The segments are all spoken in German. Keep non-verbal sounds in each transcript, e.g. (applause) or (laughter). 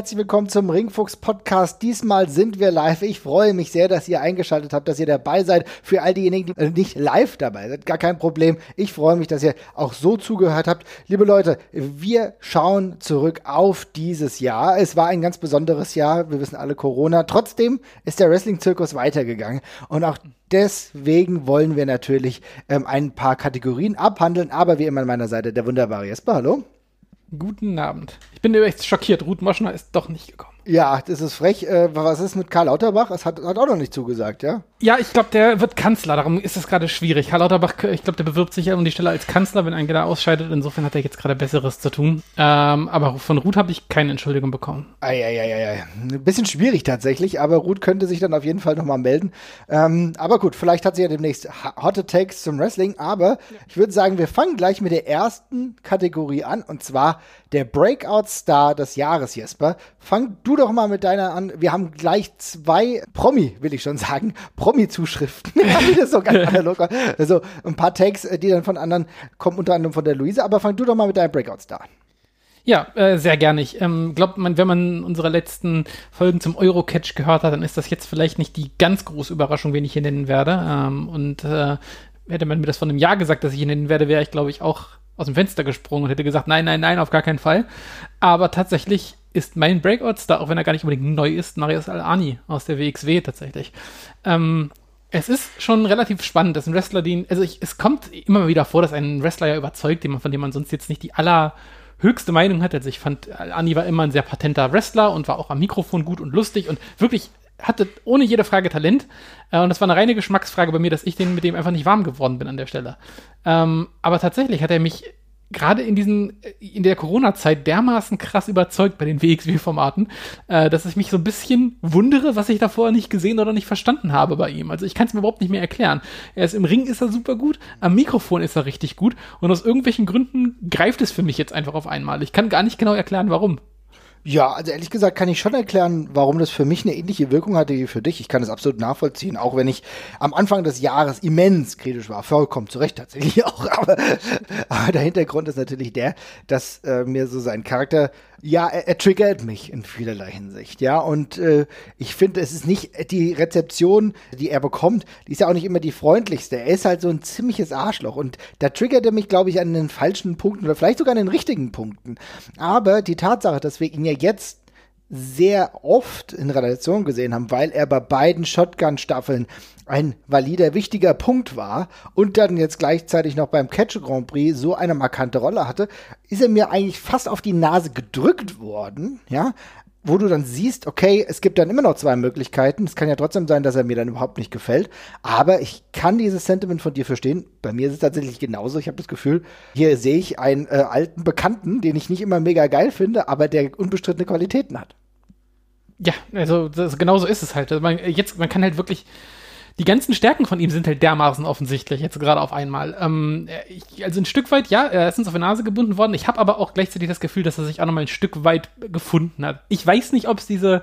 herzlich willkommen zum Ringfuchs Podcast. Diesmal sind wir live. Ich freue mich sehr, dass ihr eingeschaltet habt, dass ihr dabei seid. Für all diejenigen, die nicht live dabei sind, gar kein Problem. Ich freue mich, dass ihr auch so zugehört habt. Liebe Leute, wir schauen zurück auf dieses Jahr. Es war ein ganz besonderes Jahr. Wir wissen alle Corona. Trotzdem ist der Wrestling-Zirkus weitergegangen. Und auch deswegen wollen wir natürlich ähm, ein paar Kategorien abhandeln. Aber wie immer an meiner Seite der wunderbare Jesper. Hallo. Guten Abend. Ich bin echt schockiert. Ruth Moschner ist doch nicht gekommen. Ja, das ist frech. Äh, was ist mit Karl Lauterbach? Es hat, hat auch noch nicht zugesagt, ja? Ja, ich glaube, der wird Kanzler. Darum ist es gerade schwierig. Karl Lauterbach, ich glaube, der bewirbt sich ja um die Stelle als Kanzler, wenn ein Gela ausscheidet. Insofern hat er jetzt gerade Besseres zu tun. Ähm, aber von Ruth habe ich keine Entschuldigung bekommen. Eieieiei. Ein bisschen schwierig tatsächlich, aber Ruth könnte sich dann auf jeden Fall nochmal melden. Ähm, aber gut, vielleicht hat sie ja demnächst Hot Attacks zum Wrestling. Aber ja. ich würde sagen, wir fangen gleich mit der ersten Kategorie an. Und zwar der Breakout-Star des Jahres, Jesper. Fang du doch mal mit deiner an. Wir haben gleich zwei Promi, will ich schon sagen, Promi-Zuschriften. (laughs) so. Also ein paar Tags, äh, die dann von anderen kommen, unter anderem von der Luise. Aber fang du doch mal mit deinem Breakout-Star. Ja, äh, sehr gerne. Ich ähm, glaube, man, wenn man unsere letzten Folgen zum Eurocatch gehört hat, dann ist das jetzt vielleicht nicht die ganz große Überraschung, wen ich hier nennen werde. Ähm, und äh, hätte man mir das vor einem Jahr gesagt, dass ich ihn nennen werde, wäre ich, glaube ich, auch aus dem Fenster gesprungen und hätte gesagt, nein, nein, nein, auf gar keinen Fall. Aber tatsächlich ist mein Breakout-Star, auch wenn er gar nicht unbedingt neu ist, Marius Al-Ani aus der WXW tatsächlich. Ähm, es ist schon relativ spannend, dass ein Wrestler, den, also ich, es kommt immer wieder vor, dass ein Wrestler ja überzeugt, den man, von dem man sonst jetzt nicht die allerhöchste Meinung hat. Also ich fand, Ani war immer ein sehr patenter Wrestler und war auch am Mikrofon gut und lustig und wirklich hatte ohne jede Frage Talent. Äh, und das war eine reine Geschmacksfrage bei mir, dass ich den mit dem einfach nicht warm geworden bin an der Stelle. Ähm, aber tatsächlich hat er mich gerade in diesen, äh, in der Corona-Zeit dermaßen krass überzeugt bei den WXW-Formaten, äh, dass ich mich so ein bisschen wundere, was ich da vorher nicht gesehen oder nicht verstanden habe bei ihm. Also ich kann es mir überhaupt nicht mehr erklären. Er ist im Ring ist er super gut, am Mikrofon ist er richtig gut und aus irgendwelchen Gründen greift es für mich jetzt einfach auf einmal. Ich kann gar nicht genau erklären, warum. Ja, also ehrlich gesagt kann ich schon erklären, warum das für mich eine ähnliche Wirkung hatte wie für dich. Ich kann das absolut nachvollziehen, auch wenn ich am Anfang des Jahres immens kritisch war. Vollkommen zu Recht tatsächlich (laughs) auch. Aber, aber der Hintergrund ist natürlich der, dass äh, mir so sein Charakter ja, er, er triggert mich in vielerlei Hinsicht, ja. Und äh, ich finde, es ist nicht die Rezeption, die er bekommt, die ist ja auch nicht immer die freundlichste. Er ist halt so ein ziemliches Arschloch. Und da triggert er mich, glaube ich, an den falschen Punkten oder vielleicht sogar an den richtigen Punkten. Aber die Tatsache, dass wir ihn ja jetzt sehr oft in Relation gesehen haben, weil er bei beiden Shotgun-Staffeln ein valider, wichtiger Punkt war und dann jetzt gleichzeitig noch beim Catch Grand Prix so eine markante Rolle hatte, ist er mir eigentlich fast auf die Nase gedrückt worden, ja, wo du dann siehst, okay, es gibt dann immer noch zwei Möglichkeiten. Es kann ja trotzdem sein, dass er mir dann überhaupt nicht gefällt. Aber ich kann dieses Sentiment von dir verstehen. Bei mir ist es tatsächlich genauso. Ich habe das Gefühl, hier sehe ich einen äh, alten Bekannten, den ich nicht immer mega geil finde, aber der unbestrittene Qualitäten hat. Ja, also das, genauso ist es halt. Also man, jetzt, man kann halt wirklich die ganzen Stärken von ihm sind halt dermaßen offensichtlich, jetzt gerade auf einmal. Ähm, ich, also ein Stück weit, ja, er ist uns auf die Nase gebunden worden. Ich habe aber auch gleichzeitig das Gefühl, dass er sich auch nochmal ein Stück weit gefunden hat. Ich weiß nicht, ob es diese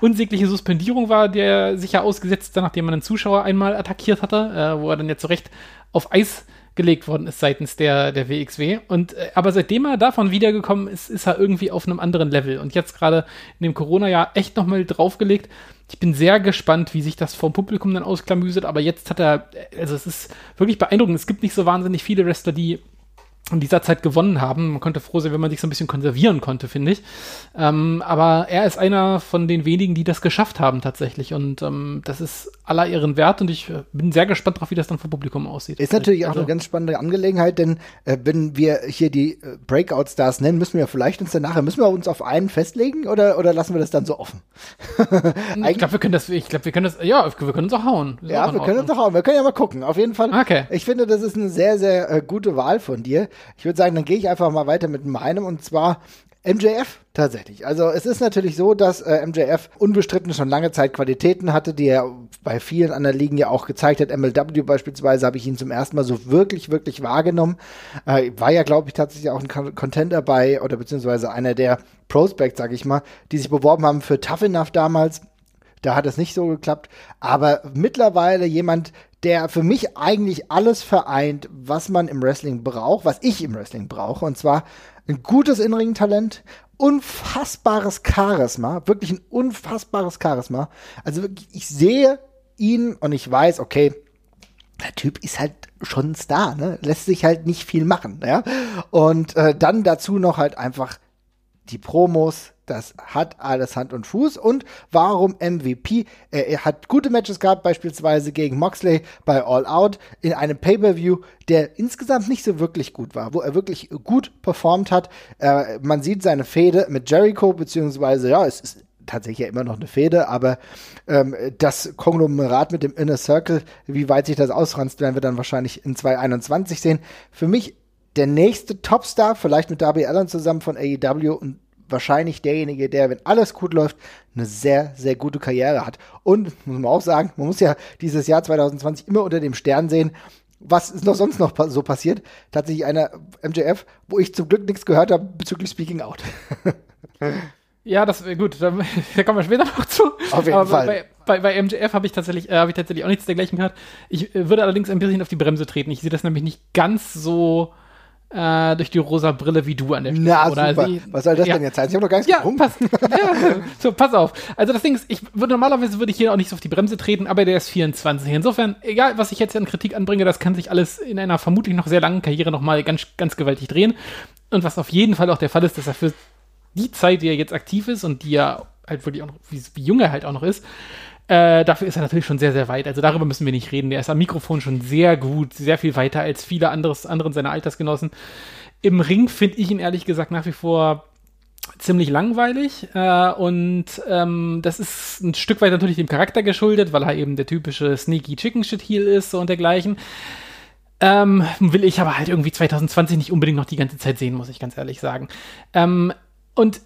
unsägliche Suspendierung war, der sich ja ausgesetzt hat, nachdem man einen Zuschauer einmal attackiert hatte, äh, wo er dann ja zurecht auf Eis gelegt worden ist seitens der, der WXW. Und äh, aber seitdem er davon wiedergekommen ist, ist er irgendwie auf einem anderen Level. Und jetzt gerade in dem Corona-Jahr echt nochmal draufgelegt. Ich bin sehr gespannt, wie sich das vom Publikum dann ausklamüset, aber jetzt hat er, also es ist wirklich beeindruckend. Es gibt nicht so wahnsinnig viele Wrestler, die in dieser Zeit gewonnen haben. Man konnte froh sein, wenn man sich so ein bisschen konservieren konnte, finde ich. Ähm, aber er ist einer von den wenigen, die das geschafft haben tatsächlich. Und ähm, das ist aller Ehren wert und ich äh, bin sehr gespannt darauf, wie das dann vom Publikum aussieht. Ist natürlich auch also, eine ganz spannende Angelegenheit, denn äh, wenn wir hier die äh, Breakout-Stars nennen, müssen wir vielleicht uns dann nachher, müssen wir uns auf einen festlegen oder, oder lassen wir das dann so offen? (laughs) ich glaube, wir können das, ich glaube, wir können das, ja, wir können uns auch hauen. Ja, wir können uns auch hauen. Wir können ja mal gucken. Auf jeden Fall. Okay. Ich finde, das ist eine sehr, sehr äh, gute Wahl von dir. Ich würde sagen, dann gehe ich einfach mal weiter mit meinem und zwar MJF tatsächlich. Also es ist natürlich so, dass äh, MJF unbestritten schon lange Zeit Qualitäten hatte, die er bei vielen anderen Ligen ja auch gezeigt hat. MLW beispielsweise habe ich ihn zum ersten Mal so wirklich, wirklich wahrgenommen. Äh, war ja, glaube ich, tatsächlich auch ein Contender bei, oder beziehungsweise einer der Prospects, sage ich mal, die sich beworben haben für Tough Enough damals Da hat es nicht so geklappt. Aber mittlerweile jemand, der für mich eigentlich alles vereint, was man im Wrestling braucht, was ich im Wrestling brauche. Und zwar ein gutes Innenring-Talent, unfassbares Charisma, wirklich ein unfassbares Charisma. Also wirklich, ich sehe ihn und ich weiß, okay, der Typ ist halt schon ein Star, ne? Lässt sich halt nicht viel machen, ja. Und äh, dann dazu noch halt einfach die Promos, das hat alles Hand und Fuß. Und warum MVP? Er, hat gute Matches gehabt, beispielsweise gegen Moxley bei All Out in einem Pay-Per-View, der insgesamt nicht so wirklich gut war, wo er wirklich gut performt hat. Äh, man sieht seine Fehde mit Jericho, beziehungsweise, ja, es ist tatsächlich ja immer noch eine Fehde, aber ähm, das Konglomerat mit dem Inner Circle, wie weit sich das ausranzt, werden wir dann wahrscheinlich in 2021 sehen. Für mich der nächste Topstar, vielleicht mit Darby Allen zusammen von AEW und wahrscheinlich derjenige, der, wenn alles gut läuft, eine sehr, sehr gute Karriere hat. Und, muss man auch sagen, man muss ja dieses Jahr 2020 immer unter dem Stern sehen, was ist noch sonst noch so passiert? Tatsächlich einer MJF, wo ich zum Glück nichts gehört habe bezüglich Speaking Out. (laughs) ja, das gut, da, (laughs) da, kommen wir später noch zu. Auf jeden Aber Fall. Bei, bei, bei MJF habe ich tatsächlich äh, habe ich tatsächlich auch nichts dergleichen gehört. Ich äh, würde allerdings ein bisschen auf die Bremse treten. Ich sehe das nämlich nicht ganz so äh, durch die rosa Brille wie du an der Stelle. Na, Oder super. Sie, Was soll das ja. denn jetzt sein? Ich habe doch gar nichts ja, pass, (laughs) ja, so, pass auf. Also das Ding ist, ich würde normalerweise würde ich hier auch nicht so auf die Bremse treten, aber der ist 24. Insofern, egal was ich jetzt an Kritik anbringe, das kann sich alles in einer vermutlich noch sehr langen Karriere nochmal ganz, ganz gewaltig drehen. Und was auf jeden Fall auch der Fall ist, dass er für die Zeit, die er jetzt aktiv ist und die er halt wirklich auch noch, wie, wie jung er halt auch noch ist, äh, dafür ist er natürlich schon sehr, sehr weit. Also darüber müssen wir nicht reden. Der ist am Mikrofon schon sehr gut, sehr viel weiter als viele anderes, anderen seiner Altersgenossen. Im Ring finde ich ihn ehrlich gesagt nach wie vor ziemlich langweilig äh, und ähm, das ist ein Stück weit natürlich dem Charakter geschuldet, weil er eben der typische Sneaky Chicken Shit Heel ist und dergleichen. Ähm, will ich aber halt irgendwie 2020 nicht unbedingt noch die ganze Zeit sehen, muss ich ganz ehrlich sagen. Ähm, und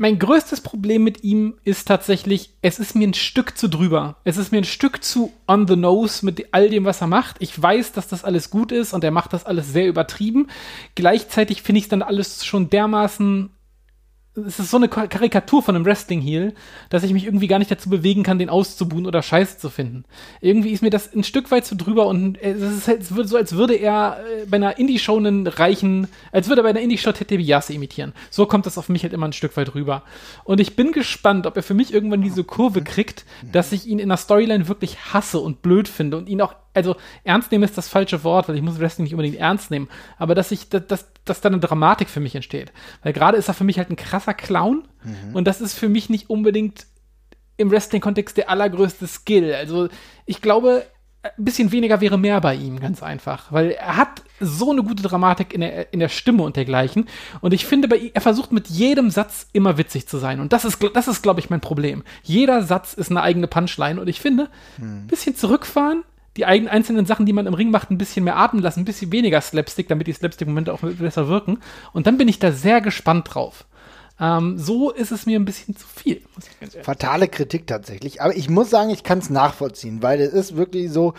mein größtes Problem mit ihm ist tatsächlich, es ist mir ein Stück zu drüber. Es ist mir ein Stück zu on the nose mit all dem, was er macht. Ich weiß, dass das alles gut ist und er macht das alles sehr übertrieben. Gleichzeitig finde ich es dann alles schon dermaßen es ist so eine Karikatur von einem Wrestling-Heel, dass ich mich irgendwie gar nicht dazu bewegen kann, den auszubuhen oder scheiße zu finden. Irgendwie ist mir das ein Stück weit zu drüber und es ist halt so, als würde er äh, bei einer Indie-Show einen reichen, als würde er bei einer Indie-Show Ted DiBiase imitieren. So kommt das auf mich halt immer ein Stück weit rüber. Und ich bin gespannt, ob er für mich irgendwann diese Kurve kriegt, dass ich ihn in der Storyline wirklich hasse und blöd finde und ihn auch also ernst nehmen ist das falsche Wort, weil ich muss Wrestling nicht unbedingt ernst nehmen, aber dass ich, dass, dass da eine Dramatik für mich entsteht. Weil gerade ist er für mich halt ein krasser Clown mhm. und das ist für mich nicht unbedingt im Wrestling-Kontext der allergrößte Skill. Also ich glaube, ein bisschen weniger wäre mehr bei ihm, ganz einfach. Weil er hat so eine gute Dramatik in der, in der Stimme und dergleichen. Und ich finde, bei ihm, er versucht mit jedem Satz immer witzig zu sein. Und das ist, das ist, glaube ich, mein Problem. Jeder Satz ist eine eigene Punchline. Und ich finde, ein hm. bisschen zurückfahren, die einzelnen Sachen, die man im Ring macht, ein bisschen mehr atmen lassen, ein bisschen weniger Slapstick, damit die Slapstick-Momente auch besser wirken. Und dann bin ich da sehr gespannt drauf. Ähm, so ist es mir ein bisschen zu viel. Fatale Kritik tatsächlich. Aber ich muss sagen, ich kann es nachvollziehen, weil es ist wirklich so,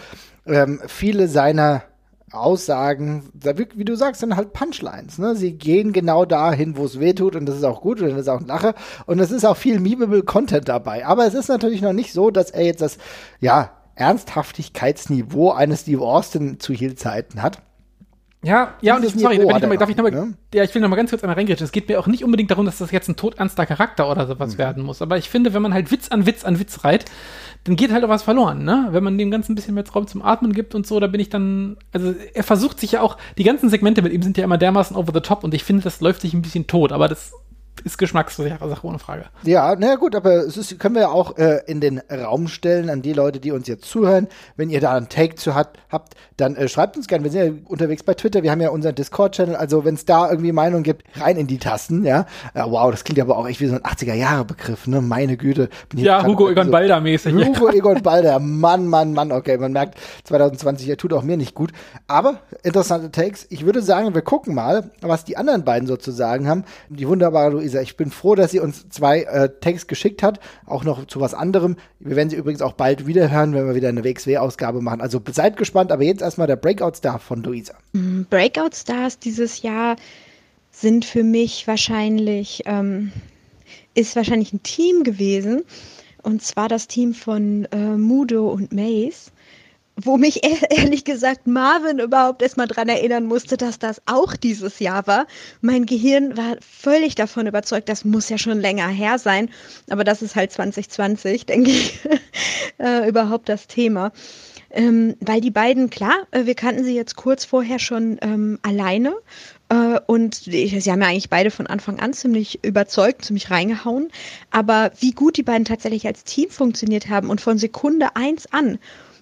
ähm, viele seiner Aussagen, wie du sagst, sind halt Punchlines. Ne? Sie gehen genau dahin, wo es weh tut und das ist auch gut und das ist auch ein Lache und es ist auch viel memeable Content dabei. Aber es ist natürlich noch nicht so, dass er jetzt das, ja, Ernsthaftigkeitsniveau eines Steve Austin zu Heel-Zeiten hat. Ja, ja, und sorry, Niveau ich noch mal, darf ich nochmal, ne? ja, ich will nochmal ganz kurz einmal reingehen. Es geht mir auch nicht unbedingt darum, dass das jetzt ein todernster Charakter oder sowas mhm. werden muss. Aber ich finde, wenn man halt Witz an Witz an Witz reiht, dann geht halt auch was verloren, ne? Wenn man dem Ganzen ein bisschen mehr Raum zum Atmen gibt und so, da bin ich dann, also er versucht sich ja auch, die ganzen Segmente mit ihm sind ja immer dermaßen over the top und ich finde, das läuft sich ein bisschen tot, aber das ist Geschmackssache, ohne Frage. Ja, naja gut, aber es ist, können wir ja auch äh, in den Raum stellen an die Leute, die uns jetzt zuhören. Wenn ihr da einen Take zu hat, habt, dann äh, schreibt uns gerne. Wir sind ja unterwegs bei Twitter, wir haben ja unseren Discord-Channel, also wenn es da irgendwie Meinungen gibt, rein in die Tasten, ja. Äh, wow, das klingt aber auch echt wie so ein 80er-Jahre-Begriff, ne? Meine Güte. ja, Hugo Egon so, Balder mäßig. Hugo Egon Balder, Mann, Mann, Mann, okay, man merkt, 2020, er tut auch mir nicht gut. Aber interessante Takes. Ich würde sagen, wir gucken mal, was die anderen beiden so zu sagen haben. Die wunderbare Luisa, ich bin froh, dass sie uns zwei äh, Takes geschickt hat, auch noch zu was anderem. Wir werden sie übrigens auch bald wieder hören, wenn wir wieder eine WXW-Ausgabe machen. Also seid gespannt, aber jetzt erstmal der Breakout-Star von Luisa. Mm, Breakout-Stars dieses Jahr sind für mich wahrscheinlich, ähm, ist wahrscheinlich ein Team gewesen. Und zwar das Team von äh, Mudo und Mace wo mich (laughs) ehrlich gesagt Marvin überhaupt erstmal dran erinnern musste, dass das auch dieses Jahr war. Mein Gehirn war völlig davon überzeugt, das muss ja schon länger her sein. Aber das ist halt 2020, denke ich, (laughs) äh, überhaupt das Thema. Ähm, weil die beiden, klar, äh, wir kannten sie jetzt kurz vorher schon ähm, alleine. Äh, und sie haben ja eigentlich beide von Anfang an ziemlich überzeugt, ziemlich reingehauen. Aber wie gut die beiden tatsächlich als Team funktioniert haben und von Sekunde eins an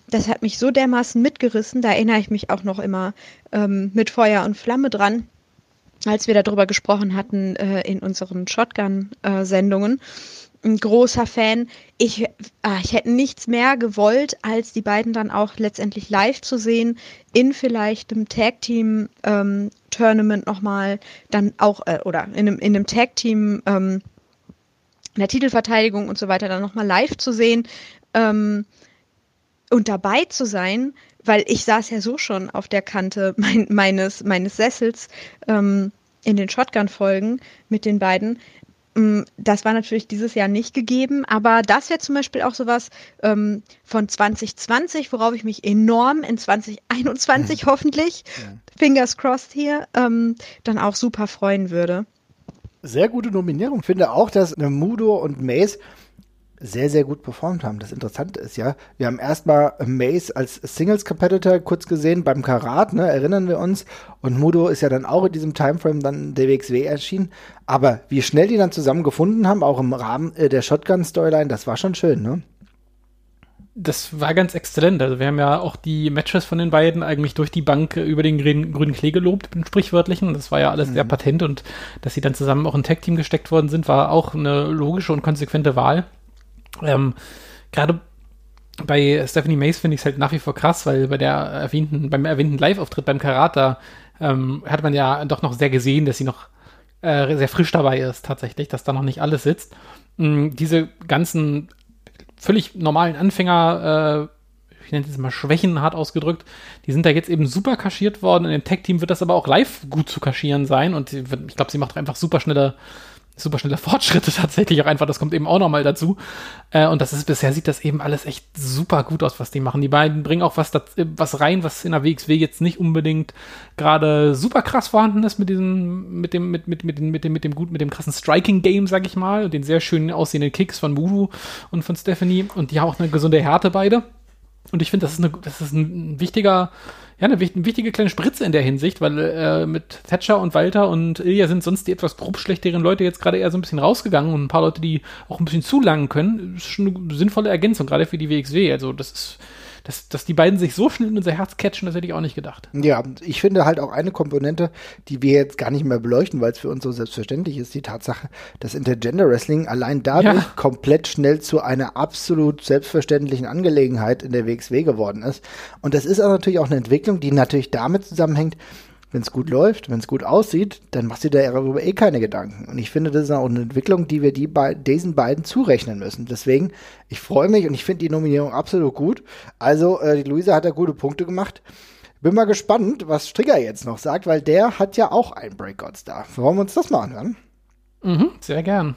das hat mich so dermaßen mitgerissen, da erinnere ich mich auch noch immer ähm, mit Feuer und Flamme dran, als wir darüber gesprochen hatten äh, in unseren Shotgun-Sendungen. Ein großer Fan. Ich, ah, ich hätte nichts mehr gewollt, als die beiden dann auch letztendlich live zu sehen, in vielleicht einem Tag-Team-Tournament ähm, nochmal, dann auch, äh, oder in einem, in einem Tag-Team, ähm, in der Titelverteidigung und so weiter, dann nochmal live zu sehen. Ähm, und dabei zu sein, weil ich saß ja so schon auf der Kante (laughs) mein, meines, meines Sessels ähm, in den Shotgun-Folgen mit den beiden. Ähm, das war natürlich dieses Jahr nicht gegeben, aber das wäre zum Beispiel auch sowas ähm, von 2020, worauf ich mich enorm in 2021 mhm. hoffentlich, ja. fingers crossed hier, ähm, dann auch super freuen würde. Sehr gute Nominierung. Finde auch, dass Mudo und Mace sehr, sehr gut performt haben. Das Interessante ist ja, wir haben erstmal Mace als Singles-Competitor kurz gesehen beim Karat, ne, erinnern wir uns. Und Mudo ist ja dann auch in diesem Timeframe dann der WXW erschienen. Aber wie schnell die dann zusammengefunden haben, auch im Rahmen äh, der Shotgun-Storyline, das war schon schön, ne? Das war ganz exzellent. Also wir haben ja auch die Matches von den beiden eigentlich durch die Bank äh, über den grünen, grünen Klee gelobt, im Sprichwörtlichen. Das war ja alles mhm. sehr patent und dass sie dann zusammen auch in Tag-Team gesteckt worden sind, war auch eine logische und konsequente Wahl. Ähm, Gerade bei Stephanie Mace finde ich es halt nach wie vor krass, weil bei der erwähnten, beim erwähnten Live-Auftritt beim Karate ähm, hat man ja doch noch sehr gesehen, dass sie noch äh, sehr frisch dabei ist, tatsächlich, dass da noch nicht alles sitzt. Ähm, diese ganzen völlig normalen Anfänger, äh, ich nenne es mal Schwächen, hart ausgedrückt, die sind da jetzt eben super kaschiert worden. In dem Tech-Team wird das aber auch live gut zu kaschieren sein und ich glaube, sie macht einfach super schnelle super schnelle Fortschritte (laughs) tatsächlich auch einfach. Das kommt eben auch nochmal dazu. Äh, und das ist bisher sieht das eben alles echt super gut aus, was die machen. Die beiden bringen auch was, das, was rein, was in der WXW jetzt nicht unbedingt gerade super krass vorhanden ist mit diesem, mit dem, mit, mit, mit, mit dem, mit dem gut, mit dem krassen Striking-Game, sag ich mal, den sehr schönen aussehenden Kicks von Voodoo und von Stephanie. Und die haben auch eine gesunde Härte beide. Und ich finde, das ist eine, das ist ein wichtiger, ja, eine, wichtige kleine Spritze in der Hinsicht, weil äh, mit Thatcher und Walter und Ilja sind sonst die etwas grob schlechteren Leute jetzt gerade eher so ein bisschen rausgegangen und ein paar Leute, die auch ein bisschen zulangen können, ist schon eine sinnvolle Ergänzung, gerade für die WXW. Also das ist dass, dass die beiden sich so schnell in unser Herz catchen, das hätte ich auch nicht gedacht. Ja, ich finde halt auch eine Komponente, die wir jetzt gar nicht mehr beleuchten, weil es für uns so selbstverständlich ist, die Tatsache, dass Intergender Wrestling allein dadurch ja. komplett schnell zu einer absolut selbstverständlichen Angelegenheit in der WXW geworden ist. Und das ist natürlich auch eine Entwicklung, die natürlich damit zusammenhängt, wenn es gut läuft, wenn es gut aussieht, dann machst du dir darüber eh keine Gedanken. Und ich finde, das ist auch eine Entwicklung, die wir die bei diesen beiden zurechnen müssen. Deswegen, ich freue mich und ich finde die Nominierung absolut gut. Also, äh, die Luisa hat da gute Punkte gemacht. Bin mal gespannt, was Strigger jetzt noch sagt, weil der hat ja auch einen Breakout-Star. Wollen wir uns das mal anhören? Mhm, sehr gern.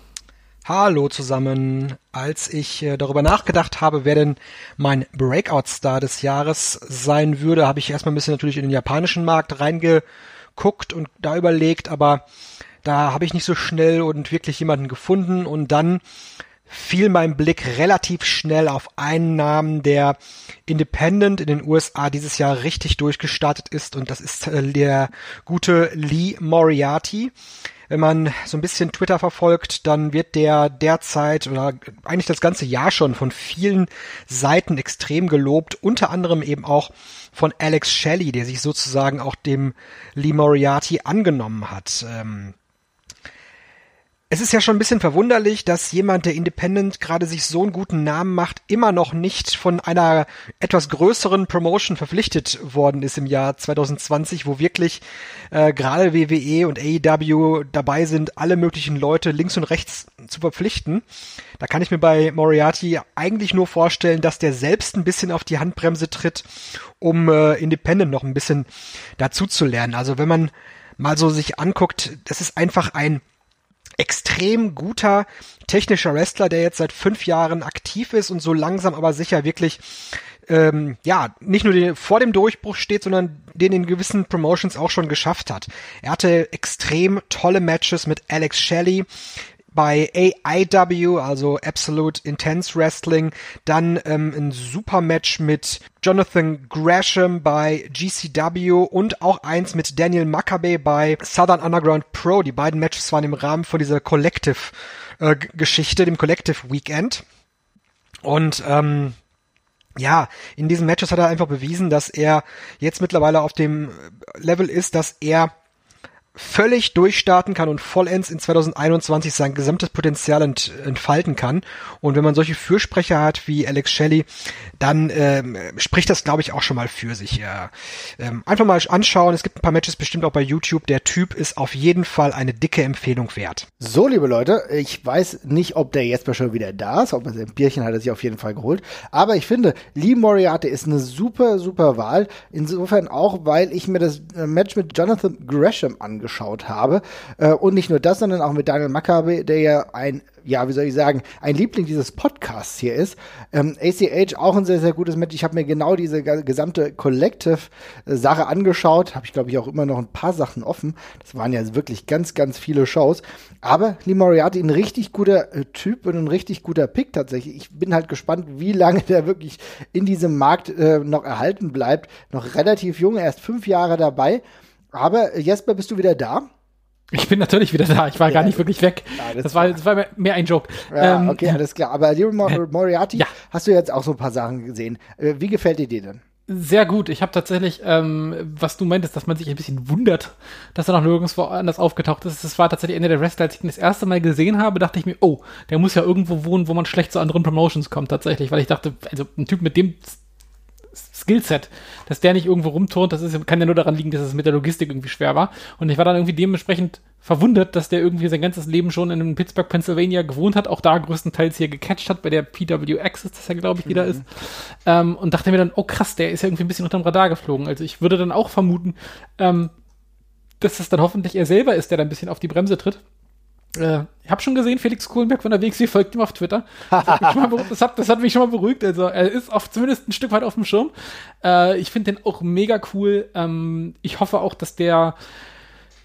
Hallo zusammen. Als ich äh, darüber nachgedacht habe, wer denn mein Breakout-Star des Jahres sein würde, habe ich erstmal ein bisschen natürlich in den japanischen Markt reingeguckt und da überlegt, aber da habe ich nicht so schnell und wirklich jemanden gefunden und dann fiel mein Blick relativ schnell auf einen Namen, der Independent in den USA dieses Jahr richtig durchgestartet ist und das ist äh, der gute Lee Moriarty. Wenn man so ein bisschen Twitter verfolgt, dann wird der derzeit oder eigentlich das ganze Jahr schon von vielen Seiten extrem gelobt, unter anderem eben auch von Alex Shelley, der sich sozusagen auch dem Lee Moriarty angenommen hat. Ähm, es ist ja schon ein bisschen verwunderlich, dass jemand, der Independent gerade sich so einen guten Namen macht, immer noch nicht von einer etwas größeren Promotion verpflichtet worden ist im Jahr 2020, wo wirklich äh, gerade WWE und AEW dabei sind, alle möglichen Leute links und rechts zu verpflichten. Da kann ich mir bei Moriarty eigentlich nur vorstellen, dass der selbst ein bisschen auf die Handbremse tritt, um äh, Independent noch ein bisschen dazu zu lernen. Also wenn man mal so sich anguckt, das ist einfach ein extrem guter technischer Wrestler, der jetzt seit fünf Jahren aktiv ist und so langsam aber sicher wirklich ähm, ja, nicht nur den, vor dem Durchbruch steht, sondern den in gewissen Promotions auch schon geschafft hat. Er hatte extrem tolle Matches mit Alex Shelley, bei AIW, also Absolute Intense Wrestling, dann ähm, ein super Match mit Jonathan Gresham bei GCW und auch eins mit Daniel Maccabee bei Southern Underground Pro. Die beiden Matches waren im Rahmen von dieser Collective äh, dem Collective Weekend. Und ähm, ja, in diesen Matches hat er einfach bewiesen, dass er jetzt mittlerweile auf dem Level ist, dass er völlig durchstarten kann und vollends in 2021 sein gesamtes Potenzial ent, entfalten kann. Und wenn man solche Fürsprecher hat wie Alex Shelley, dann ähm, spricht das, glaube ich, auch schon mal für sich. Ja. Ähm, einfach mal anschauen. Es gibt ein paar Matches bestimmt auch bei YouTube. Der Typ ist auf jeden Fall eine dicke Empfehlung wert. So, liebe Leute, ich weiß nicht, ob der Jesper schon wieder da ist, ob er sein Bierchen hat er sich auf jeden Fall geholt. Aber ich finde, Lee Moriarty ist eine super, super Wahl. Insofern auch, weil ich mir das äh, Match mit Jonathan Gresham angeschaut angeschaut habe. Äh, und nicht nur das, sondern auch mit Daniel Maccabe, der ja ein ja, wie soll ich sagen, ein Liebling dieses Podcasts hier ist. Ähm, ACH auch ein sehr, sehr gutes Match. Ich habe mir genau diese gesamte Collective-Sache angeschaut. Habe ich, glaube ich, auch immer noch ein paar Sachen offen. Das waren ja wirklich ganz, ganz viele Shows. Aber Lee Moriarty, ein richtig guter äh, Typ und ein richtig guter Pick tatsächlich. Ich bin halt gespannt, wie lange (laughs) der wirklich in diesem Markt äh, noch erhalten bleibt. Noch relativ jung, erst fünf Jahre dabei. Aber Jesper, bist du wieder da? Ich bin natürlich wieder da. Ich war ja, gar nicht wirklich weg. Ja, das, war, das war mehr ein Joke. Ja, ähm, okay, alles klar. Aber Leroy Mor Moriarty, ja. hast du jetzt auch so ein paar Sachen gesehen. Äh, wie gefällt dir dir denn? Sehr gut. Ich habe tatsächlich, ähm, was du meintest, dass man sich ein bisschen wundert, dass er noch nirgendwo anders aufgetaucht ist. Das war tatsächlich Ende der Wrestler. Als ich ihn das erste Mal gesehen habe, dachte ich mir, oh, der muss ja irgendwo wohnen, wo man schlecht zu anderen Promotions kommt, tatsächlich. Weil ich dachte, also ein Typ mit dem Skillset, dass der nicht irgendwo rumturnt, das ist, kann ja nur daran liegen, dass es mit der Logistik irgendwie schwer war. Und ich war dann irgendwie dementsprechend verwundert, dass der irgendwie sein ganzes Leben schon in Pittsburgh, Pennsylvania gewohnt hat, auch da größtenteils hier gecatcht hat, bei der PW Access, das ja, glaube ich, wieder mhm. ist. Ähm, und dachte mir dann, oh krass, der ist ja irgendwie ein bisschen unterm Radar geflogen. Also ich würde dann auch vermuten, ähm, dass es dann hoffentlich er selber ist, der da ein bisschen auf die Bremse tritt. Äh, ich habe schon gesehen, Felix Kohlenberg von der WXW folgt ihm auf Twitter. Das hat, das, hat, das hat, mich schon mal beruhigt. Also er ist auf, zumindest ein Stück weit auf dem Schirm. Äh, ich finde den auch mega cool. Ähm, ich hoffe auch, dass der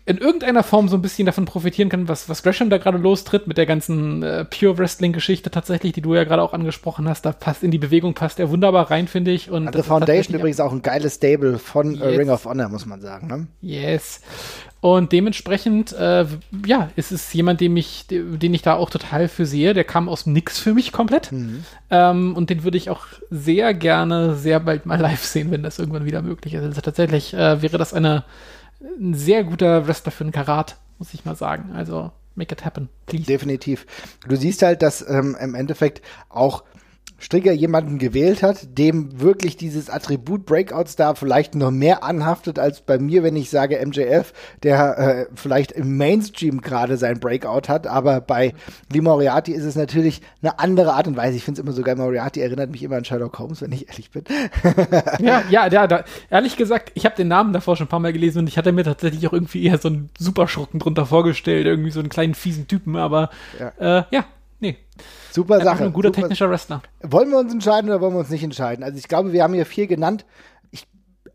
in irgendeiner Form so ein bisschen davon profitieren kann, was, was Gresham da gerade lostritt mit der ganzen äh, Pure Wrestling-Geschichte tatsächlich, die du ja gerade auch angesprochen hast. Da passt in die Bewegung, passt er wunderbar rein, finde ich. Und also Foundation übrigens auch ein geiles Stable von äh, yes. Ring of Honor, muss man sagen. Ne? Yes. Und dementsprechend, äh, ja, ist es jemand, den ich, den ich da auch total für sehe. Der kam aus Nix für mich komplett. Mhm. Ähm, und den würde ich auch sehr gerne sehr bald mal live sehen, wenn das irgendwann wieder möglich ist. Also tatsächlich äh, wäre das eine, ein sehr guter Wrestler für einen Karat, muss ich mal sagen. Also make it happen, please. Definitiv. Du siehst halt, dass ähm, im Endeffekt auch Stricker jemanden gewählt hat, dem wirklich dieses Attribut Breakout Star vielleicht noch mehr anhaftet als bei mir, wenn ich sage MJF, der äh, vielleicht im Mainstream gerade sein Breakout hat, aber bei Lee Moriarty ist es natürlich eine andere Art und Weise. Ich finde es immer so geil, Moriarty erinnert mich immer an Sherlock Holmes, wenn ich ehrlich bin. (laughs) ja, ja, ja, da, ehrlich gesagt, ich habe den Namen davor schon ein paar Mal gelesen und ich hatte mir tatsächlich auch irgendwie eher so einen Superschurken drunter vorgestellt, irgendwie so einen kleinen fiesen Typen, aber ja, äh, ja nee. Super Sache. Ein guter Super. technischer Wrestler. Wollen wir uns entscheiden oder wollen wir uns nicht entscheiden? Also ich glaube, wir haben hier vier genannt. Ich,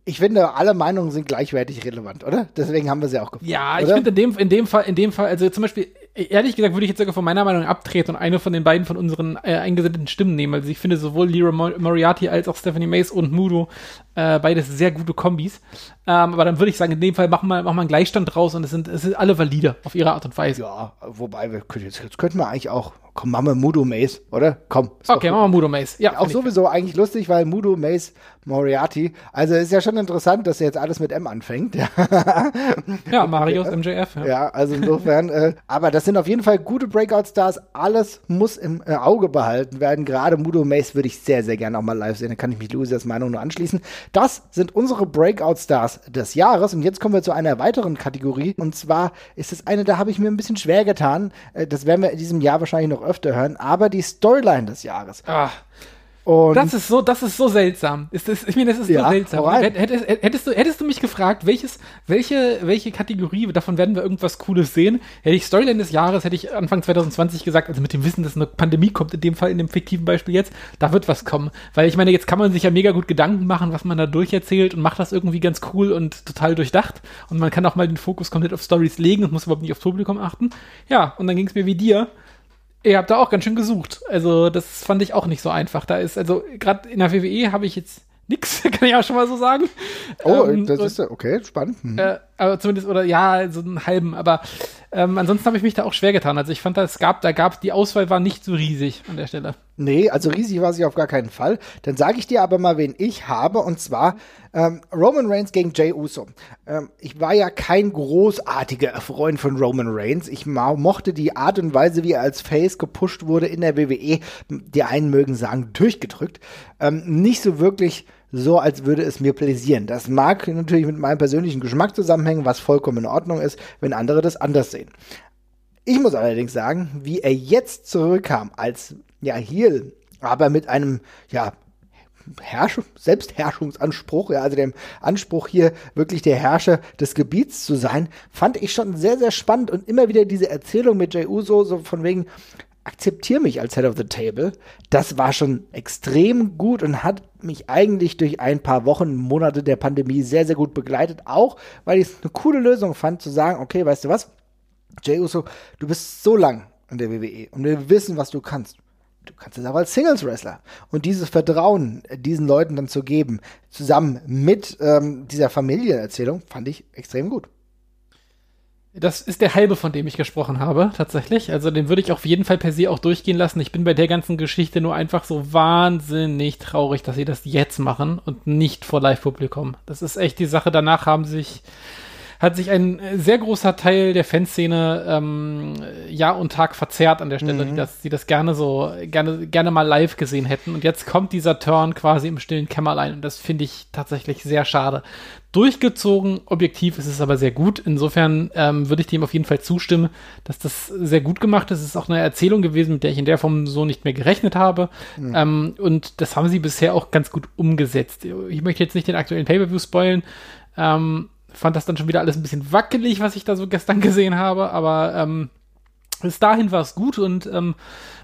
ich finde, alle Meinungen sind gleichwertig relevant, oder? Deswegen haben wir sie auch gefunden. Ja, ich finde in dem, in dem Fall, in dem Fall, also zum Beispiel, ehrlich gesagt, würde ich jetzt sogar von meiner Meinung abtreten und eine von den beiden von unseren äh, eingesendeten Stimmen nehmen. Also ich finde sowohl Leroy Moriarty als auch Stephanie Mace und Mudo äh, beides sehr gute Kombis. Ähm, aber dann würde ich sagen, in dem Fall machen wir, machen wir einen Gleichstand draus und es sind, es sind alle valide auf ihre Art und Weise. Ja, wobei wir jetzt, jetzt könnten wir eigentlich auch Komm, machen wir Mudo Mace, oder? Komm. Okay, machen wir Mudo Mace. Ja, auch sowieso eigentlich lustig, weil Mudo Mace Moriarty, also ist ja schon interessant, dass er jetzt alles mit M anfängt. (laughs) ja, Marius MJF. Ja, ja also insofern, äh, aber das sind auf jeden Fall gute Breakout-Stars. Alles muss im äh, Auge behalten werden. Gerade Mudo Mace würde ich sehr, sehr gerne auch mal live sehen. Da kann ich mich Lucias Meinung nur anschließen. Das sind unsere Breakout-Stars des Jahres. Und jetzt kommen wir zu einer weiteren Kategorie. Und zwar ist es eine, da habe ich mir ein bisschen schwer getan. Äh, das werden wir in diesem Jahr wahrscheinlich noch öfter hören. Aber die Storyline des Jahres. Ah. Und Das ist so, das ist so seltsam. Ist das, ich meine, das ist Ja, so seltsam. Hättest, hättest, du, hättest du mich gefragt, welches, welche, welche Kategorie, davon werden wir irgendwas Cooles sehen, hätte ich Storyline des Jahres, hätte ich Anfang 2020 gesagt, also mit dem Wissen, dass eine Pandemie kommt, in dem Fall, in dem fiktiven Beispiel jetzt, da wird was kommen. Weil ich meine, jetzt kann man sich ja mega gut Gedanken machen, was man da durcherzählt und macht das irgendwie ganz cool und total durchdacht. Und man kann auch mal den Fokus komplett auf Stories legen und muss überhaupt nicht aufs Publikum achten. Ja, und dann ging es mir wie dir. Ihr habt da auch ganz schön gesucht. Also, das fand ich auch nicht so einfach. Da ist, also, gerade in der WWE habe ich jetzt nix, (laughs) kann ich auch schon mal so sagen. oh, Ähm, das ist ja okay, spannend. Hm. äh, aber zumindest, oder ja, so einen halben, aber ähm, ansonsten habe ich mich da auch schwer getan. Also ich fand, es gab, da gab, die Auswahl war nicht so riesig an der Stelle. Nee, also riesig war sie auf gar keinen Fall. Dann sage ich dir aber mal, wen ich habe, und zwar ähm, Roman Reigns gegen Jay Uso. Ähm, ich war ja kein großartiger Freund von Roman Reigns. Ich mochte die Art und Weise, wie er als Face gepusht wurde in der WWE, die einen mögen sagen, durchgedrückt, ähm, nicht so wirklich so, als würde es mir pläsieren. Das mag natürlich mit meinem persönlichen Geschmack zusammenhängen, was vollkommen in Ordnung ist, wenn andere das anders sehen. Ich muss allerdings sagen, wie er jetzt zurückkam als ja Heel, aber mit einem ja Herrsch Selbstherrschungsanspruch, ja, also dem Anspruch hier wirklich der Herrscher des Gebiets zu sein, fand ich schon sehr sehr spannend und immer wieder diese Erzählung mit Jey Uso so von wegen akzeptier mich als Head of the Table. Das war schon extrem gut und hat mich eigentlich durch ein paar Wochen, Monate der Pandemie sehr, sehr gut begleitet. Auch, weil ich es eine coole Lösung fand, zu sagen, okay, weißt du was? Jey Uso, du bist so lang in der WWE und wir wissen, was du kannst. Du kannst es auch als Singles-Wrestler. Und dieses Vertrauen äh, diesen Leuten dann zu geben, zusammen mit ähm, dieser Familienerzählung, fand ich extrem gut. Das ist der halbe, von dem ich gesprochen habe, tatsächlich. Also den würde ich auf jeden Fall per se auch durchgehen lassen. Ich bin bei der ganzen Geschichte nur einfach so wahnsinnig traurig, dass sie das jetzt machen und nicht vor Live-Publikum. Das ist echt die Sache. Danach haben sich hat sich ein sehr großer Teil der Fanszene ähm, Jahr und Tag verzerrt an der Stelle, die das, die das gerne so, gerne, gerne mal live gesehen hätten. Und jetzt kommt dieser Turn quasi im stillen Kämmerlein und das finde ich tatsächlich sehr schade. Durchgezogen, objektiv ist es aber sehr gut. Insofern ähm, würde ich dem auf jeden Fall zustimmen, dass das sehr gut gemacht ist. Es ist auch eine Erzählung gewesen, mit der ich in der Form so nicht mehr gerechnet habe. Ähm, und das haben sie bisher auch ganz gut umgesetzt. Ich möchte jetzt nicht den aktuellen Pay-Per-View spoilen. Ähm, fand das dann schon wieder alles ein bisschen wackelig, was ich da so gestern (laughs) gesehen habe, aber ähm, bis dahin war es gut und ähm,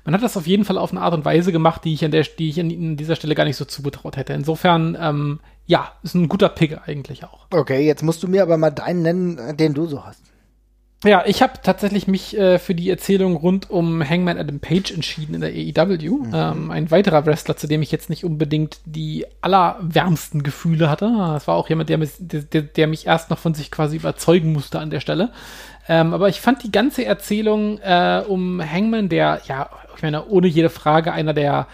man hat das auf jeden Fall auf eine Art und Weise gemacht, die ich an der, die ich an, dieser Stelle gar nicht so zugetraut hätte. Insofern, ähm, ja, ist ein guter Pick eigentlich auch. Okay, jetzt musst du mir aber mal deinen nennen, äh, den du so hast. Ja, ich habe tatsächlich mich äh, für die Erzählung rund um Hangman Adam Page entschieden in der AEW. Ähm, ein weiterer Wrestler, zu dem ich jetzt nicht unbedingt die allerwärmsten Gefühle hatte. Das war auch jemand, der, mich- der, der, der mich erst noch von sich quasi überzeugen musste an der Stelle. Ähm, aber ich fand die ganze Erzählung äh, um Hangman, der, ja, ich meine, ohne jede Frage einer der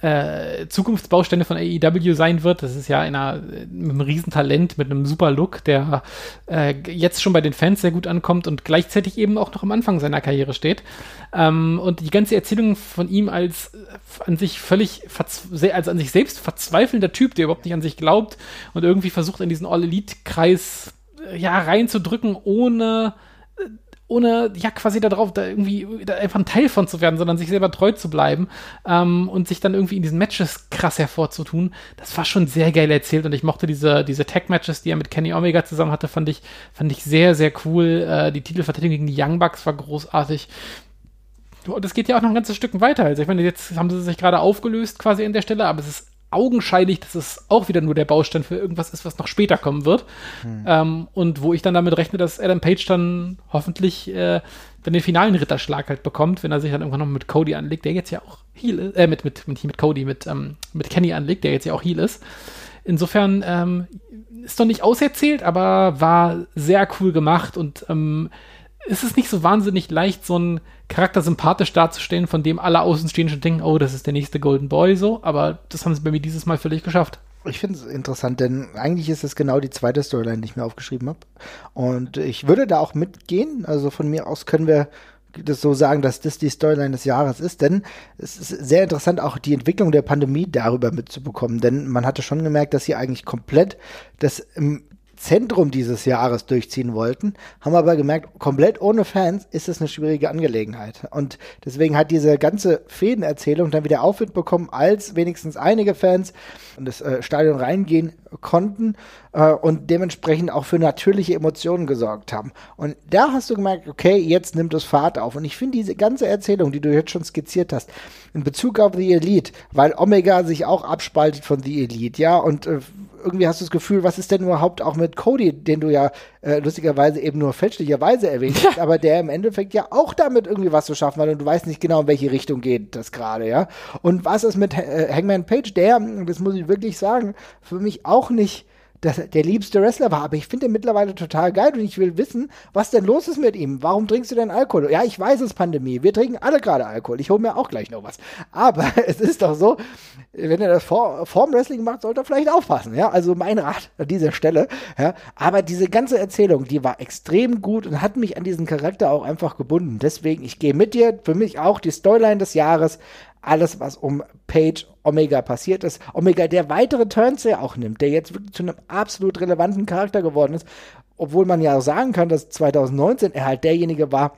äh, Zukunftsbausteine von AEW sein wird. Das ist ja einer mit einem Riesentalent, mit einem super Look, der äh, jetzt schon bei den Fans sehr gut ankommt und gleichzeitig eben auch noch am Anfang seiner Karriere steht. Ähm, und die ganze Erzählung von ihm als äh, an sich völlig als an sich selbst verzweifelnder Typ, der überhaupt nicht an sich glaubt und irgendwie versucht in diesen All-Elite-Kreis äh, ja reinzudrücken, ohne ohne ja quasi darauf da irgendwie da einfach ein Teil von zu werden, sondern sich selber treu zu bleiben ähm, und sich dann irgendwie in diesen Matches krass hervorzutun. Das war schon sehr geil erzählt und ich mochte diese diese Tag Matches, die er mit Kenny Omega zusammen hatte, fand ich fand ich sehr sehr cool. Äh, die Titelverteidigung gegen die Young Bucks war großartig. Und es geht ja auch noch ein ganzes Stück weiter. Also ich meine, jetzt haben sie sich gerade aufgelöst quasi an der Stelle, aber es ist augenscheinlich, dass es auch wieder nur der Baustein für irgendwas ist, was noch später kommen wird. Ähm, und wo ich dann damit rechne, dass Adam Page dann hoffentlich äh, dann den finalen Ritterschlag halt bekommt, wenn er sich dann irgendwann noch mit Cody anlegt, der jetzt ja auch Heal ist, äh, mit, mit, mit, mit Cody, mit, ähm, mit Kenny anlegt, der jetzt ja auch Heal ist. Insofern ähm, ist doch nicht auserzählt, aber war sehr cool gemacht und ähm, ist es nicht so wahnsinnig leicht, so einen Charakter sympathisch darzustellen, von dem alle Außenstehenden schon denken, oh, das ist der nächste Golden Boy so, aber das haben sie bei mir dieses Mal völlig geschafft. Ich finde es interessant, denn eigentlich ist es genau die zweite Storyline, die ich mir aufgeschrieben habe. Und ich würde da auch mitgehen. Also von mir aus können wir das so sagen, dass das die Storyline des Jahres ist, denn es ist sehr interessant, auch die Entwicklung der Pandemie darüber mitzubekommen, denn man hatte schon gemerkt, dass sie eigentlich komplett das im Zentrum dieses Jahres durchziehen wollten, haben aber gemerkt, komplett ohne Fans ist es eine schwierige Angelegenheit. Und deswegen hat diese ganze Fädenerzählung dann wieder Aufwind bekommen, als wenigstens einige Fans in das äh, Stadion reingehen konnten äh, und dementsprechend auch für natürliche Emotionen gesorgt haben. Und da hast du gemerkt, okay, jetzt nimmt es Fahrt auf. Und ich finde diese ganze Erzählung, die du jetzt schon skizziert hast, in Bezug auf The Elite, weil Omega sich auch abspaltet von The Elite, ja, und äh, irgendwie hast du das Gefühl, was ist denn überhaupt auch mit Cody, den du ja äh, lustigerweise eben nur fälschlicherweise erwähnt hast, (laughs) aber der im Endeffekt ja auch damit irgendwie was zu schaffen hat und du weißt nicht genau, in welche Richtung geht das gerade, ja. Und was ist mit äh, Hangman Page, der, das muss ich wirklich sagen, für mich auch nicht das, der liebste Wrestler war. Aber ich finde ihn mittlerweile total geil und ich will wissen, was denn los ist mit ihm. Warum trinkst du denn Alkohol? Ja, ich weiß es, Pandemie. Wir trinken alle gerade Alkohol. Ich hole mir auch gleich noch was. Aber (laughs) es ist doch so, wenn er das vor, vorm Wrestling macht, sollte er vielleicht aufpassen. Ja, also mein Rat an dieser Stelle. Ja, aber diese ganze Erzählung, die war extrem gut und hat mich an diesen Charakter auch einfach gebunden. Deswegen, ich gehe mit dir. Für mich auch die Storyline des Jahres alles, was um Page Omega passiert ist. Omega, der weitere Turns ja auch nimmt, der jetzt wirklich zu einem absolut relevanten Charakter geworden ist, obwohl man ja auch sagen kann, dass 2019 er halt derjenige war,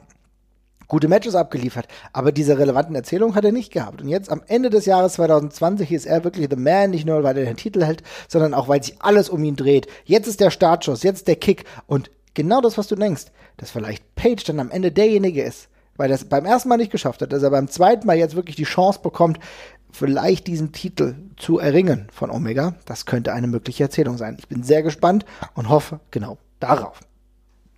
gute Matches abgeliefert, aber diese relevanten Erzählungen hat er nicht gehabt. Und jetzt am Ende des Jahres 2020 ist er wirklich The Man, nicht nur weil er den Titel hält, sondern auch weil sich alles um ihn dreht. Jetzt ist der Startschuss, jetzt der Kick und genau das, was du denkst, dass vielleicht Page dann am Ende derjenige ist, weil er es beim ersten Mal nicht geschafft hat, dass er beim zweiten Mal jetzt wirklich die Chance bekommt, vielleicht diesen Titel zu erringen von Omega. Das könnte eine mögliche Erzählung sein. Ich bin sehr gespannt und hoffe genau darauf.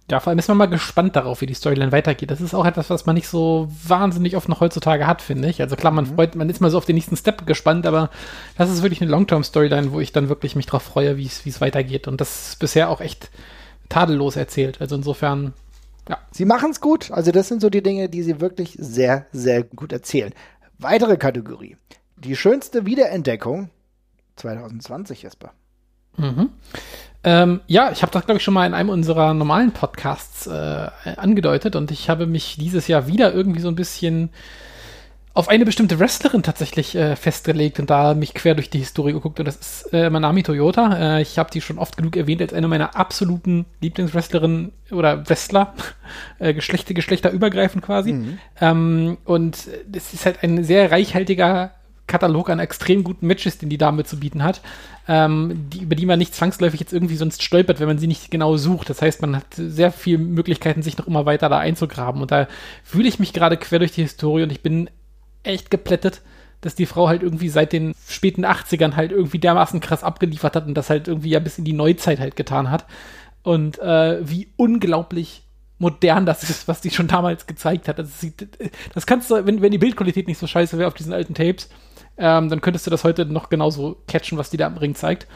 Ja, vor allem ist man mal gespannt darauf, wie die Storyline weitergeht. Das ist auch etwas, was man nicht so wahnsinnig oft noch heutzutage hat, finde ich. Also klar, man mhm. freut, man ist mal so auf den nächsten Step gespannt, aber das ist wirklich eine Long-Term-Storyline, wo ich dann wirklich mich drauf freue, wie es weitergeht. Und das ist bisher auch echt tadellos erzählt. Also insofern ja. Sie machen es gut. Also das sind so die Dinge, die sie wirklich sehr, sehr gut erzählen. Weitere Kategorie. Die schönste Wiederentdeckung 2020, Jesper. Mhm. Ähm, ja, ich habe das, glaube ich, schon mal in einem unserer normalen Podcasts äh, angedeutet und ich habe mich dieses Jahr wieder irgendwie so ein bisschen auf eine bestimmte Wrestlerin tatsächlich äh, festgelegt und da mich quer durch die Historie geguckt und das ist äh, Manami Toyota. Äh, ich habe die schon oft genug erwähnt als eine meiner absoluten Lieblingswrestlerinnen oder Wrestler, (laughs) äh, Geschlechter, geschlechterübergreifend quasi. Mhm. Ähm, und es ist halt ein sehr reichhaltiger Katalog an extrem guten Matches, den die Dame zu bieten hat, ähm, die, über die man nicht zwangsläufig jetzt irgendwie sonst stolpert, wenn man sie nicht genau sucht. Das heißt, man hat sehr viele Möglichkeiten, sich noch immer weiter da einzugraben. Und da fühle ich mich gerade quer durch die Historie und ich bin echt geplättet, dass die Frau halt irgendwie seit den späten 80ern halt irgendwie dermaßen krass abgeliefert hat und das halt irgendwie ja bis in die Neuzeit halt getan hat. Und äh, wie unglaublich modern das ist, was die schon damals gezeigt hat. Das, sieht, das kannst du, wenn, wenn die Bildqualität nicht so scheiße wäre auf diesen alten Tapes, ähm, dann könntest du das heute noch genauso catchen, was die da am Ring zeigt.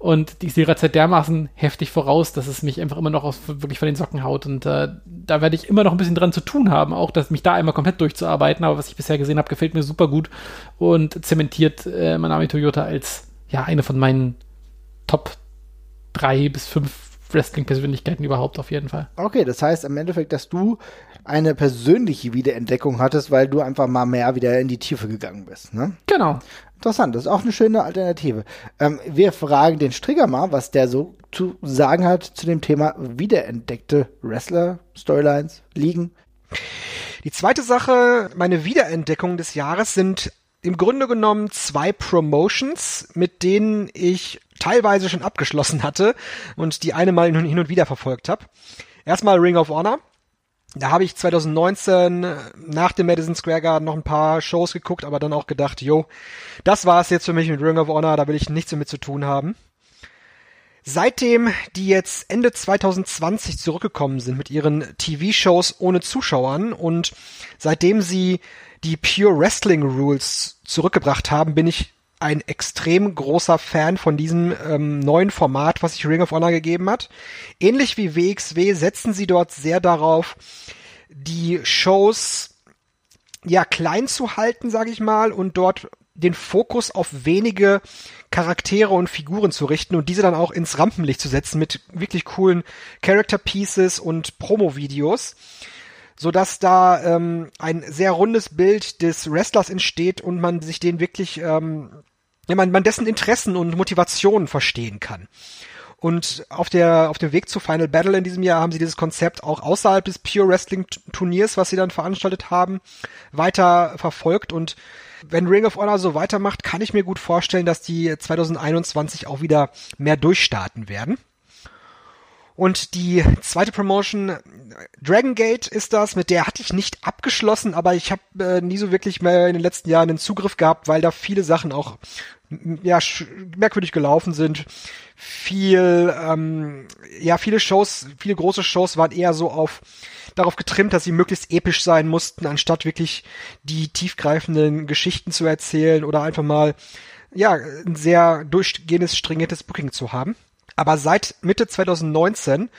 Und die ist ihrer Zeit dermaßen heftig voraus, dass es mich einfach immer noch aus, wirklich von den Socken haut. Und äh, da werde ich immer noch ein bisschen dran zu tun haben, auch dass mich da einmal komplett durchzuarbeiten. Aber was ich bisher gesehen habe, gefällt mir super gut und zementiert äh, Manami Toyota als ja eine von meinen Top drei bis fünf Wrestling-Persönlichkeiten überhaupt auf jeden Fall. Okay, das heißt im Endeffekt, dass du eine persönliche Wiederentdeckung hattest, weil du einfach mal mehr wieder in die Tiefe gegangen bist. Ne? Genau. Interessant, das ist auch eine schöne Alternative. Ähm, wir fragen den Strigger mal, was der so zu sagen hat zu dem Thema wiederentdeckte Wrestler, Storylines, Ligen. Die zweite Sache, meine Wiederentdeckung des Jahres sind im Grunde genommen zwei Promotions, mit denen ich teilweise schon abgeschlossen hatte und die eine mal hin und wieder verfolgt habe. Erstmal Ring of Honor. Da habe ich 2019 äh, nach dem Madison Square Garden noch ein paar Shows geguckt, aber dann auch gedacht, yo, das war es jetzt für mich mit Ring of Honor, da will ich nichts damit zu tun haben. Seitdem die jetzt Ende 2020 zurückgekommen sind mit ihren TV-Shows ohne Zuschauern und seitdem sie die Pure Wrestling Rules zurückgebracht haben, bin ich ein extrem großer Fan von diesem ähm, neuen Format, was sich Ring of Honor gegeben hat. Ähnlich wie WXW setzen sie dort sehr darauf, die Shows ja klein zu halten, sage ich mal, und dort den Fokus auf wenige Charaktere und Figuren zu richten und diese dann auch ins Rampenlicht zu setzen mit wirklich coolen Character Pieces und Promo-Videos, so dass da ähm, ein sehr rundes Bild des Wrestlers entsteht und man sich den wirklich ähm, ja, man, man dessen Interessen und Motivationen verstehen kann. Und auf der, auf dem Weg zu Final Battle in diesem Jahr haben sie dieses Konzept auch außerhalb des Pure Wrestling Turniers, was sie dann veranstaltet haben, weiter verfolgt und wenn Ring of Honor so weitermacht, kann ich mir gut vorstellen, dass die 2021 auch wieder mehr durchstarten werden. Und die zweite Promotion, Dragon Gate ist das, mit der hatte ich nicht abgeschlossen, aber ich habe äh, nie so wirklich mehr in den letzten Jahren den Zugriff gehabt, weil da viele Sachen auch ja merkwürdig gelaufen sind. Viel, ähm, ja, viele Shows, viele große Shows waren eher so auf darauf getrimmt, dass sie möglichst episch sein mussten, anstatt wirklich die tiefgreifenden Geschichten zu erzählen oder einfach mal ja ein sehr durchgehendes, stringentes Booking zu haben. Aber seit Mitte 2019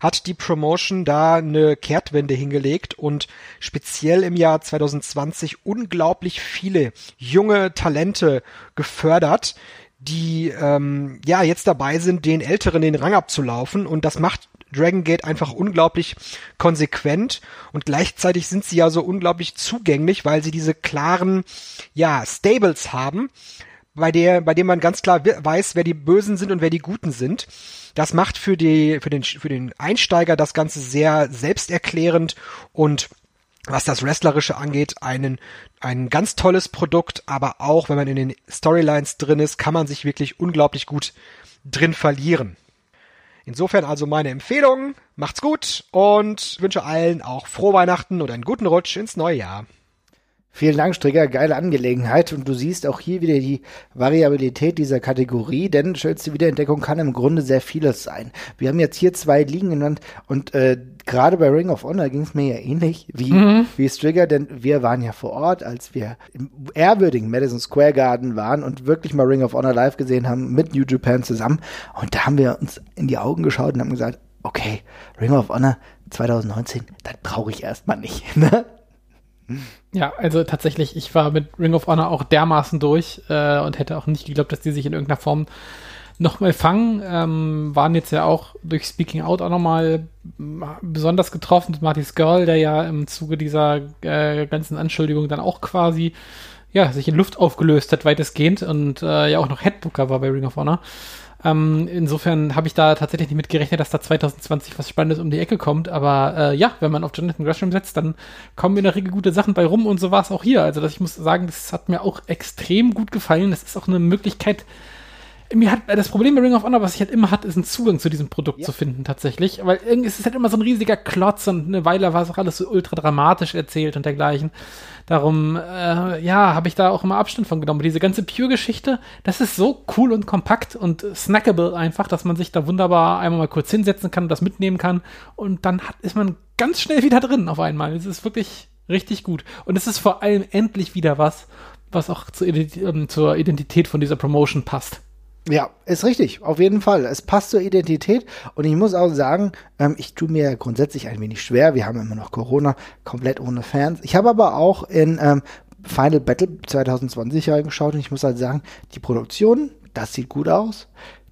hat die Promotion da eine Kehrtwende hingelegt und speziell im Jahr 2020 unglaublich viele junge Talente gefördert, die ähm, ja jetzt dabei sind, den Älteren den Rang abzulaufen. Und das macht Dragon Gate einfach unglaublich konsequent. Und gleichzeitig sind sie ja so unglaublich zugänglich, weil sie diese klaren ja Stables haben, bei der, bei dem man ganz klar weiß, wer die Bösen sind und wer die Guten sind. Das macht für die, für den, für den Einsteiger das Ganze sehr selbsterklärend und was das Wrestlerische angeht, einen, ein ganz tolles Produkt, aber auch wenn man in den Storylines drin ist, kann man sich wirklich unglaublich gut drin verlieren. Insofern also meine Empfehlung, macht's gut und wünsche allen auch frohe Weihnachten und einen guten Rutsch ins neue Jahr. Vielen Dank, Stricker. Geile Angelegenheit. Und du siehst auch hier wieder die Variabilität dieser Kategorie, denn schönste Wiederentdeckung kann im Grunde sehr vieles sein. Wir haben jetzt hier zwei Ligen genannt und äh, gerade bei Ring of Honor ging es mir ja ähnlich wie, mhm. wie Strigger, denn wir waren ja vor Ort, als wir im ehrwürdigen Madison Square Garden waren und wirklich mal Ring of Honor live gesehen haben mit New Japan zusammen. Und da haben wir uns in die Augen geschaut und haben gesagt, okay, Ring of Honor 2019, das brauche ich erstmal nicht. (laughs) Ne? Ja, also tatsächlich, ich war mit Ring of Honor auch dermaßen durch äh, und hätte auch nicht geglaubt, dass die sich in irgendeiner Form nochmal fangen. Ähm, waren jetzt ja auch durch Speaking Out auch nochmal besonders getroffen. Marty Skrull, der ja im Zuge dieser äh, ganzen Anschuldigung dann auch quasi ja, sich in Luft aufgelöst hat, weitestgehend und äh, ja auch noch Headbooker war bei Ring of Honor. Ähm, insofern habe ich da tatsächlich nicht mit gerechnet, dass da 2020 was Spannendes um die Ecke kommt. Aber äh, ja, wenn man auf Jonathan Gresham setzt, dann kommen in der Regel gute Sachen bei rum und so war es auch hier. Also das, ich muss sagen, das hat mir auch extrem gut gefallen. Das ist auch eine Möglichkeit, mir hat das Problem bei Ring of Honor, was ich halt immer hatte, ist einen Zugang zu diesem Produkt ja. zu finden tatsächlich, weil irgendwie ist es halt immer so ein riesiger Klotz und eine Weile war es auch alles so ultra dramatisch erzählt und dergleichen. Darum, äh, ja, habe ich da auch immer Abstand von genommen. Diese ganze Pure-Geschichte, das ist so cool und kompakt und snackable einfach, dass man sich da wunderbar einmal mal kurz hinsetzen kann und das mitnehmen kann und dann hat, ist man ganz schnell wieder drin auf einmal. Es ist wirklich richtig gut und es ist vor allem endlich wieder was, was auch zur ähm, zur Identität von dieser Promotion passt. Ja, ist richtig, auf jeden Fall. Es passt zur Identität und ich muss auch sagen, ähm, ich tue mir grundsätzlich ein wenig schwer. Wir haben immer noch Corona, komplett ohne Fans. Ich habe aber auch in ähm, Final Battle 2020 reingeschaut und ich muss halt sagen, die Produktion, das sieht gut aus.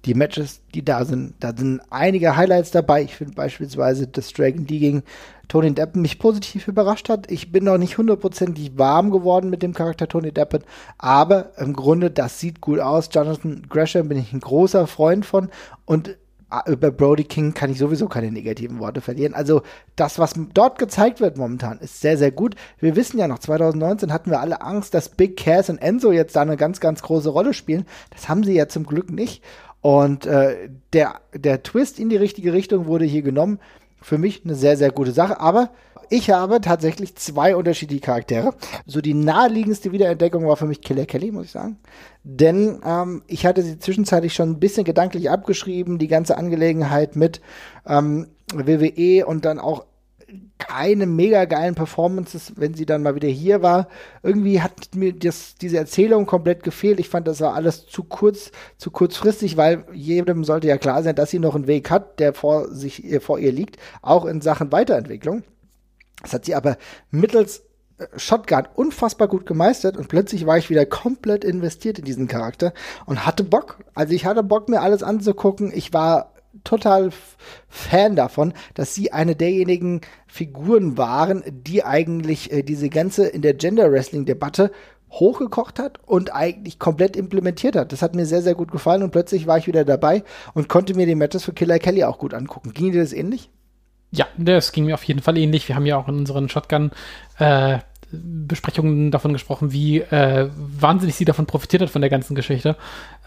Die Matches, die da sind, da sind einige Highlights dabei. Ich finde beispielsweise das Dragon League gegen Tony Deppen mich positiv überrascht hat. Ich bin noch nicht hundertprozentig warm geworden mit dem Charakter Tony Deppen, aber im Grunde, das sieht gut aus. Jonathan Gresham bin ich ein großer Freund von und äh, über Brody King kann ich sowieso keine negativen Worte verlieren. Also das, was dort gezeigt wird momentan, ist sehr, sehr gut. Wir wissen ja noch, 2019 hatten wir alle Angst, dass Big Cass und Enzo jetzt da eine ganz, ganz große Rolle spielen. Das haben sie ja zum Glück nicht. Und äh, der, der Twist in die richtige Richtung wurde hier genommen für mich eine sehr, sehr gute Sache. Aber ich habe tatsächlich zwei unterschiedliche Charaktere. So die naheliegendste Wiederentdeckung war für mich Killer Kelly, muss ich sagen. Denn ähm, ich hatte sie zwischenzeitlich schon ein bisschen gedanklich abgeschrieben, die ganze Angelegenheit mit ähm, WWE und dann auch keine mega geilen Performances, wenn sie dann mal wieder hier war. Irgendwie hat mir das, diese Erzählung komplett gefehlt. Ich fand, das war alles zu kurz, zu kurzfristig, weil jedem sollte ja klar sein, dass sie noch einen Weg hat, der vor sich, vor ihr liegt, auch in Sachen Weiterentwicklung. Das hat sie aber mittels äh, Shotgun unfassbar gut gemeistert und plötzlich war ich wieder komplett investiert in diesen Charakter und hatte Bock. Also ich hatte Bock, mir alles anzugucken. Ich war total Fan davon, dass sie eine derjenigen Figuren waren, die eigentlich äh, diese ganze in der Gender Wrestling Debatte hochgekocht hat und eigentlich komplett implementiert hat. Das hat mir sehr, sehr gut gefallen und plötzlich war ich wieder dabei und konnte mir die Matches für Killer Kelly auch gut angucken. Ging dir das ähnlich? Ja, das ging mir auf jeden Fall ähnlich. Wir haben ja auch in unseren Shotgun äh, Besprechungen davon gesprochen, wie äh, wahnsinnig sie davon profitiert hat von der ganzen Geschichte.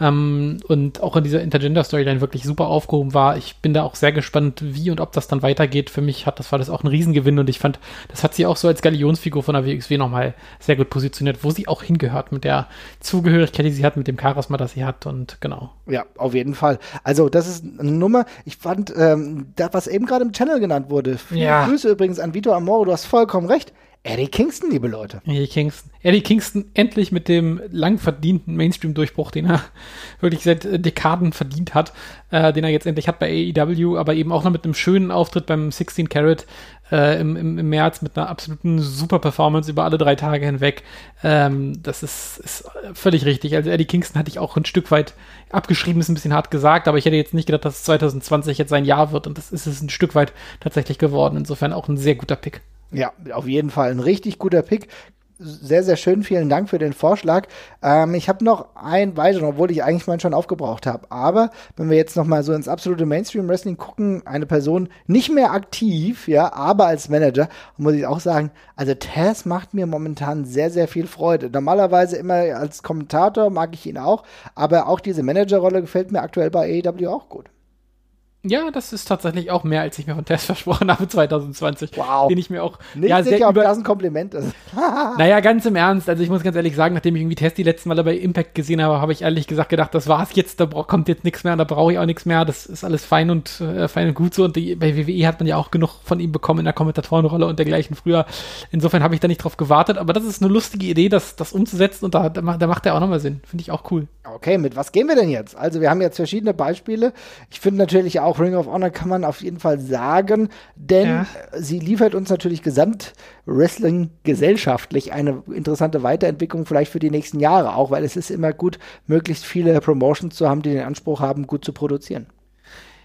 Ähm, und auch in dieser Intergender-Storyline wirklich super aufgehoben war. Ich bin da auch sehr gespannt, wie und ob das dann weitergeht. Für mich hat das war das auch ein Riesengewinn und ich fand, das hat sie auch so als Galionsfigur von der WXW nochmal sehr gut positioniert, wo sie auch hingehört mit der Zugehörigkeit, die sie hat, mit dem Charisma, das sie hat und genau. Ja, auf jeden Fall. Also das ist eine Nummer. Ich fand, ähm, das, was eben gerade im Channel genannt wurde. Viele Ja. Grüße übrigens an Vito Amoro. Du hast vollkommen recht. Eddie Kingston, liebe Leute. Eddie Kingston. Eddie Kingston endlich mit dem lang verdienten Mainstream-Durchbruch, den er (laughs) wirklich seit äh, Dekaden verdient hat, äh, den er jetzt endlich hat bei AEW, aber eben auch noch mit einem schönen Auftritt beim 16 Carat äh, im, im, im März mit einer absoluten super Performance über alle drei Tage hinweg. Ähm, das ist, ist völlig richtig. Also Eddie Kingston hatte ich auch ein Stück weit abgeschrieben, ist ein bisschen hart gesagt, aber ich hätte jetzt nicht gedacht, dass 2020 jetzt sein Jahr wird und das ist es ein Stück weit tatsächlich geworden. Insofern auch ein sehr guter Pick. Ja, auf jeden Fall ein richtig guter Pick. Sehr, sehr schön. Vielen Dank für den Vorschlag. Ähm, ich habe noch einen weiteren, obwohl ich eigentlich meinen schon aufgebraucht habe. Aber wenn wir jetzt noch mal so ins absolute Mainstream-Wrestling gucken, eine Person nicht mehr aktiv, ja, aber als Manager, muss ich auch sagen, also Taz macht mir momentan sehr, sehr viel Freude. Normalerweise immer als Kommentator mag ich ihn auch, aber auch diese Managerrolle gefällt mir aktuell bei AEW auch gut. Ja, das ist tatsächlich auch mehr, als ich mir von Tess (laughs) versprochen habe 2020. Wow. Den ich mir auch Nicht ja, sehr sicher, ob das ein Kompliment ist. (laughs) Naja, ganz im Ernst. Also ich muss ganz ehrlich sagen, nachdem ich irgendwie Test die letzten Male bei Impact gesehen habe, habe ich ehrlich gesagt gedacht, das war's jetzt, da kommt jetzt nichts mehr, da brauche ich auch nichts mehr. Das ist alles fein und äh, fein und gut so. Und die, bei WWE hat man ja auch genug von ihm bekommen in der Kommentatorenrolle und dergleichen früher. Insofern habe ich da nicht drauf gewartet. Aber das ist eine lustige Idee, das, das umzusetzen und da, da, macht- da macht er auch nochmal Sinn. Finde ich auch cool. Okay, mit was gehen wir denn jetzt? Also wir haben jetzt verschiedene Beispiele. Ich finde natürlich auch Ring of Honor kann man auf jeden Fall sagen, denn Ja. sie liefert uns natürlich Gesamt-Wrestling gesellschaftlich eine interessante Weiterentwicklung vielleicht für die nächsten Jahre auch, weil es ist immer gut, möglichst viele Promotions zu haben, die den Anspruch haben, gut zu produzieren.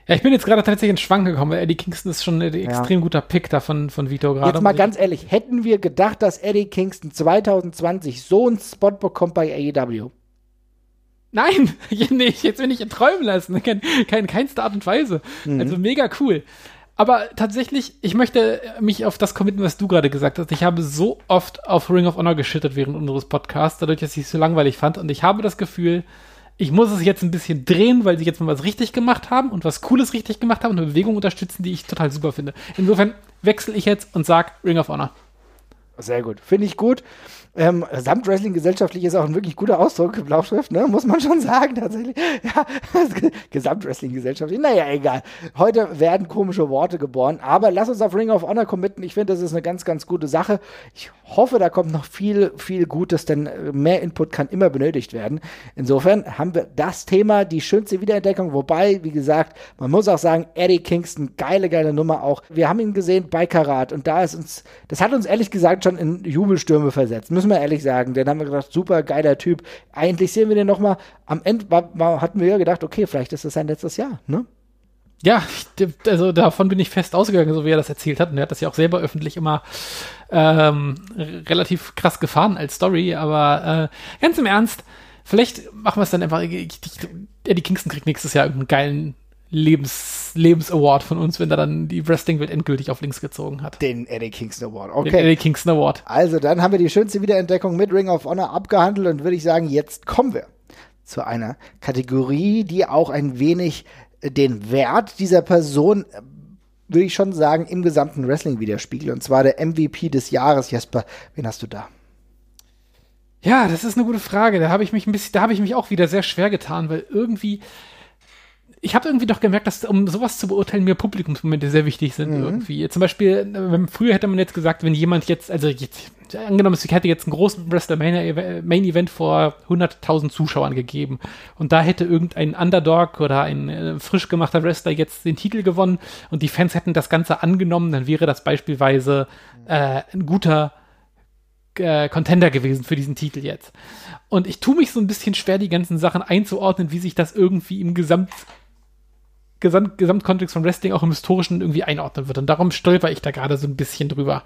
Ja, ich bin jetzt gerade tatsächlich ins Schwanken gekommen, weil Eddie Kingston ist schon ein extrem guter Pick da von, Vito gerade. Jetzt mal ganz ehrlich, hätten wir gedacht, dass Eddie Kingston 2020 so einen Spot bekommt bei AEW? Nein, (laughs) nee, jetzt bin ich träumen lassen. (laughs) Kein, kein, keinster Art und Weise. Also mega cool. Aber tatsächlich, ich möchte mich auf das committen, was du gerade gesagt hast. Ich habe so oft auf Ring of Honor geschüttet während unseres Podcasts, dadurch, dass ich es so langweilig fand. Und ich habe das Gefühl, ich muss es jetzt ein bisschen drehen, weil sie jetzt mal was richtig gemacht haben und was Cooles richtig gemacht haben und eine Bewegung unterstützen, die ich total super finde. Insofern wechsle ich jetzt und sag Ring of Honor. Sehr gut. Finde ich gut. Ähm, Samtwrestling gesellschaftlich ist auch ein wirklich guter Ausdruck, Blauschrift, ne? muss man schon sagen, tatsächlich. (laughs) Ja, Gesamtwrestling gesellschaftlich, naja, egal. Heute werden komische Worte geboren, aber lass uns auf Ring of Honor committen. Ich finde, das ist eine ganz, ganz gute Sache. Ich hoffe, da kommt noch viel, viel Gutes, denn äh, mehr Input kann immer benötigt werden. Insofern haben wir das Thema, die schönste Wiederentdeckung, wobei, wie gesagt, man muss auch sagen, Eddie Kingston, geile, geile Nummer auch. Wir haben ihn gesehen bei Karat und da ist uns, das hat uns ehrlich gesagt schon in Jubelstürme versetzt, müssen wir ehrlich sagen. Dann haben wir gedacht, super geiler Typ. Eigentlich sehen wir den noch mal. Am Ende war, war, hatten wir ja gedacht, okay, vielleicht ist das sein letztes Jahr, ne? Ja, also davon bin ich fest ausgegangen, so wie er das erzählt hat. Und er hat das ja auch selber öffentlich immer ähm, relativ krass gefahren als Story. Aber äh, ganz im Ernst, vielleicht machen wir es dann einfach. Ich, ich, Eddie Kingston kriegt nächstes Jahr irgendeinen geilen Lebens, Lebens-Award von uns, wenn er dann die Wrestling-Welt endgültig auf links gezogen hat. Den Eddie Kingston Award. Den Okay. Eddie Kingston Award. Also, dann haben wir die schönste Wiederentdeckung mit Ring of Honor abgehandelt und würde ich sagen, jetzt kommen wir zu einer Kategorie, die auch ein wenig äh, den Wert dieser Person, äh, würde ich schon sagen, im gesamten Wrestling widerspiegelt. Und zwar der MVP des Jahres. Jesper, wen hast du da? Ja, das ist eine gute Frage. Da habe ich mich ein bisschen, da habe ich mich auch wieder sehr schwer getan, weil irgendwie, ich habe irgendwie doch gemerkt, dass um sowas zu beurteilen, mir Publikumsmomente sehr wichtig sind irgendwie. Zum Beispiel, äh, wenn, früher hätte man jetzt gesagt, wenn jemand jetzt, also jetzt, angenommen, ich hätte jetzt einen großen WrestleMania Main Event vor 100.000 Zuschauern gegeben und da hätte irgendein Underdog oder ein äh, frisch gemachter Wrestler jetzt den Titel gewonnen und die Fans hätten das Ganze angenommen, dann wäre das beispielsweise äh, ein guter äh, Contender gewesen für diesen Titel jetzt. Und ich tue mich so ein bisschen schwer, die ganzen Sachen einzuordnen, wie sich das irgendwie im Gesamt, Gesamt, Gesamtkontext von Wrestling auch im Historischen irgendwie einordnen wird. Und darum stolper ich da gerade so ein bisschen drüber.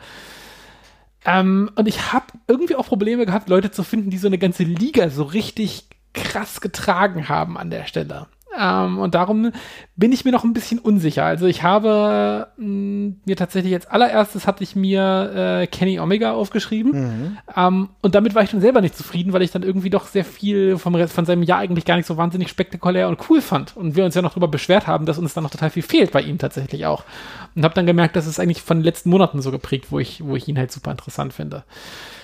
Ähm, und ich habe irgendwie auch Probleme gehabt, Leute zu finden, die so eine ganze Liga so richtig krass getragen haben an der Stelle. Ähm, und darum bin ich mir noch ein bisschen unsicher. Also ich habe mh, mm, mir tatsächlich als allererstes hatte ich mir äh, Kenny Omega aufgeschrieben. Mhm. Ähm, und damit war ich dann selber nicht zufrieden, weil ich dann irgendwie doch sehr viel vom Rest von seinem Jahr eigentlich gar nicht so wahnsinnig spektakulär und cool fand. Und wir uns ja noch darüber beschwert haben, dass uns dann noch total viel fehlt bei ihm tatsächlich auch. Und habe dann gemerkt, dass es eigentlich von den letzten Monaten so geprägt, wo ich, wo ich ihn halt super interessant finde.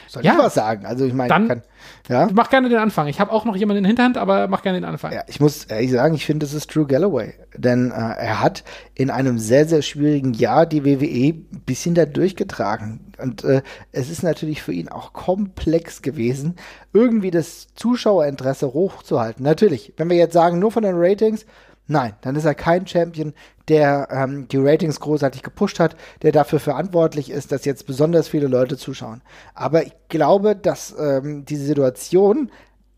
Soll ja. ich was sagen? Also ich meine, dann kann, ja? mach gerne den Anfang. Ich habe auch noch jemanden in der Hinterhand, aber mach gerne den Anfang. Ja, ich muss ehrlich sagen, ich finde, das ist Drew Galloway, denn äh, er hat in einem sehr sehr schwierigen Jahr die WWE ein bisschen da durchgetragen und äh, es ist natürlich für ihn auch komplex gewesen, irgendwie das Zuschauerinteresse hochzuhalten. Natürlich, wenn wir jetzt sagen, nur von den Ratings, Nein, dann ist er kein Champion, der ähm, die Ratings großartig gepusht hat, der dafür verantwortlich ist, dass jetzt besonders viele Leute zuschauen. Aber ich glaube, dass ähm, diese Situation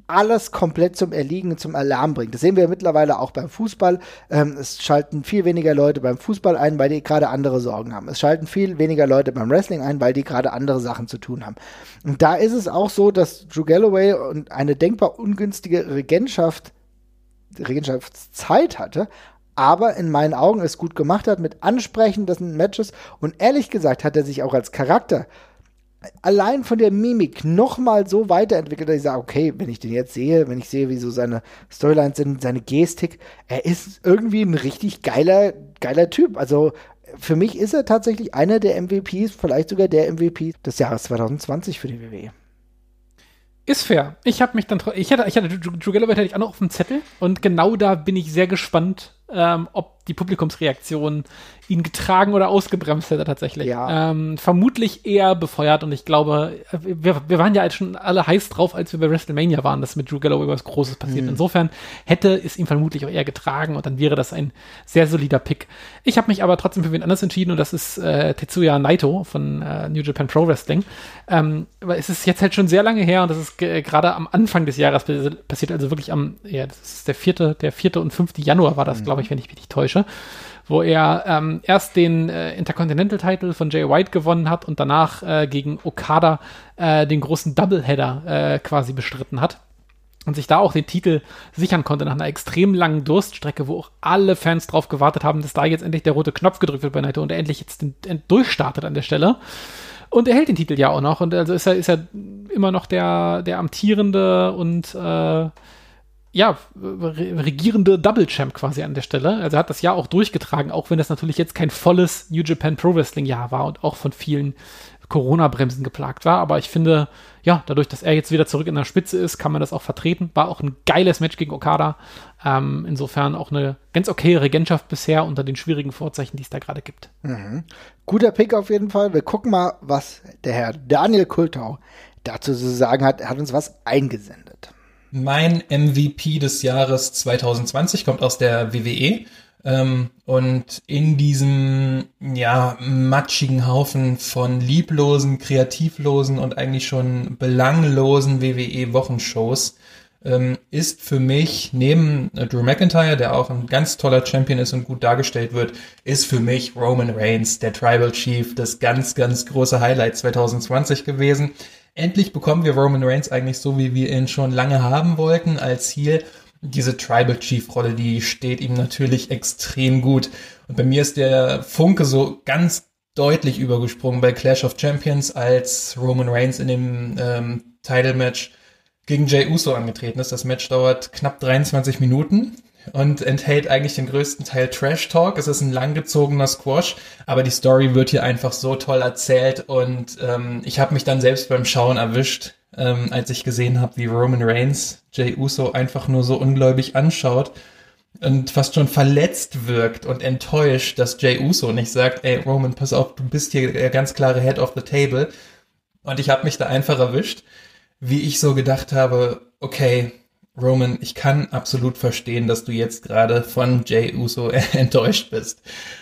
alles komplett zum Erliegen, zum Alarm bringt. Das sehen wir mittlerweile auch beim Fußball. Ähm, es schalten viel weniger Leute beim Fußball ein, weil die gerade andere Sorgen haben. Es schalten viel weniger Leute beim Wrestling ein, weil die gerade andere Sachen zu tun haben. Und da ist es auch so, dass Drew Galloway und eine denkbar ungünstige Regentschaft Regentschaftszeit hatte, aber in meinen Augen es gut gemacht hat mit ansprechenden Matches und ehrlich gesagt hat er sich auch als Charakter allein von der Mimik nochmal so weiterentwickelt, dass ich sage, okay, wenn ich den jetzt sehe, wenn ich sehe, wie so seine Storylines sind, seine Gestik, er ist irgendwie ein richtig geiler, geiler Typ. Also für mich ist er tatsächlich einer der MVPs, vielleicht sogar der MVP des Jahres 2020 für die WWE. Ist fair. Ich habe mich dann, ich hatte, ich hatte Drew Galloway hatte ich auch noch auf dem Zettel und genau da bin ich sehr gespannt, ähm, ob die Publikumsreaktion ihn getragen oder ausgebremst hätte tatsächlich. Ja. Ähm, vermutlich eher befeuert und ich glaube, wir, wir waren ja halt schon alle heiß drauf, als wir bei WrestleMania waren, dass mit Drew Galloway was Großes passiert. Mhm. Insofern hätte es ihm vermutlich auch eher getragen und dann wäre das ein sehr solider Pick. Ich habe mich aber trotzdem für wen anders entschieden und das ist äh, Tetsuya Naito von äh, New Japan Pro Wrestling. Ähm, aber es ist jetzt halt schon sehr lange her und das ist gerade am Anfang des Jahres passiert, also wirklich am, ja, das ist der vierte, der vierte und fünfte Januar war das, mhm. glaube ich, wenn ich mich nicht täusche wo er ähm, erst den äh, Intercontinental-Title von Jay White gewonnen hat und danach äh, gegen Okada äh, den großen Doubleheader äh, quasi bestritten hat und sich da auch den Titel sichern konnte nach einer extrem langen Durststrecke, wo auch alle Fans drauf gewartet haben, dass da jetzt endlich der rote Knopf gedrückt wird bei Naito und er endlich jetzt den, den durchstartet an der Stelle. Und er hält den Titel ja auch noch und also ist er, ist er immer noch der, der amtierende und äh, ja, regierende Double Champ quasi an der Stelle. Also hat das Jahr auch durchgetragen, auch wenn das natürlich jetzt kein volles New Japan Pro Wrestling Jahr war und auch von vielen Corona-Bremsen geplagt war. Aber ich finde, ja, dadurch, dass er jetzt wieder zurück in der Spitze ist, kann man das auch vertreten. War auch ein geiles Match gegen Okada. Ähm, insofern auch eine ganz okay Regentschaft bisher unter den schwierigen Vorzeichen, die es da gerade gibt. Mhm. Guter Pick auf jeden Fall. Wir gucken mal, was der Herr Daniel Kultau dazu zu sagen hat. Er hat uns was eingesendet. Mein MVP des Jahres 2020 kommt aus der WWE. Ähm, und in diesem, ja, matschigen Haufen von lieblosen, kreativlosen und eigentlich schon belanglosen WWE-Wochenshows ähm, ist für mich neben Drew McIntyre, der auch ein ganz toller Champion ist und gut dargestellt wird, ist für mich Roman Reigns, der Tribal Chief, das ganz, ganz große Highlight 2020 gewesen. Endlich bekommen wir Roman Reigns eigentlich so, wie wir ihn schon lange haben wollten, als Heel. Diese Tribal Chief Rolle, die steht ihm natürlich extrem gut. Und bei mir ist der Funke so ganz deutlich übergesprungen bei Clash of Champions, als Roman Reigns in dem ähm, Title Match gegen Jay Uso angetreten ist. Das Match dauert knapp 23 Minuten und enthält eigentlich den größten Teil Trash Talk. Es ist ein langgezogener Squash, aber die Story wird hier einfach so toll erzählt und ähm, ich habe mich dann selbst beim Schauen erwischt, ähm, als ich gesehen habe, wie Roman Reigns Jay Uso einfach nur so ungläubig anschaut und fast schon verletzt wirkt und enttäuscht, dass Jay Uso nicht sagt, ey Roman, pass auf, du bist hier der ganz klare Head of the Table. Und ich habe mich da einfach erwischt, wie ich so gedacht habe, okay, Roman, ich kann absolut verstehen, dass du jetzt gerade von Jay Uso (laughs) enttäuscht bist.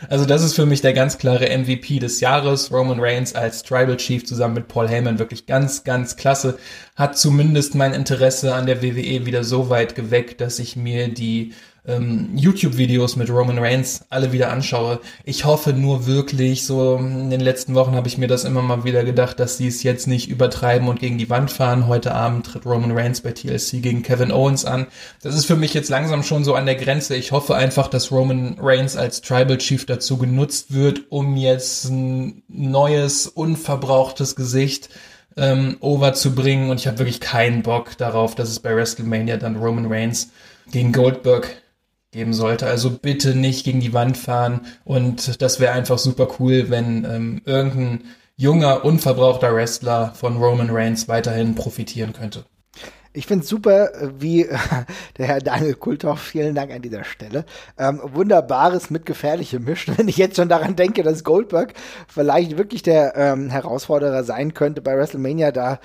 Also das ist für mich der ganz klare MVP des Jahres. Roman Reigns als Tribal Chief zusammen mit Paul Heyman wirklich ganz, ganz klasse. Hat zumindest mein Interesse an der WWE wieder so weit geweckt, dass ich mir die ähm, YouTube-Videos mit Roman Reigns alle wieder anschaue. Ich hoffe nur wirklich, so in den letzten Wochen habe ich mir das immer mal wieder gedacht, dass sie es jetzt nicht übertreiben und gegen die Wand fahren. Heute Abend tritt Roman Reigns bei TLC gegen Kevin Owens an. Das ist für mich jetzt langsam schon so an der Grenze. Ich hoffe einfach, dass Roman Reigns als Tribal Chief dazu genutzt wird, um jetzt ein neues, unverbrauchtes Gesicht ähm, over zu bringen. Und ich habe wirklich keinen Bock darauf, dass es bei WrestleMania dann Roman Reigns gegen Goldberg geben sollte. Also bitte nicht gegen die Wand fahren. Und das wäre einfach super cool, wenn ähm, irgendein junger, unverbrauchter Wrestler von Roman Reigns weiterhin profitieren könnte. Ich finde super, wie äh, (laughs) der Herr Daniel Kulthoff, vielen Dank an dieser Stelle, ähm, wunderbares mit Gefährliche mischt. (laughs) Wenn ich jetzt schon daran denke, dass Goldberg vielleicht wirklich der ähm, Herausforderer sein könnte bei WrestleMania, da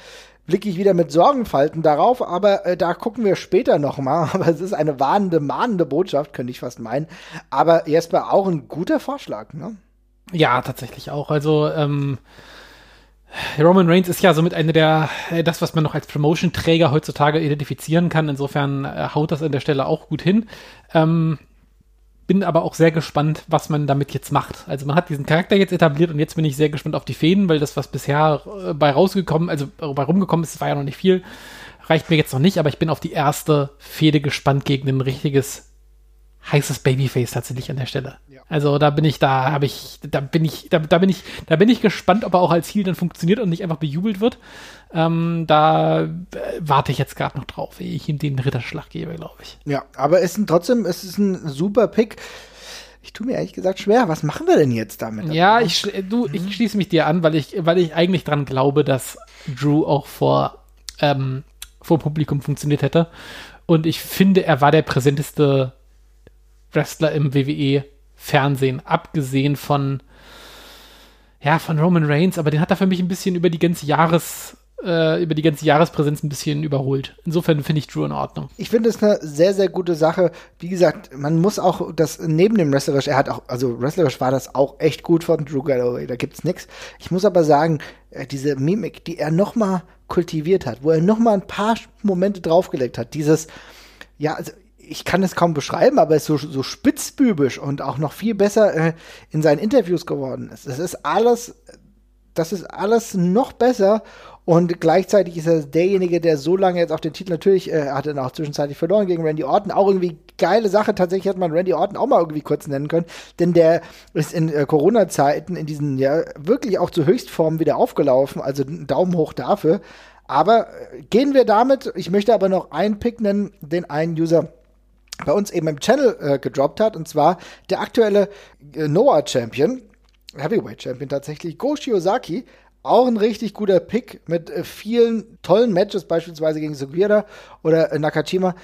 blicke ich wieder mit Sorgenfalten darauf, aber äh, da gucken wir später nochmal. (laughs) Aber es ist eine warnende, mahnende Botschaft, könnte ich fast meinen. Aber Jesper, auch ein guter Vorschlag, ne? Ja, tatsächlich auch. Also, ähm, Roman Reigns ist ja somit eine der, äh, das, was man noch als Promotion-Träger heutzutage identifizieren kann. Insofern äh, haut das an der Stelle auch gut hin. Ähm, bin aber auch sehr gespannt, was man damit jetzt macht. Also man hat diesen Charakter jetzt etabliert und jetzt bin ich sehr gespannt auf die Fäden, weil das, was bisher äh, bei rausgekommen, also bei rumgekommen ist, war ja noch nicht viel. Reicht mir jetzt noch nicht, aber ich bin auf die erste Fehde gespannt gegen ein richtiges heißes Babyface tatsächlich an der Stelle. Ja. Also da bin ich, da habe ich, da bin ich, da, da, bin ich, da bin ich gespannt, ob er auch als Heal dann funktioniert und nicht einfach bejubelt wird. Ähm, da äh, warte ich jetzt gerade noch drauf, ehe ich ihm den Ritterschlag gebe, glaube ich. Ja, aber es ist trotzdem, es ist ein super Pick. Ich tue mir ehrlich gesagt schwer. Was machen wir denn jetzt damit? Ja, ich, du, ich mhm. schließe mich dir an, weil ich, weil ich eigentlich dran glaube, dass Drew auch vor, ähm, vor Publikum funktioniert hätte. Und ich finde, er war der präsenteste Wrestler im WWE-Fernsehen, abgesehen von, ja, von Roman Reigns, aber den hat er für mich ein bisschen über die ganze Jahres, äh, über die ganze Jahrespräsenz ein bisschen überholt. Insofern finde ich Drew in Ordnung. Ich finde es eine sehr, sehr gute Sache. Wie gesagt, man muss auch das neben dem Wrestlerisch, er hat auch, also Wrestlerisch war das auch echt gut von Drew Galloway, da gibt's nichts. Ich muss aber sagen, äh, diese Mimik, die er nochmal kultiviert hat, wo er nochmal ein paar Momente draufgelegt hat, dieses, ja, also ich kann es kaum beschreiben, aber ist so, so spitzbübisch und auch noch viel besser äh, in seinen Interviews geworden ist. Das ist alles, das ist alles noch besser und gleichzeitig ist er derjenige, der so lange jetzt auch den Titel natürlich äh, hat er auch zwischenzeitlich verloren gegen Randy Orton. Auch irgendwie geile Sache. Tatsächlich hat man Randy Orton auch mal irgendwie kurz nennen können, denn der ist in äh, Corona-Zeiten in diesen ja wirklich auch zu Höchstformen wieder aufgelaufen. Also Daumen hoch dafür. Aber äh, gehen wir damit. Ich möchte aber noch einen Pick nennen, den einen User bei uns eben im Channel äh, gedroppt hat, und zwar der aktuelle äh, Noah Champion, Heavyweight Champion tatsächlich, Go Shiozaki, auch ein richtig guter Pick mit äh, vielen tollen Matches, beispielsweise gegen Sugiura oder äh, Nakajima.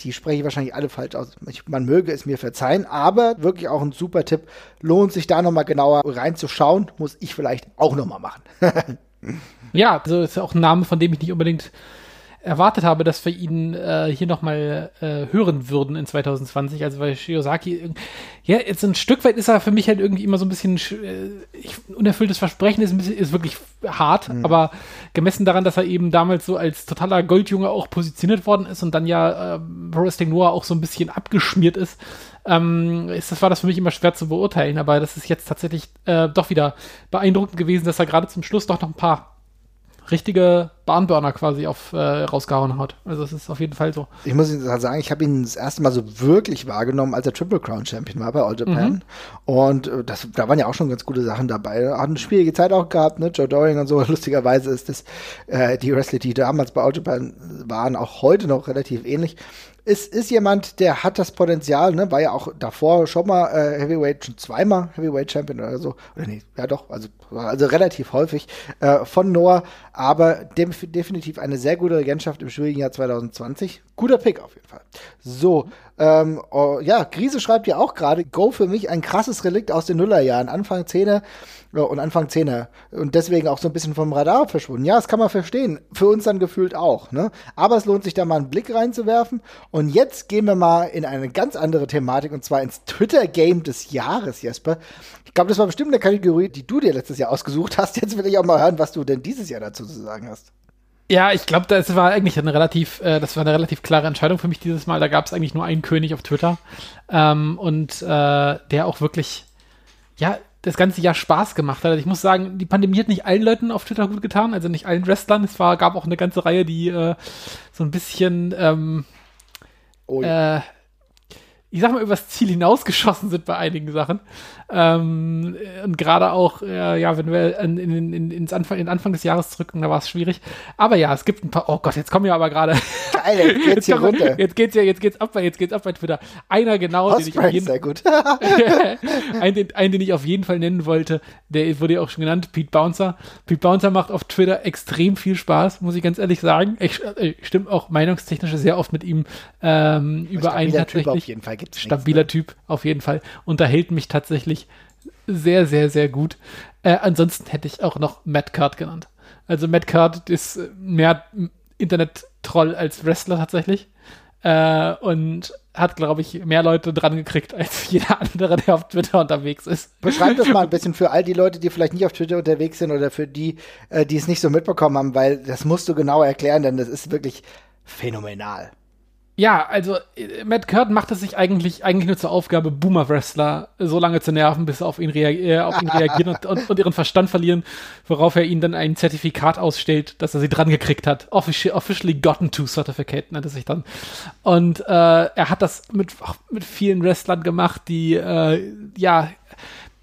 Die spreche ich wahrscheinlich alle falsch aus. Ich, man möge es mir verzeihen, aber wirklich auch ein super Tipp. Lohnt sich da nochmal genauer reinzuschauen. Muss ich vielleicht auch nochmal machen. (laughs) ja, also ist ja auch ein Name, von dem ich nicht unbedingt erwartet habe, dass wir ihn äh, hier nochmal äh, hören würden in 2020. Also weil Shiozaki, ja, jetzt ein Stück weit ist er für mich halt irgendwie immer so ein bisschen äh, unerfülltes Versprechen ist, ein bisschen, ist wirklich hart, mhm. aber gemessen daran, dass er eben damals so als totaler Goldjunge auch positioniert worden ist und dann ja äh, Pro Wrestling Noah auch so ein bisschen abgeschmiert ist, ähm, ist, das war das für mich immer schwer zu beurteilen, aber das ist jetzt tatsächlich äh, doch wieder beeindruckend gewesen, dass er gerade zum Schluss doch noch ein paar richtige Bahnburner quasi auf äh, rausgehauen hat. Also es ist auf jeden Fall so. Ich muss Ihnen sagen, ich habe ihn das erste Mal so wirklich wahrgenommen, als er Triple Crown Champion war bei All Japan. Mhm. Und äh, das, da waren ja auch schon ganz gute Sachen dabei. Hat eine schwierige Zeit auch gehabt, ne? Joe Doring und so. (laughs) Lustigerweise ist das äh, die Wrestler, die damals bei All Japan waren, auch heute noch relativ ähnlich ist, ist jemand, der hat das Potenzial, ne? War ja auch davor schon mal äh, Heavyweight, schon zweimal Heavyweight Champion oder so. Oder nee, ja doch, also, also relativ häufig äh, von Noah, aber dem, definitiv eine sehr gute Regentschaft im schwierigen Jahr 2020. Guter Pick auf jeden Fall. So, ähm, oh, ja, Krise schreibt ja auch gerade, Go für mich ein krasses Relikt aus den Nullerjahren. Anfang 10er ja, und Anfang 10er. Und deswegen auch so ein bisschen vom Radar verschwunden. Ja, das kann man verstehen. Für uns dann gefühlt auch. Ne? Aber es lohnt sich da mal einen Blick reinzuwerfen. Und jetzt gehen wir mal in eine ganz andere Thematik und zwar ins Twitter-Game des Jahres, Jesper. Ich glaube, das war bestimmt eine Kategorie, die du dir letztes Jahr ausgesucht hast. Jetzt will ich auch mal hören, was du denn dieses Jahr dazu zu sagen hast. Ja, ich glaube, das war eigentlich eine relativ, äh, das war eine relativ klare Entscheidung für mich dieses Mal. Da gab es eigentlich nur einen König auf Twitter ähm, und äh, der auch wirklich, ja, das ganze Jahr Spaß gemacht hat. Also ich muss sagen, die Pandemie hat nicht allen Leuten auf Twitter gut getan, also nicht allen Wrestlern. Es war, gab auch eine ganze Reihe, die äh, so ein bisschen ähm, Oh, ja. äh, ich sag mal, übers Ziel hinausgeschossen sind bei einigen Sachen. Ähm, und gerade auch, äh, ja, wenn wir in, in, in, ins Anfang, in Anfang des Jahres zurückgucken, da war es schwierig. Aber ja, es gibt ein paar, oh Gott, jetzt kommen wir aber gerade. Geil, jetzt geht's hier kommen wir- runter. Jetzt geht's ja, jetzt geht's ab bei, jetzt geht's ab bei Twitter. Einer genau, den ich auf jeden sehr gut. (laughs) einen, den, einen, den ich auf jeden Fall nennen wollte, der wurde ja auch schon genannt, Pete Bouncer. Pete Bouncer macht auf Twitter extrem viel Spaß, muss ich ganz ehrlich sagen. Ich äh, stimme auch meinungstechnisch sehr oft mit ihm ähm, überein Stabiler Typ auf jeden Fall gibt's nichts, Stabiler ne? Typ, auf jeden Fall. Unterhält mich tatsächlich sehr, sehr, sehr gut. Äh, ansonsten hätte ich auch noch Matt Card genannt. Also Matt Card ist mehr Internet-Troll als Wrestler tatsächlich. Äh, und hat, glaube ich, mehr Leute dran gekriegt als (laughs) jeder andere, der auf Twitter unterwegs ist. Beschreib das mal ein (laughs) bisschen für all die Leute, die vielleicht nicht auf Twitter unterwegs sind oder für die, äh, die es nicht so mitbekommen haben, weil das musst du genau erklären, denn das ist wirklich phänomenal. Ja, also äh, Matt Curtin macht es sich eigentlich, eigentlich nur zur Aufgabe, Boomer-Wrestler so lange zu nerven, bis auf ihn, reag äh, auf ihn reagieren und, und, und ihren Verstand verlieren, worauf er ihnen dann ein Zertifikat ausstellt, dass er sie dran gekriegt hat. Offici officially gotten to Certificate nennt es sich dann. Und äh, er hat das mit, mit vielen Wrestlern gemacht, die äh, ja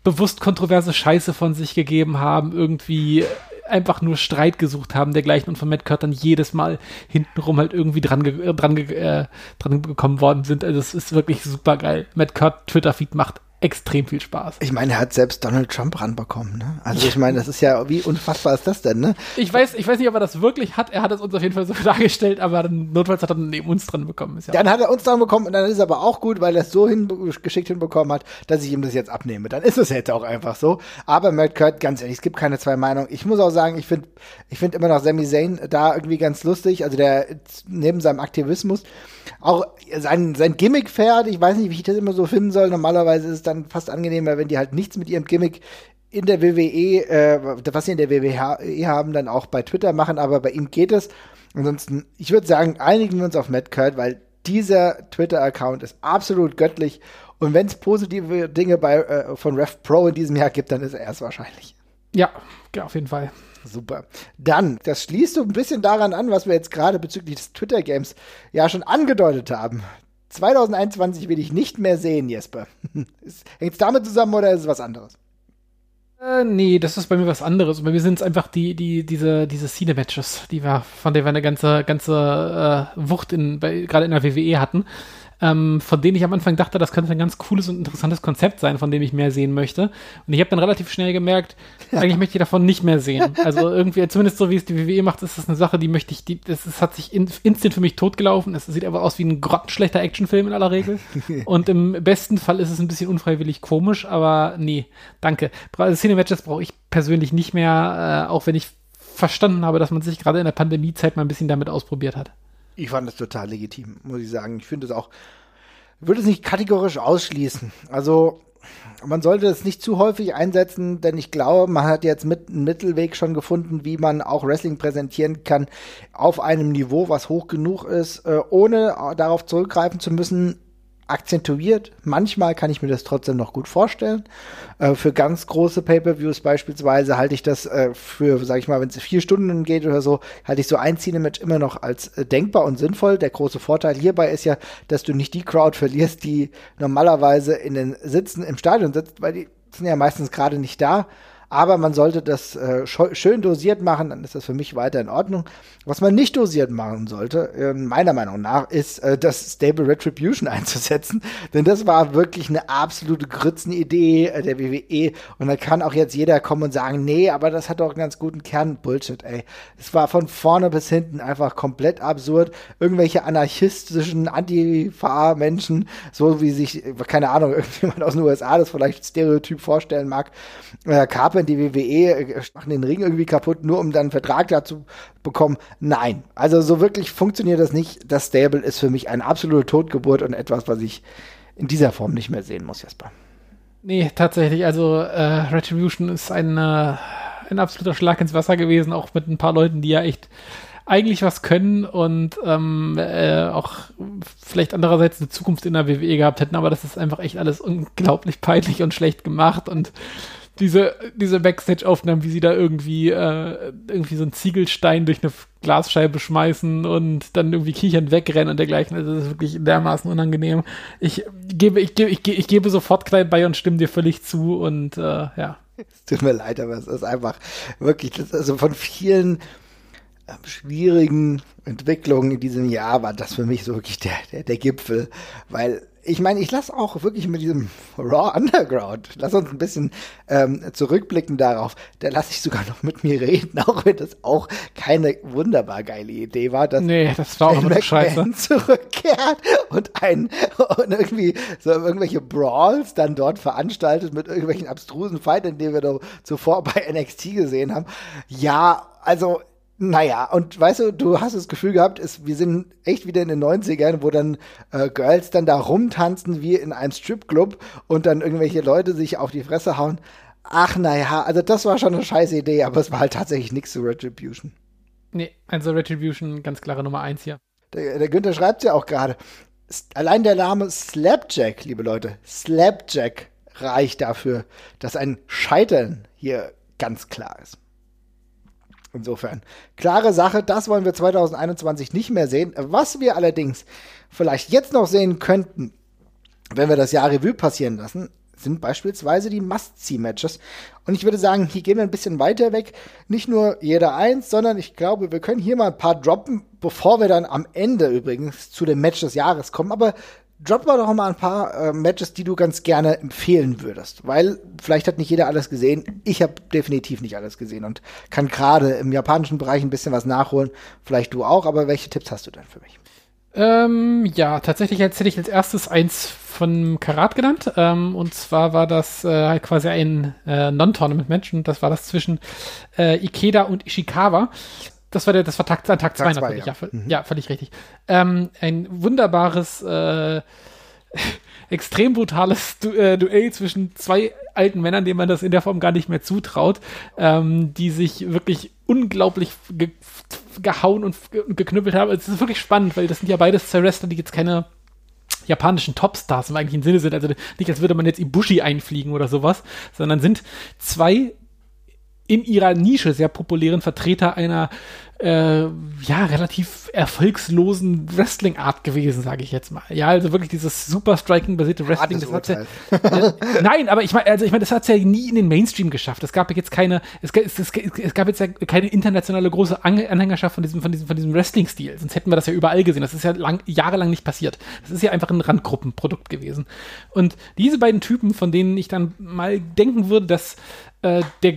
bewusst kontroverse Scheiße von sich gegeben haben, irgendwie einfach nur Streit gesucht haben, dergleichen und von Matt Curt dann jedes Mal hintenrum halt irgendwie dran, ge äh, dran, ge äh, dran gekommen worden sind. Also es ist wirklich super geil. Matt Curt Twitter-Feed macht extrem viel Spaß. Ich meine, er hat selbst Donald Trump ranbekommen, ne? Also ich meine, das ist ja, wie unfassbar ist das denn, ne? Ich weiß, ich weiß nicht, ob er das wirklich hat. Er hat es uns auf jeden Fall so (laughs) dargestellt, aber dann, notfalls hat er dann neben uns dran bekommen. Ist ja Dann hat er uns dran bekommen und dann ist es aber auch gut, weil er es so hin, geschickt hinbekommen hat, dass ich ihm das jetzt abnehme. Dann ist es jetzt auch einfach so. Aber Matt Kurt, ganz ehrlich, es gibt keine zwei Meinungen. Ich muss auch sagen, ich finde ich finde immer noch Sami Zayn da irgendwie ganz lustig. Also der neben seinem Aktivismus auch sein, sein Gimmick-Pferd, ich weiß nicht, wie ich das immer so finden soll. Normalerweise ist es dann fast angenehmer, wenn die halt nichts mit ihrem Gimmick in der WWE, äh, was sie in der WWE haben, dann auch bei Twitter machen, aber bei ihm geht es. Ansonsten, ich würde sagen, einigen wir uns auf Matt Kurt, weil dieser Twitter-Account ist absolut göttlich. Und wenn es positive Dinge bei, äh, von Ref Pro in diesem Jahr gibt, dann ist er es wahrscheinlich. ja, auf jeden Fall. Super. Dann, das schließt so ein bisschen daran an, was wir jetzt gerade bezüglich des Twitter-Games ja schon angedeutet haben. 2021 will ich nicht mehr sehen, Jesper. (laughs) Hängt es damit zusammen oder ist es was anderes? Äh, nee, das ist bei mir was anderes. Bei mir sind es einfach die, die, diese, diese Cine-Matches, die wir, von der wir eine ganze, ganze äh, Wucht in, gerade in der WWE hatten. Ähm, von denen ich am Anfang dachte, das könnte ein ganz cooles und interessantes Konzept sein, von dem ich mehr sehen möchte. Und ich habe dann relativ schnell gemerkt, eigentlich möchte ich davon nicht mehr sehen. Also irgendwie, zumindest so wie es die WWE macht, ist das eine Sache, die möchte ich, die, das, das hat sich in, instant für mich totgelaufen. Es sieht einfach aus wie ein grottenschlechter Actionfilm in aller Regel. (laughs) und im besten Fall ist es ein bisschen unfreiwillig komisch, aber nee, danke. Also Cinematches brauche ich persönlich nicht mehr, äh, auch wenn ich verstanden habe, dass man sich gerade in der Pandemiezeit mal ein bisschen damit ausprobiert hat. Ich fand das total legitim, muss ich sagen. Ich finde es auch, würde es nicht kategorisch ausschließen. Also, man sollte es nicht zu häufig einsetzen, denn ich glaube, man hat jetzt mit einen Mittelweg schon gefunden, wie man auch Wrestling präsentieren kann auf einem Niveau, was hoch genug ist, äh, ohne darauf zurückgreifen zu müssen, akzentuiert. Manchmal kann ich mir das trotzdem noch gut vorstellen. Äh, für ganz große Pay-per-Views beispielsweise halte ich das äh, für, sag ich mal, wenn es vier Stunden geht oder so, halte ich so ein Cinematch immer noch als äh, denkbar und sinnvoll. Der große Vorteil hierbei ist ja, dass du nicht die Crowd verlierst, die normalerweise in den Sitzen im Stadion sitzt, weil die sind ja meistens gerade nicht da. Aber man sollte das äh, schön dosiert machen, dann ist das für mich weiter in Ordnung. Was man nicht dosiert machen sollte, äh, meiner Meinung nach, ist äh, das Stable Retribution (laughs) einzusetzen. Denn das war wirklich eine absolute Grützenidee äh, der WWE. Und da kann auch jetzt jeder kommen und sagen, nee, aber das hat doch einen ganz guten Kern. Bullshit, ey. Es war von vorne bis hinten einfach komplett absurd. Irgendwelche anarchistischen Antifa-Menschen, so wie sich, keine Ahnung, (laughs) irgendjemand aus den USA das vielleicht Stereotyp vorstellen mag, äh, kapern die WWE, machen den Ring irgendwie kaputt, nur um dann einen Vertrag dazu bekommen. Nein, also so wirklich funktioniert das nicht. Das Stable ist für mich eine absolute Totgeburt und etwas, was ich in dieser Form nicht mehr sehen muss, Jesper. Nee, tatsächlich. Also äh, Retribution ist ein, äh, ein absoluter Schlag ins Wasser gewesen, auch mit ein paar Leuten, die ja echt eigentlich was können und ähm, äh, auch vielleicht andererseits eine Zukunft in der WWE gehabt hätten, aber das ist einfach echt alles unglaublich peinlich und schlecht gemacht und diese, diese Backstage-Aufnahmen, wie sie da irgendwie, äh, irgendwie so einen Ziegelstein durch eine Glasscheibe schmeißen und dann irgendwie kichern wegrennen und dergleichen. Also das ist wirklich dermaßen unangenehm. Ich gebe, ich gebe, ich, gebe, ich gebe sofort klein bei und stimme dir völlig zu und äh, ja. Es tut mir leid, aber es ist einfach wirklich, das, also von vielen äh, schwierigen Entwicklungen in diesem Jahr war das für mich so wirklich der, der, der Gipfel, weil ich meine, ich lasse auch wirklich mit diesem (laughs) Raw Underground, lass uns ein bisschen ähm, zurückblicken darauf, da lasse ich sogar noch mit mir reden, (laughs) auch wenn das auch keine wunderbar geile Idee war, dass nee, das war auch McMahon (laughs) zurückkehrt und ein und irgendwie so irgendwelche Brawls dann dort veranstaltet mit irgendwelchen abstrusen Fightern, die wir da zuvor bei NXT gesehen haben. Ja, also naja, und weißt du, du hast das Gefühl gehabt, es, wir sind echt wieder in den 90ern, wo dann äh, Girls dann da rumtanzen wie in einem Stripclub und dann irgendwelche Leute sich auf die Fresse hauen. Ach naja, also das war schon eine scheiß Idee, aber es war halt tatsächlich nichts zu Retribution. Nee, also Retribution, ganz klare Nummer eins hier. Der, der Günther schreibt ja auch gerade. Allein der Name Slapjack, liebe Leute, Slapjack reicht dafür, dass ein Scheitern hier ganz klar ist. Insofern, klare Sache, das wollen wir 2021 nicht mehr sehen. Was wir allerdings vielleicht jetzt noch sehen könnten, wenn wir das Jahr Revue passieren lassen, sind beispielsweise die Must-See-Matches. Und ich würde sagen, hier gehen wir ein bisschen weiter weg. Nicht nur jeder eins, sondern ich glaube, wir können hier mal ein paar droppen, bevor wir dann am Ende übrigens zu dem Match des Jahres kommen. Aber drop mal doch mal ein paar äh, Matches, die du ganz gerne empfehlen würdest. Weil vielleicht hat nicht jeder alles gesehen. Ich habe definitiv nicht alles gesehen und kann gerade im japanischen Bereich ein bisschen was nachholen. Vielleicht du auch, aber welche Tipps hast du denn für mich? Ähm, ja, tatsächlich jetzt hätte ich als erstes eins von Karat genannt. Ähm, und zwar war das äh, quasi ein äh, Non-Tournament-Match und das war das zwischen äh, Ikeda und Ishikawa. Das war der, das war Tag, Tag, Tag zwei natürlich, ja. Ja, mhm. ja, völlig richtig. Ähm, ein wunderbares, äh, (laughs) extrem brutales du äh, Duell zwischen zwei alten Männern, denen man das in der Form gar nicht mehr zutraut, ähm, die sich wirklich unglaublich ge gehauen und geknüppelt haben. Es ist wirklich spannend, weil das sind ja beides zwei Wrestler, die jetzt keine japanischen Topstars im eigentlichen Sinne sind. Also nicht, als würde man jetzt Ibushi einfliegen oder sowas, sondern sind zwei in ihrer Nische sehr populären Vertreter einer äh, ja relativ erfolgslosen Wrestling-Art gewesen, sage ich jetzt mal. Ja, also wirklich dieses super Striking-basierte Wrestling. Das hat's (laughs) ja, äh, nein, aber ich meine, also ich meine, das hat's ja nie in den Mainstream geschafft. Es gab jetzt keine, es, es, es, es gab jetzt ja keine internationale große Anhängerschaft von diesem, von diesem, von diesem Wrestling-Stil. Sonst hätten wir das ja überall gesehen. Das ist ja lang, jahrelang nicht passiert. Das ist ja einfach ein Randgruppenprodukt gewesen. Und diese beiden Typen, von denen ich dann mal denken würde, dass äh, der,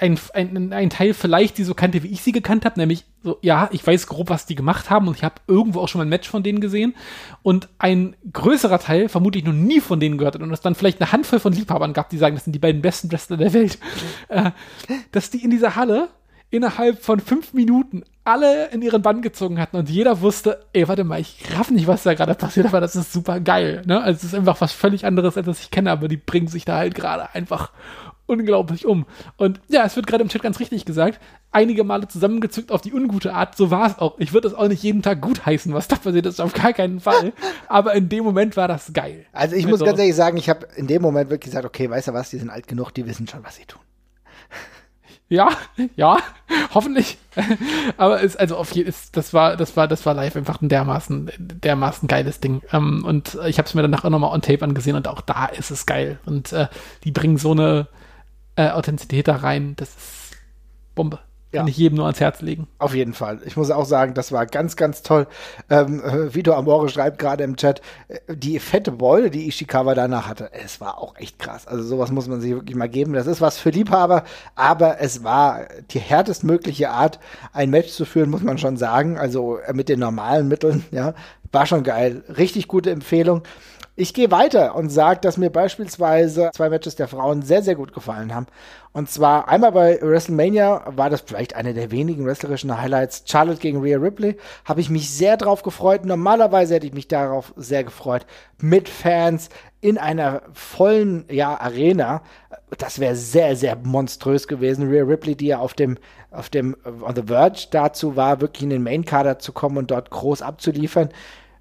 ein, ein, ein Teil vielleicht die so kannte, wie ich sie gekannt habe, nämlich so, ja, ich weiß grob, was die gemacht haben und ich habe irgendwo auch schon mal ein Match von denen gesehen und ein größerer Teil vermutlich noch nie von denen gehört hat und es dann vielleicht eine Handvoll von Liebhabern gab, die sagen, das sind die beiden besten Wrestler der Welt, äh, dass die in dieser Halle innerhalb von fünf Minuten alle in ihren Bann gezogen hatten und jeder wusste, ey, warte mal, ich raff nicht, was da gerade passiert, aber das ist super geil. Ne? Also es ist einfach was völlig anderes, als was ich kenne, aber die bringen sich da halt gerade einfach unglaublich um. Und ja, es wird gerade im Chat ganz richtig gesagt, einige Male zusammengezückt auf die ungute Art, so war es auch. Ich würde es auch nicht jeden Tag gut heißen, was da passiert ist, auf gar keinen Fall. (laughs) Aber in dem Moment war das geil. Also ich also, muss ganz ehrlich sagen, ich habe in dem Moment wirklich gesagt, okay, weißt du was, die sind alt genug, die wissen schon, was sie tun. Ja, ja, hoffentlich. (laughs) Aber es, also auf jeden das war, das war, das war live einfach ein dermaßen, dermaßen geiles Ding. Ähm, und ich habe es mir danach auch nochmal on Tape angesehen und auch da ist es geil. Und äh, die bringen so eine, äh, Authentizität da rein. Das ist Bombe. Ja. Kann ich jedem nur ans Herz legen. Auf jeden Fall. Ich muss auch sagen, das war ganz, ganz toll. Ähm, äh, Vito Amore schreibt gerade im Chat, äh, die fette Beule, die Ishikawa danach hatte, es war auch echt krass. Also sowas muss man sich wirklich mal geben. Das ist was für Liebhaber, aber es war die härtestmögliche Art, ein Match zu führen, muss man schon sagen. Also äh, mit den normalen Mitteln, ja, war schon geil. Richtig gute Empfehlung. Ich gehe weiter und sage, dass mir beispielsweise zwei Matches der Frauen sehr, sehr gut gefallen haben. Und zwar einmal bei WrestleMania war das vielleicht eine der wenigen wrestlerischen Highlights. Charlotte gegen Rhea Ripley. Habe ich mich sehr drauf gefreut. Normalerweise hätte ich mich darauf sehr gefreut. Mit Fans in einer vollen ja, Arena. Das wäre sehr, sehr monströs gewesen. Rhea Ripley, die ja auf dem, auf dem On the Verge dazu war, wirklich in den Main-Kader zu kommen und dort groß abzuliefern.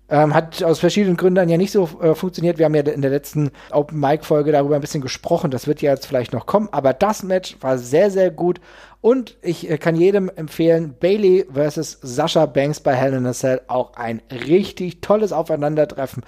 Ähm, hat aus verschiedenen Gründen ja nicht so äh, funktioniert. Wir haben ja in der letzten Open Mic Folge darüber ein bisschen gesprochen. Das wird ja jetzt vielleicht noch kommen. Aber das Match war sehr, sehr gut. Und ich äh, kann jedem empfehlen, Bailey versus Sascha Banks bei Hell in a Cell auch ein richtig tolles Aufeinandertreffen.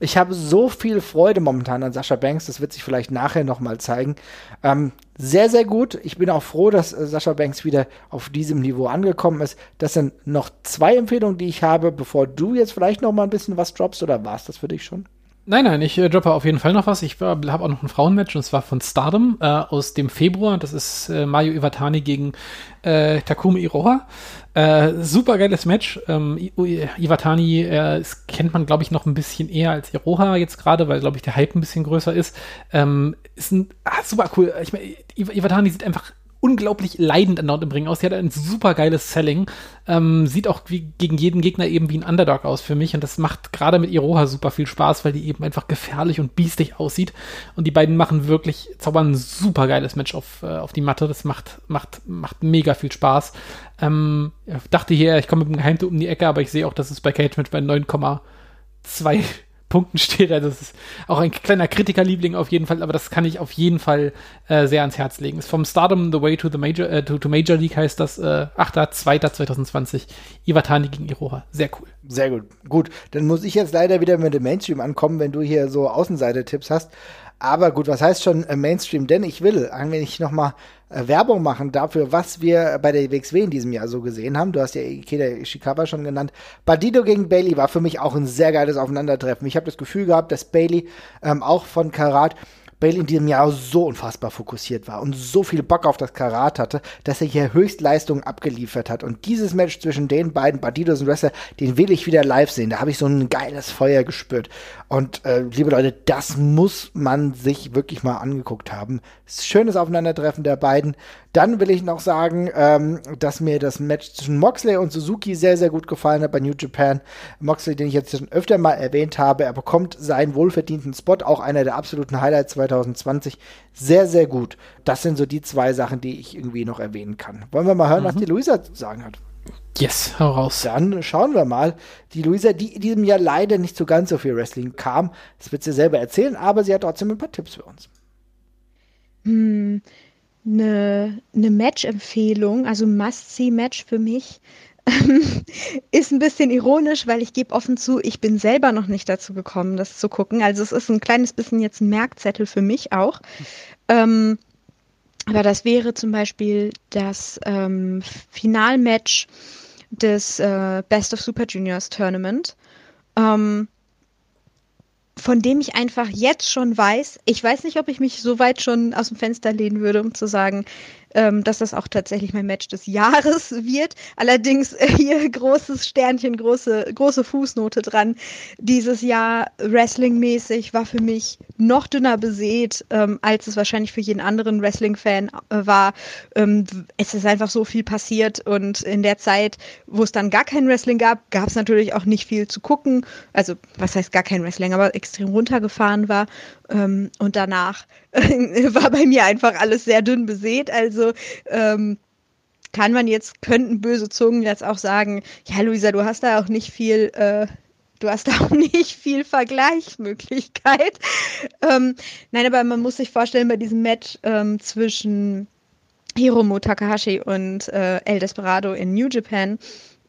Ich habe so viel Freude momentan an Sascha Banks, das wird sich vielleicht nachher nochmal zeigen. Ähm, sehr, sehr gut. Ich bin auch froh, dass äh, Sascha Banks wieder auf diesem Niveau angekommen ist. Das sind noch zwei Empfehlungen, die ich habe, bevor du jetzt vielleicht noch mal ein bisschen was droppst, oder war es das für dich schon? Nein, nein, ich äh, droppe auf jeden Fall noch was. Ich habe auch noch ein Frauenmatch und zwar von Stardom äh, aus dem Februar. Das ist äh, Mayu Iwatani gegen äh, Takumi Iroha. Äh, super geiles Match. Ähm, Iwatani äh, kennt man, glaube ich, noch ein bisschen eher als Iroha jetzt gerade, weil, glaube ich, der Hype ein bisschen größer ist. Ähm, ist ein ah, super cool. Ich meine, Iwatani sieht einfach unglaublich leidend andauernd im Ring aus. Sie hat ein super geiles Selling. Ähm, sieht auch wie, gegen jeden Gegner eben wie ein Underdog aus für mich. Und das macht gerade mit Iroha super viel Spaß, weil die eben einfach gefährlich und biestig aussieht. Und die beiden machen wirklich, zaubern ein super geiles Match auf, äh, auf die Matte. Das macht, macht, macht mega viel Spaß. Ähm, dachte hier, ich komme mit dem Geheimtipp um die Ecke, aber ich sehe auch, dass es bei Cage Match bei 9,2 Punkten steht. Also das ist auch ein kleiner Kritikerliebling auf jeden Fall, aber das kann ich auf jeden Fall äh, sehr ans Herz legen. Ist vom Stardom The Way to the Major, äh, to, to, Major League heißt das, äh, 8.2.2020, Iwatani gegen Iroha. Sehr cool. Sehr gut. Gut, dann muss ich jetzt leider wieder mit dem Mainstream ankommen, wenn du hier so Außenseite-Tipps hast. Aber gut, was heißt schon äh, Mainstream? Denn ich will, wenn ich noch mal äh, Werbung machen dafür, was wir bei der WXW in diesem Jahr so gesehen haben. Du hast ja Ikeda Ishikawa schon genannt. Badido gegen Bailey war für mich auch ein sehr geiles Aufeinandertreffen. Ich habe das Gefühl gehabt, dass Bailey ähm, auch von Karat Bale in diesem Jahr so unfassbar fokussiert war und so viel Bock auf das Karat hatte, dass er hier Höchstleistungen abgeliefert hat. Und dieses Match zwischen den beiden, Badidos und Wrestler, den will ich wieder live sehen. Da habe ich so ein geiles Feuer gespürt. Und äh, liebe Leute, das muss man sich wirklich mal angeguckt haben. Schönes Aufeinandertreffen der beiden. Dann will ich noch sagen, ähm, dass mir das Match zwischen Moxley und Suzuki sehr, sehr gut gefallen hat bei New Japan. Moxley, den ich jetzt schon öfter mal erwähnt habe, er bekommt seinen wohlverdienten Spot, auch einer der absoluten Highlights 2020. Sehr, sehr gut. Das sind so die zwei Sachen, die ich irgendwie noch erwähnen kann. Wollen wir mal hören, mhm. was die Luisa zu sagen hat? Yes, hau raus. Dann schauen wir mal. Die Luisa, die in diesem Jahr leider nicht so ganz so viel Wrestling kam, das wird sie selber erzählen, aber sie hat trotzdem ein paar Tipps für uns. Hm, eine, eine Match-Empfehlung, also Must-See-Match für mich, (laughs) ist ein bisschen ironisch, weil ich gebe offen zu, ich bin selber noch nicht dazu gekommen, das zu gucken. Also es ist ein kleines bisschen jetzt ein Merkzettel für mich auch. Ähm, aber das wäre zum Beispiel das ähm, Finalmatch des äh, Best of Super Juniors Tournament. Ähm, von dem ich einfach jetzt schon weiß, ich weiß nicht, ob ich mich so weit schon aus dem Fenster lehnen würde, um zu sagen, ähm, dass das auch tatsächlich mein Match des Jahres (laughs) wird. Allerdings äh, hier großes Sternchen, große, große Fußnote dran. Dieses Jahr Wrestling-mäßig war für mich noch dünner besät, ähm, als es wahrscheinlich für jeden anderen Wrestling-Fan äh, war. Ähm, es ist einfach so viel passiert und in der Zeit, wo es dann gar kein Wrestling gab, gab es natürlich auch nicht viel zu gucken. Also, was heißt gar kein Wrestling, aber extrem runtergefahren war. Ähm, und danach (laughs) war bei mir einfach alles sehr dünn besät. Also ähm, kann man jetzt, könnten böse Zungen jetzt auch sagen, ja, Luisa, du hast da auch nicht viel, äh, du hast (laughs) da auch nicht viel Vergleichsmöglichkeit. Ähm, nein, aber man muss sich vorstellen, bei diesem Match ähm, zwischen Hiromu Takahashi und äh, El Desperado in New Japan,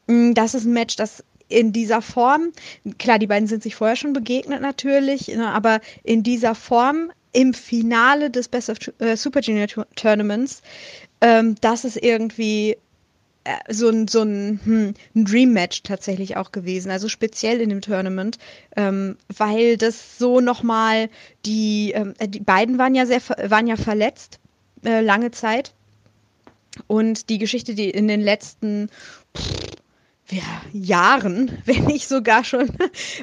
mh, das ist ein Match, das in dieser Form, klar, die beiden sind sich vorher schon begegnet natürlich, ne, aber in dieser Form im Finale des Best of äh, Super Junior Tournaments, ähm, das ist irgendwie äh, so ein, so ein, hm, ein Dream Match tatsächlich auch gewesen, also speziell in dem Tournament, ähm, weil das so nochmal die, ähm, äh, die beiden waren ja sehr, waren ja verletzt, äh, lange Zeit. Und die Geschichte, die in den letzten ja, Jahren, (laughs) wenn nicht sogar schon,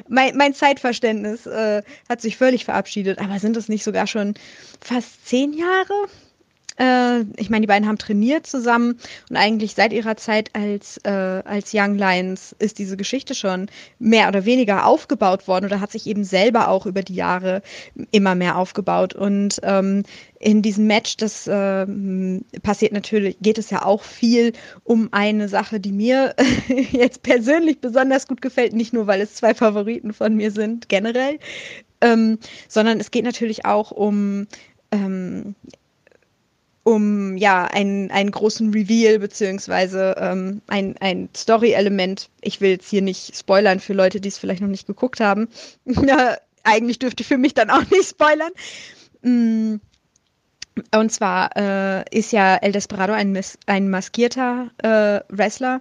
mein, mein Zeitverständnis äh, hat sich völlig verabschiedet, aber sind es nicht sogar schon fast zehn Jahre? Äh, ich meine, die beiden haben trainiert zusammen und eigentlich seit ihrer Zeit als, äh, als Young Lions ist diese Geschichte schon mehr oder weniger aufgebaut worden oder hat sich eben selber auch über die Jahre immer mehr aufgebaut. Und ähm, in diesem Match, das äh, passiert natürlich, geht es ja auch viel um eine Sache, die mir (laughs) jetzt persönlich besonders gut gefällt, nicht nur, weil es zwei Favoriten von mir sind, generell, ähm, sondern es geht natürlich auch um ähm, um ja einen, einen großen Reveal beziehungsweise ähm, ein, ein Story-Element. Ich will jetzt hier nicht spoilern für Leute, die es vielleicht noch nicht geguckt haben. (laughs) eigentlich dürfte ich für mich dann auch nicht spoilern. Mm. Und zwar äh, ist ja El Desperado ein, ein maskierter äh, Wrestler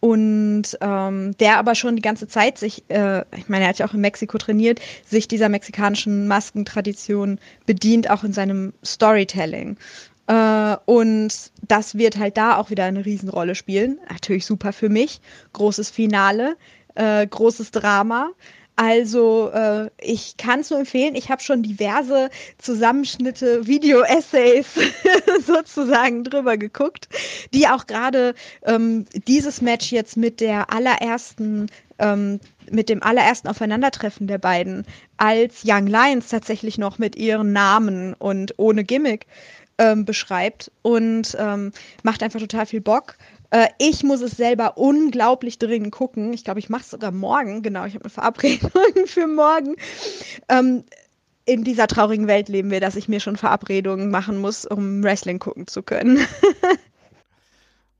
und ähm, der aber schon die ganze Zeit sich, äh, ich meine, er hat ja auch in Mexiko trainiert, sich dieser mexikanischen Maskentradition bedient, auch in seinem Storytelling. Äh, und das wird halt da auch wieder eine Riesenrolle spielen. Natürlich super für mich. Großes Finale, äh, großes Drama. Also äh, ich kann es nur empfehlen. Ich habe schon diverse Zusammenschnitte, Video-Essays (laughs) sozusagen drüber geguckt, die auch gerade ähm, dieses Match jetzt mit der allerersten, ähm, mit dem allerersten Aufeinandertreffen der beiden als Young Lions tatsächlich noch mit ihren Namen und ohne Gimmick ähm, beschreibt und ähm, macht einfach total viel Bock. Äh, ich muss es selber unglaublich dringend gucken. Ich glaube, ich mache es sogar morgen. Genau, ich habe eine Verabredung (laughs) für morgen. Ähm, in dieser traurigen Welt leben wir, dass ich mir schon Verabredungen machen muss, um Wrestling gucken zu können. (laughs)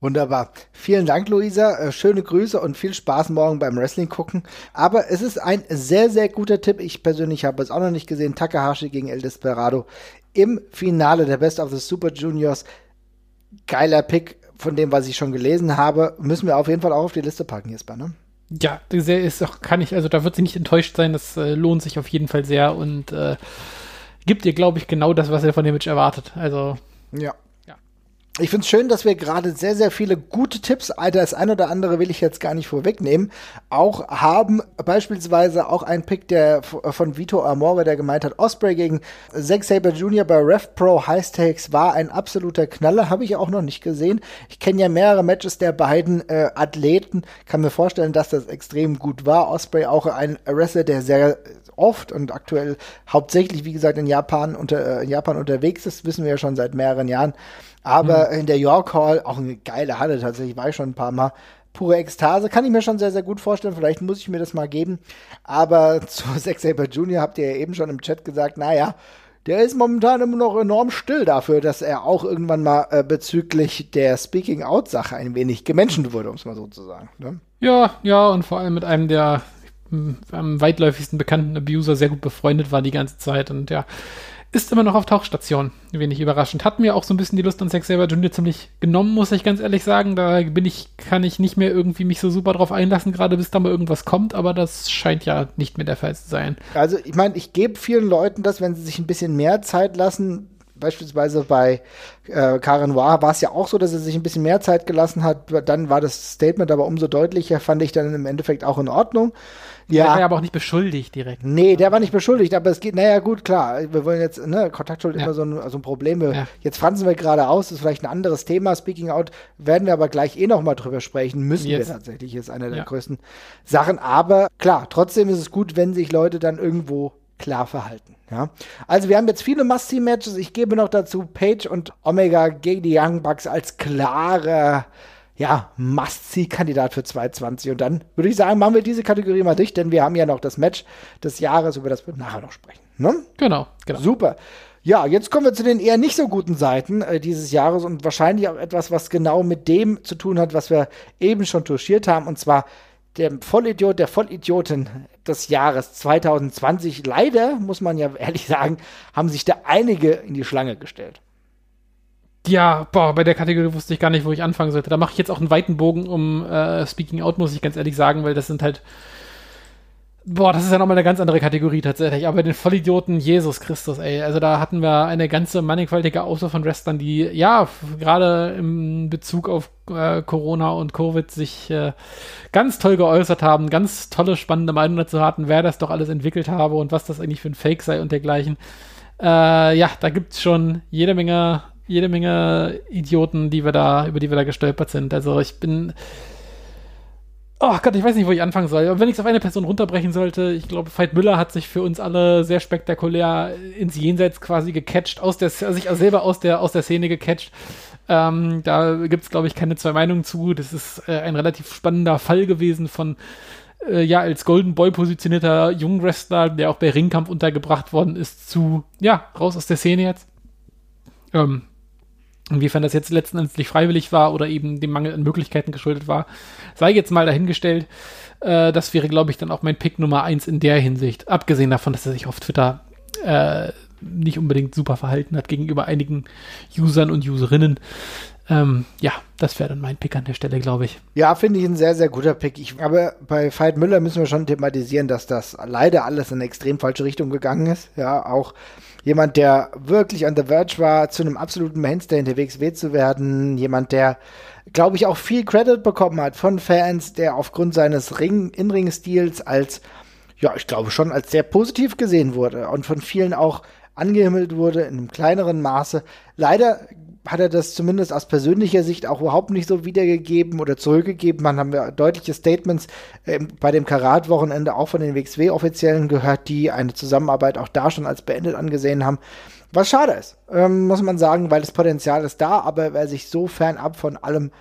Wunderbar. Vielen Dank, Luisa. Äh, schöne Grüße und viel Spaß morgen beim Wrestling gucken. Aber es ist ein sehr, sehr guter Tipp. Ich persönlich habe es auch noch nicht gesehen. Takahashi gegen El Desperado im Finale der Best of the Super Juniors. Geiler Pick von dem, was ich schon gelesen habe. Müssen wir auf jeden Fall auch auf die Liste packen, Jesper, ne? Ja, sehr ist auch, kann ich, also da wird sie nicht enttäuscht sein. Das äh, lohnt sich auf jeden Fall sehr und äh, gibt ihr, glaube ich, genau das, was ihr von dem Match erwartet. Also. Ja ich finde es schön, dass wir gerade sehr, sehr viele gute Tipps, das ein oder andere will ich jetzt gar nicht vorwegnehmen, auch haben. Beispielsweise auch ein Pick der von Vito Amore, der gemeint hat, Osprey gegen Zack Saber Jr. bei Rev Pro High Stakes war ein absoluter Knaller, habe ich auch noch nicht gesehen. Ich kenne ja mehrere Matches der beiden äh, Athleten, kann mir vorstellen, dass das extrem gut war. Osprey auch ein Wrestler, der sehr oft und aktuell hauptsächlich, wie gesagt, in Japan, unter, äh, in Japan unterwegs ist, wissen wir ja schon seit mehreren Jahren. Aber mhm. in der York Hall, auch eine geile Halle tatsächlich, war ich schon ein paar Mal. Pure Ekstase, kann ich mir schon sehr, sehr gut vorstellen. Vielleicht muss ich mir das mal geben. Aber (laughs) zu Zack Saber Jr. habt ihr ja eben schon im Chat gesagt, naja, der ist momentan immer noch enorm still dafür, dass er auch irgendwann mal äh, bezüglich der Speaking-Out-Sache ein wenig gemenschent wurde, um es mal so zu sagen. Ne? Ja, ja, und vor allem mit einem der am weitläufigsten bekannten Abuser sehr gut befreundet war die ganze Zeit und ja, ist immer noch auf Tauchstation. Wenig überraschend. Hat mir auch so ein bisschen die Lust an Sex Saber Junior ziemlich genommen, muss ich ganz ehrlich sagen. Da bin ich, kann ich nicht mehr irgendwie mich so super drauf einlassen, gerade bis da mal irgendwas kommt, aber das scheint ja nicht mehr der Fall zu sein. Also, ich meine, ich gebe vielen Leuten das, wenn sie sich ein bisschen mehr Zeit lassen, beispielsweise bei äh, Karen Noir war es ja auch so, dass er sich ein bisschen mehr Zeit gelassen hat. Dann war das Statement aber umso deutlicher, fand ich dann im Endeffekt auch in Ordnung. Ja. Der war ja aber auch nicht beschuldigt direkt. Nee, der war nicht beschuldigt, aber es geht, naja, gut, klar, wir wollen jetzt, ne, Kontaktschuld ja. immer so ein, so ein Problem. Ja. Jetzt franzen wir gerade aus, das ist vielleicht ein anderes Thema. Speaking out werden wir aber gleich eh nochmal drüber sprechen. Müssen yes. wir tatsächlich, ist eine der ja. größten Sachen. Aber klar, trotzdem ist es gut, wenn sich Leute dann irgendwo klar verhalten. Ja. Also wir haben jetzt viele Must-See-Matches. Ich gebe noch dazu Page und Omega gegen die Young Bucks als klare ja, Must-See-Kandidat für 2020. Und dann würde ich sagen, machen wir diese Kategorie mal dicht, denn wir haben ja noch das Match des Jahres, über das wir nachher noch sprechen. Ne? Genau, genau. Super. Ja, jetzt kommen wir zu den eher nicht so guten Seiten äh, dieses Jahres und wahrscheinlich auch etwas, was genau mit dem zu tun hat, was wir eben schon touchiert haben, und zwar der Vollidiot, der Vollidioten des Jahres 2020. Leider, muss man ja ehrlich sagen, haben sich da einige in die Schlange gestellt. Ja, boah, bei der Kategorie wusste ich gar nicht, wo ich anfangen sollte. Da mache ich jetzt auch einen weiten Bogen um äh, Speaking Out, muss ich ganz ehrlich sagen, weil das sind halt Boah, das ist ja nochmal eine ganz andere Kategorie tatsächlich. Aber den Vollidioten Jesus Christus, ey. Also da hatten wir eine ganze mannigfaltige Auswahl von Wrestlern, die ja gerade im Bezug auf äh, Corona und Covid sich äh, ganz toll geäußert haben, ganz tolle, spannende Meinungen dazu hatten, wer das doch alles entwickelt habe und was das eigentlich für ein Fake sei und dergleichen. Äh, ja, da gibt's schon jede Menge, jede Menge Idioten, die wir da, über die wir da gestolpert sind. Also ich bin Oh Gott, ich weiß nicht, wo ich anfangen soll. Aber wenn ich es auf eine Person runterbrechen sollte, ich glaube, Veit Müller hat sich für uns alle sehr spektakulär ins Jenseits quasi gecatcht, aus der, also sich selber aus der, aus der Szene gecatcht. Ähm, da gibt es, glaube ich, keine zwei Meinungen zu. Das ist äh, ein relativ spannender Fall gewesen von äh, ja als Golden Boy positionierter Jungwrestler, der auch bei Ringkampf untergebracht worden ist, zu ja raus aus der Szene jetzt. Ähm, Inwiefern das jetzt letztendlich freiwillig war oder eben dem Mangel an Möglichkeiten geschuldet war, sei jetzt mal dahingestellt. Äh, das wäre, glaube ich, dann auch mein Pick Nummer eins in der Hinsicht. Abgesehen davon, dass er sich auf Twitter äh, nicht unbedingt super verhalten hat gegenüber einigen Usern und Userinnen. Ähm, ja, das wäre dann mein Pick an der Stelle, glaube ich. Ja, finde ich ein sehr, sehr guter Pick. Ich, aber bei Veit Müller müssen wir schon thematisieren, dass das leider alles in eine extrem falsche Richtung gegangen ist. Ja, auch jemand, der wirklich an the verge war, zu einem absoluten Mainstay in der WXW zu werden. Jemand, der, glaube ich, auch viel Credit bekommen hat von Fans, der aufgrund seines Ring In-Ring-Stils als, ja, ich glaube schon als sehr positiv gesehen wurde und von vielen auch angehimmelt wurde in einem kleineren Maße. Leider hat er das zumindest aus persönlicher Sicht auch überhaupt nicht so wiedergegeben oder zurückgegeben. Man haben wir deutliche Statements äh, bei dem Karat-Wochenende auch von den WXW-Offiziellen gehört, die eine Zusammenarbeit auch da schon als beendet angesehen haben. Was schade ist, ähm, muss man sagen, weil das Potenzial ist da, aber wer sich so fernab von allem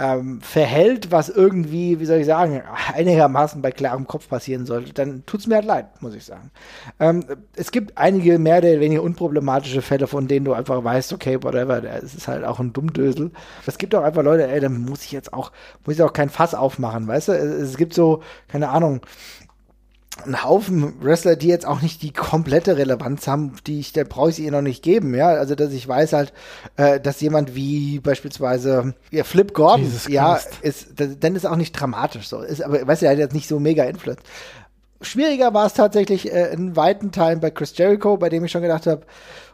ähm, verhält, was irgendwie, wie soll ich sagen, einigermaßen bei klarem Kopf passieren sollte, dann tut es mir halt leid, muss ich sagen. Ähm, es gibt einige mehr oder weniger unproblematische Fälle, von denen du einfach weißt, okay, whatever, es ist halt auch ein Dummdösel. Es gibt auch einfach Leute, ey, da muss ich jetzt auch, muss ich auch kein Fass aufmachen, weißt du? Es, es gibt so, keine Ahnung, ein Haufen Wrestler, die jetzt auch nicht die komplette Relevanz haben, die ich, da brauche ich sie ihr noch nicht geben, ja. Also, dass ich weiß halt, äh, dass jemand wie beispielsweise ja, Flip Gordon, Jesus ja, Christ. ist, dann ist auch nicht dramatisch so. Ist, aber weißt du, er hat jetzt nicht so mega Influence. Schwieriger war es tatsächlich äh, in weiten Teilen bei Chris Jericho, bei dem ich schon gedacht habe,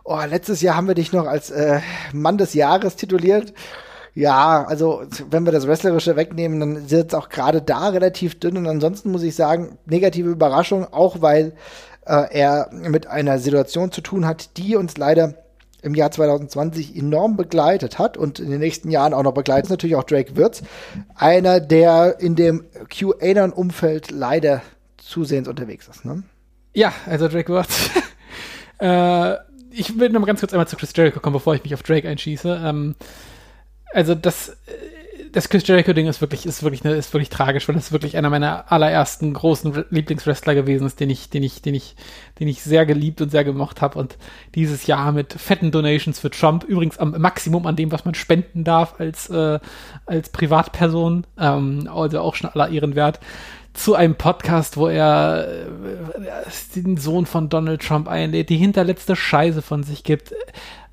oh, letztes Jahr haben wir dich noch als äh, Mann des Jahres tituliert ja, also wenn wir das Wrestlerische wegnehmen, dann es auch gerade da relativ dünn. Und ansonsten muss ich sagen, negative Überraschung, auch weil äh, er mit einer Situation zu tun hat, die uns leider im Jahr 2020 enorm begleitet hat und in den nächsten Jahren auch noch begleitet, natürlich auch Drake Wirtz. Einer, der in dem QAnon-Umfeld leider zusehends unterwegs ist. Ne? Ja, also Drake Wirtz. (laughs) äh, ich will noch mal ganz kurz einmal zu Chris Jericho kommen, bevor ich mich auf Drake einschieße. Ähm, also das, äh, das Chris Jericho-Ding ist wirklich, ist wirklich, ist wirklich tragisch, weil das wirklich einer meiner allerersten großen Lieblingswrestler gewesen ist, den ich, den ich, den ich, den ich sehr geliebt und sehr gemocht habe. Und dieses Jahr mit fetten Donations für Trump, übrigens am Maximum an dem, was man spenden darf als, äh, als Privatperson, ähm, also auch schon aller Ehren wert zu einem Podcast, wo er äh, den Sohn von Donald Trump einlädt, die hinterletzte Scheiße von sich gibt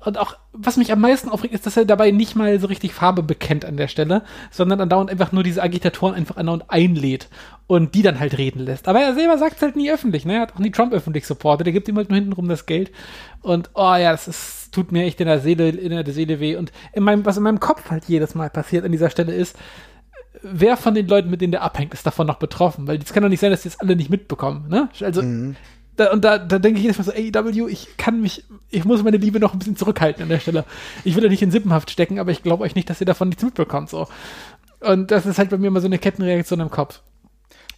und auch, was mich am meisten aufregt, ist, dass er dabei nicht mal so richtig Farbe bekennt an der Stelle, sondern andauernd einfach nur diese Agitatoren einfach andauernd einlädt und die dann halt reden lässt. Aber er selber sagt es halt nie öffentlich, ne? Er hat auch nie Trump öffentlich supportet, der gibt ihm halt nur hintenrum das Geld. Und, oh ja, das ist, tut mir echt in der Seele, in der Seele weh. Und in meinem, was in meinem Kopf halt jedes Mal passiert an dieser Stelle ist, wer von den Leuten, mit denen der abhängt, ist davon noch betroffen? Weil es kann doch nicht sein, dass die das alle nicht mitbekommen, ne? Also, mhm da, und da, da denke ich jedes Mal so, AEW, ich kann mich, ich muss meine Liebe noch ein bisschen zurückhalten an der Stelle. Ich will ja nicht in Sippenhaft stecken, aber ich glaube euch nicht, dass ihr davon nichts mitbekommt, so. Und das ist halt bei mir immer so eine Kettenreaktion im Kopf.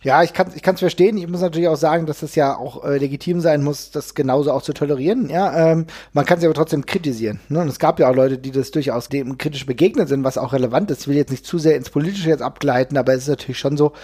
Ja, ich kann es ich verstehen. Ich muss natürlich auch sagen, dass es ja auch äh, legitim sein muss, das genauso auch zu tolerieren. Ja, ähm, man kann es aber trotzdem kritisieren. Ne? Und es gab ja auch Leute, die das durchaus dem kritisch begegnet sind, was auch relevant ist. Ich will jetzt nicht zu sehr ins Politische jetzt abgleiten, aber es ist natürlich schon so,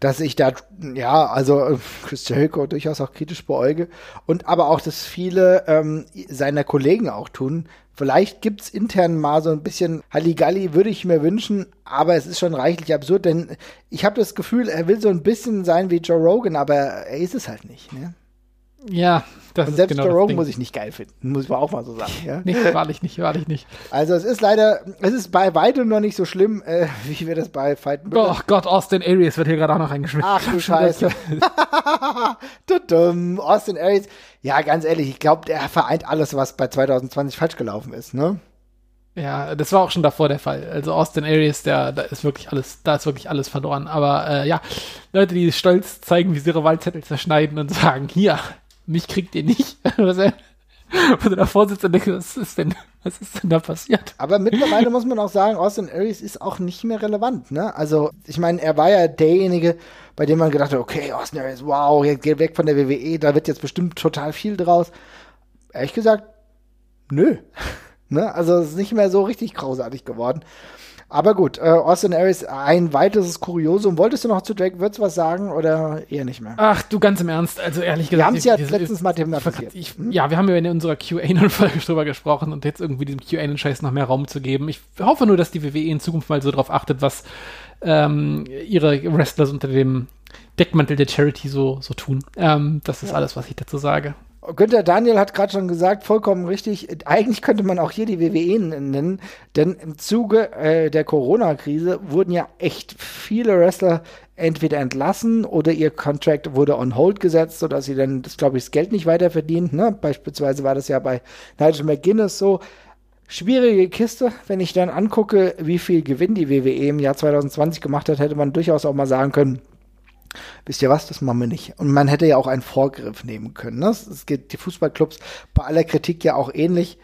dass ich da, ja, also äh, Chris Jericho durchaus auch kritisch beäuge und aber auch, dass viele ähm, seiner Kollegen auch tun. Vielleicht gibt's intern mal so ein bisschen Halligalli, würde ich mir wünschen, aber es ist schon reichlich absurd, denn ich habe das Gefühl, er will so ein bisschen sein wie Joe Rogan, aber er ist es halt nicht. Ne? Ja, das Und ist selbst genau Joe Rogan muss ich nicht geil finden, muss man auch mal so sagen. Ja? Nee, wahrlich nicht, wahrlich nicht. Also es ist leider, es ist bei weitem noch nicht so schlimm, äh, (laughs) wie wir das bei Fight Oh Gott, Austin Aries wird hier gerade auch noch reingeschmissen. Ach du (laughs) Scheiße. Tudum, (laughs) Austin Aries. Ja, ganz ehrlich, ich glaube, der vereint alles, was bei 2020 falsch gelaufen ist, ne? Ja, das war auch schon davor der Fall. Also Austin Aries, der, da ist wirklich alles, da ist wirklich alles verloren. Aber äh, ja, Leute, die stolz zeigen, wie sie ihre Wahlzettel zerschneiden und sagen, hier, mich kriegt ihr nicht. (laughs) Wo du davor sitzt und denkst, was ist denn, was ist denn da passiert? Aber mittlerweile muss man auch sagen, Austin Aries ist auch nicht mehr relevant, ne? Also, ich meine, er war ja derjenige, bei dem man gedacht hat, okay, Austin Aries, wow, jetzt geht weg von der WWE, da wird jetzt bestimmt total viel draus. Ehrlich gesagt, nö. (laughs) ne? Also, es ist nicht mehr so richtig großartig geworden. Aber gut, äh, Austin Aries, ein weiteres Kuriosum. Wolltest du noch zu Drake Würz was sagen oder eher nicht mehr? Ach, du ganz im Ernst, also ehrlich Wir gesagt. haben es ja diese- letztens mal thematisiert. Ich, ja, wir haben ja in unserer QA-Folge (laughs) drüber gesprochen und jetzt irgendwie diesem QA-Scheiß noch mehr Raum zu geben. Ich hoffe nur, dass die WWE in Zukunft mal so drauf achtet, was ähm, ihre Wrestlers unter dem Deckmantel der Charity so, so tun. Ähm, das ist alles, was ich dazu sage. Günther Daniel hat gerade schon gesagt, vollkommen richtig. Eigentlich könnte man auch hier die WWE nennen, denn im Zuge äh, der Corona-Krise wurden ja echt viele Wrestler entweder entlassen oder ihr Contract wurde on hold gesetzt, sodass sie dann, glaube ich, das Geld nicht weiter verdient. Ne? Beispielsweise war das ja bei Nigel McGuinness so. Schwierige Kiste, wenn ich dann angucke, wie viel Gewinn die WWE im Jahr 2020 gemacht hat, hätte man durchaus auch mal sagen können, wisst ihr was, das machen wir nicht. Und man hätte ja auch einen Vorgriff nehmen können. Ne? Es geht die Fußballclubs bei aller Kritik ja auch ähnlich.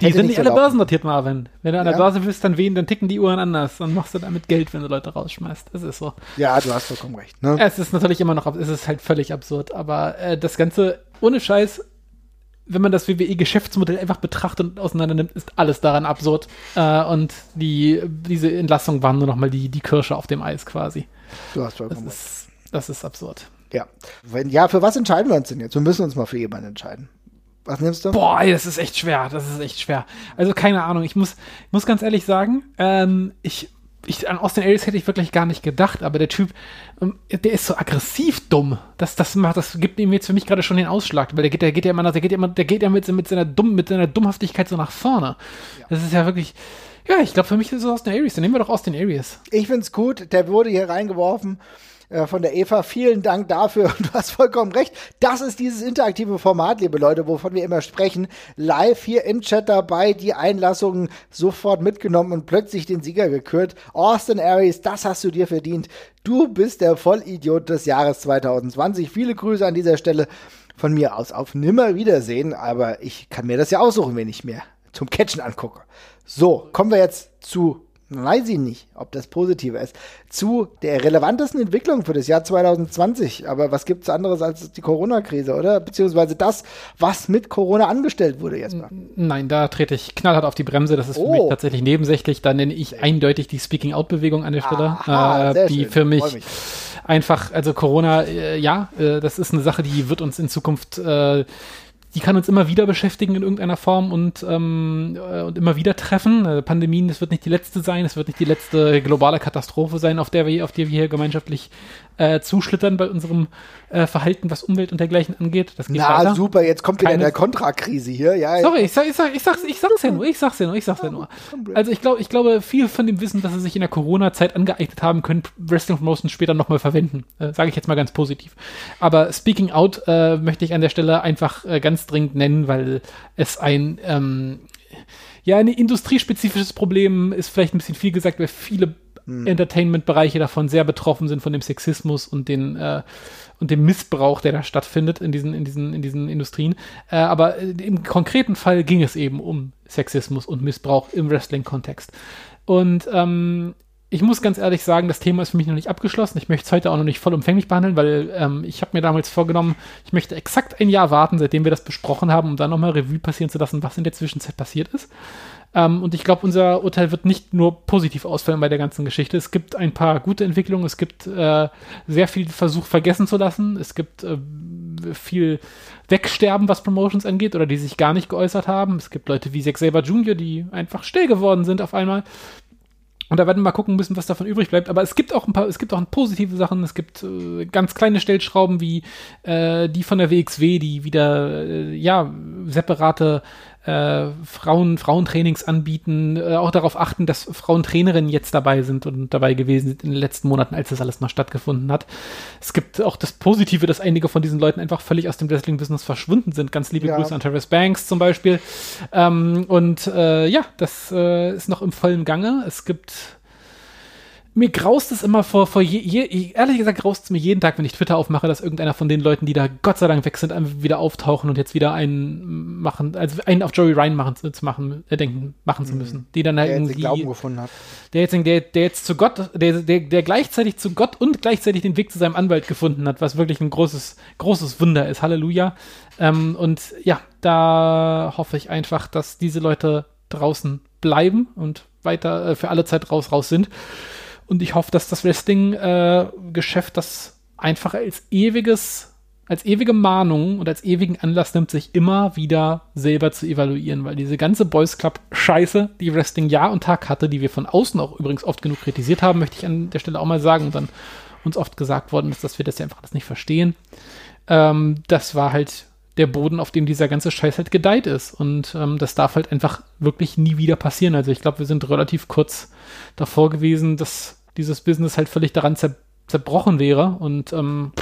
Die Hätte sind nicht so alle laufen. börsennotiert, Marvin. Wenn du an der Ja. Börse bist, dann wen, dann ticken die Uhren anders. Dann machst du damit Geld, wenn du Leute rausschmeißt. Das ist so. Ja, du hast vollkommen recht. Ne? Es ist natürlich immer noch, es ist halt völlig absurd, aber äh, das Ganze ohne Scheiß, wenn man das WWE-Geschäftsmodell einfach betrachtet und auseinander nimmt, ist alles daran absurd. Äh, und die, diese Entlassungen waren nur noch mal die, die Kirsche auf dem Eis quasi. Du hast vollkommen recht. Das ist absurd. Ja. Wenn, ja, für was entscheiden wir uns denn jetzt? Wir müssen uns mal für jemanden entscheiden. Was nimmst du? Boah, das ist echt schwer. Das ist echt schwer. Also keine Ahnung. Ich muss, ich muss ganz ehrlich sagen, ähm, ich, ich, an Austin Aries hätte ich wirklich gar nicht gedacht, aber der Typ, ähm, der ist so aggressiv dumm. Das, das macht, das gibt ihm jetzt für mich gerade schon den Ausschlag, weil der geht, der geht ja immer, nach- der geht ja immer, der geht ja mit, mit seiner dumm, mit seiner Dummhaftigkeit so nach vorne. Das ist ja wirklich, ja, ich glaube, für mich ist es Austin Aries. Dann nehmen wir doch Austin Aries. Ich find's gut. Der wurde hier reingeworfen äh, von der Eva. Vielen Dank dafür. (laughs) Und du hast vollkommen recht. Das ist dieses interaktive Format, liebe Leute, wovon wir immer sprechen. Live hier im Chat dabei, die Einlassungen sofort mitgenommen und plötzlich den Sieger gekürt. Austin Aries, das hast du dir verdient. Du bist der Vollidiot des Jahres 2020. Viele Grüße an dieser Stelle von mir aus auf Nimmerwiedersehen. Aber ich kann mir das ja aussuchen, wenn ich mir zum Catchen angucke. So, kommen wir jetzt zu weiß ich nicht, ob das positiver ist, zu der relevantesten Entwicklung für das Jahr 2020. Aber was gibt's anderes als die Corona-Krise, oder? Beziehungsweise das, was mit Corona angestellt wurde jetzt mal. Nein, da trete ich knallhart auf die Bremse. Das ist für Oh. mich tatsächlich nebensächlich. Da nenne ich eindeutig die Speaking-Out-Bewegung an der Stelle, Aha, äh, die schön. für mich, mich. einfach, also Corona, äh, ja, äh, das ist eine Sache, die wird uns in Zukunft, äh, die kann uns immer wieder beschäftigen in irgendeiner Form und, ähm, äh, und immer wieder treffen. Äh, Pandemien, das wird nicht die letzte sein, es wird nicht die letzte globale Katastrophe sein, auf der wir, auf die wir hier gemeinschaftlich äh, zuschlittern bei unserem äh, Verhalten, was Umwelt und dergleichen angeht. Das geht Na, weiter. super, jetzt kommt wieder Keine- der Kontrakrise hier. Ja, Sorry, ich, sag, ich, sag, ich, sag's, ich sag's ja nur, ich sag's ja nur, ich sag's ja nur. Also ich glaube, ich glaube, viel von dem Wissen, das sie sich in der Corona-Zeit angeeignet haben, können Wrestling Promotions später nochmal verwenden. Äh, Sage ich jetzt mal ganz positiv. Aber Speaking Out äh, möchte ich an der Stelle einfach äh, ganz dringend nennen, weil es ein ähm, ja, ein industriespezifisches Problem ist vielleicht ein bisschen viel gesagt, weil viele Entertainment-Bereiche davon sehr betroffen sind von dem Sexismus und den äh, und dem Missbrauch, der da stattfindet in diesen in diesen in diesen Industrien. Äh, aber äh, im konkreten Fall ging es eben um Sexismus und Missbrauch im Wrestling-Kontext. Und ähm, ich muss ganz ehrlich sagen, das Thema ist für mich noch nicht abgeschlossen. Ich möchte es heute auch noch nicht vollumfänglich behandeln, weil ähm, ich habe mir damals vorgenommen, ich möchte exakt ein Jahr warten, seitdem wir das besprochen haben, um dann nochmal Revue passieren zu lassen, was in der Zwischenzeit passiert ist. Ähm, und ich glaube, unser Urteil wird nicht nur positiv ausfallen bei der ganzen Geschichte. Es gibt ein paar gute Entwicklungen, es gibt äh, sehr viel Versuch vergessen zu lassen, es gibt äh, viel Wegsterben, was Promotions angeht, oder die sich gar nicht geäußert haben. Es gibt Leute wie Zack Saber Jr., die einfach still geworden sind auf einmal. Und da werden wir mal gucken müssen, was davon übrig bleibt. Aber es gibt auch ein paar, es gibt auch positive Sachen. Es gibt äh, ganz kleine Stellschrauben wie äh, die von der WXW, die wieder äh, ja separate äh, Frauen, Frauentrainings anbieten, äh, auch darauf achten, dass Frauentrainerinnen jetzt dabei sind und dabei gewesen sind in den letzten Monaten, als das alles noch stattgefunden hat. Es gibt auch das Positive, dass einige von diesen Leuten einfach völlig aus dem Wrestling-Business verschwunden sind. Ganz liebe ja. Grüße an Travis Banks zum Beispiel. Ähm, und äh, ja, das äh, ist noch im vollen Gange. Es gibt mir graust es immer vor, vor je, je, ehrlich gesagt graust es mir jeden Tag, wenn ich Twitter aufmache, dass irgendeiner von den Leuten, die da Gott sei Dank weg sind, wieder auftauchen und jetzt wieder einen machen, also einen auf Joey Ryan machen zu machen, äh, denken, machen zu mhm. müssen. Die dann der irgendwie. Glauben gefunden hat. Der jetzt, der, der jetzt zu Gott, der, der, der gleichzeitig zu Gott und gleichzeitig den Weg zu seinem Anwalt gefunden hat, was wirklich ein großes, großes Wunder ist. Halleluja. Ähm, und ja, da hoffe ich einfach, dass diese Leute draußen bleiben und weiter äh, für alle Zeit raus, raus sind. Und ich hoffe, dass das Wrestling-Geschäft äh, das einfach als ewiges, als ewige Mahnung und als ewigen Anlass nimmt, sich immer wieder selber zu evaluieren, weil diese ganze Boys Club-Scheiße, die Wrestling Jahr und Tag hatte, die wir von außen auch übrigens oft genug kritisiert haben, möchte ich an der Stelle auch mal sagen und dann uns oft gesagt worden ist, dass wir das ja einfach das nicht verstehen. Ähm, das war halt der Boden, auf dem dieser ganze Scheiß halt gedeiht ist. Und ähm, das darf halt einfach wirklich nie wieder passieren. Also ich glaube, wir sind relativ kurz davor gewesen, dass dieses Business halt völlig daran zer zerbrochen wäre und ähm,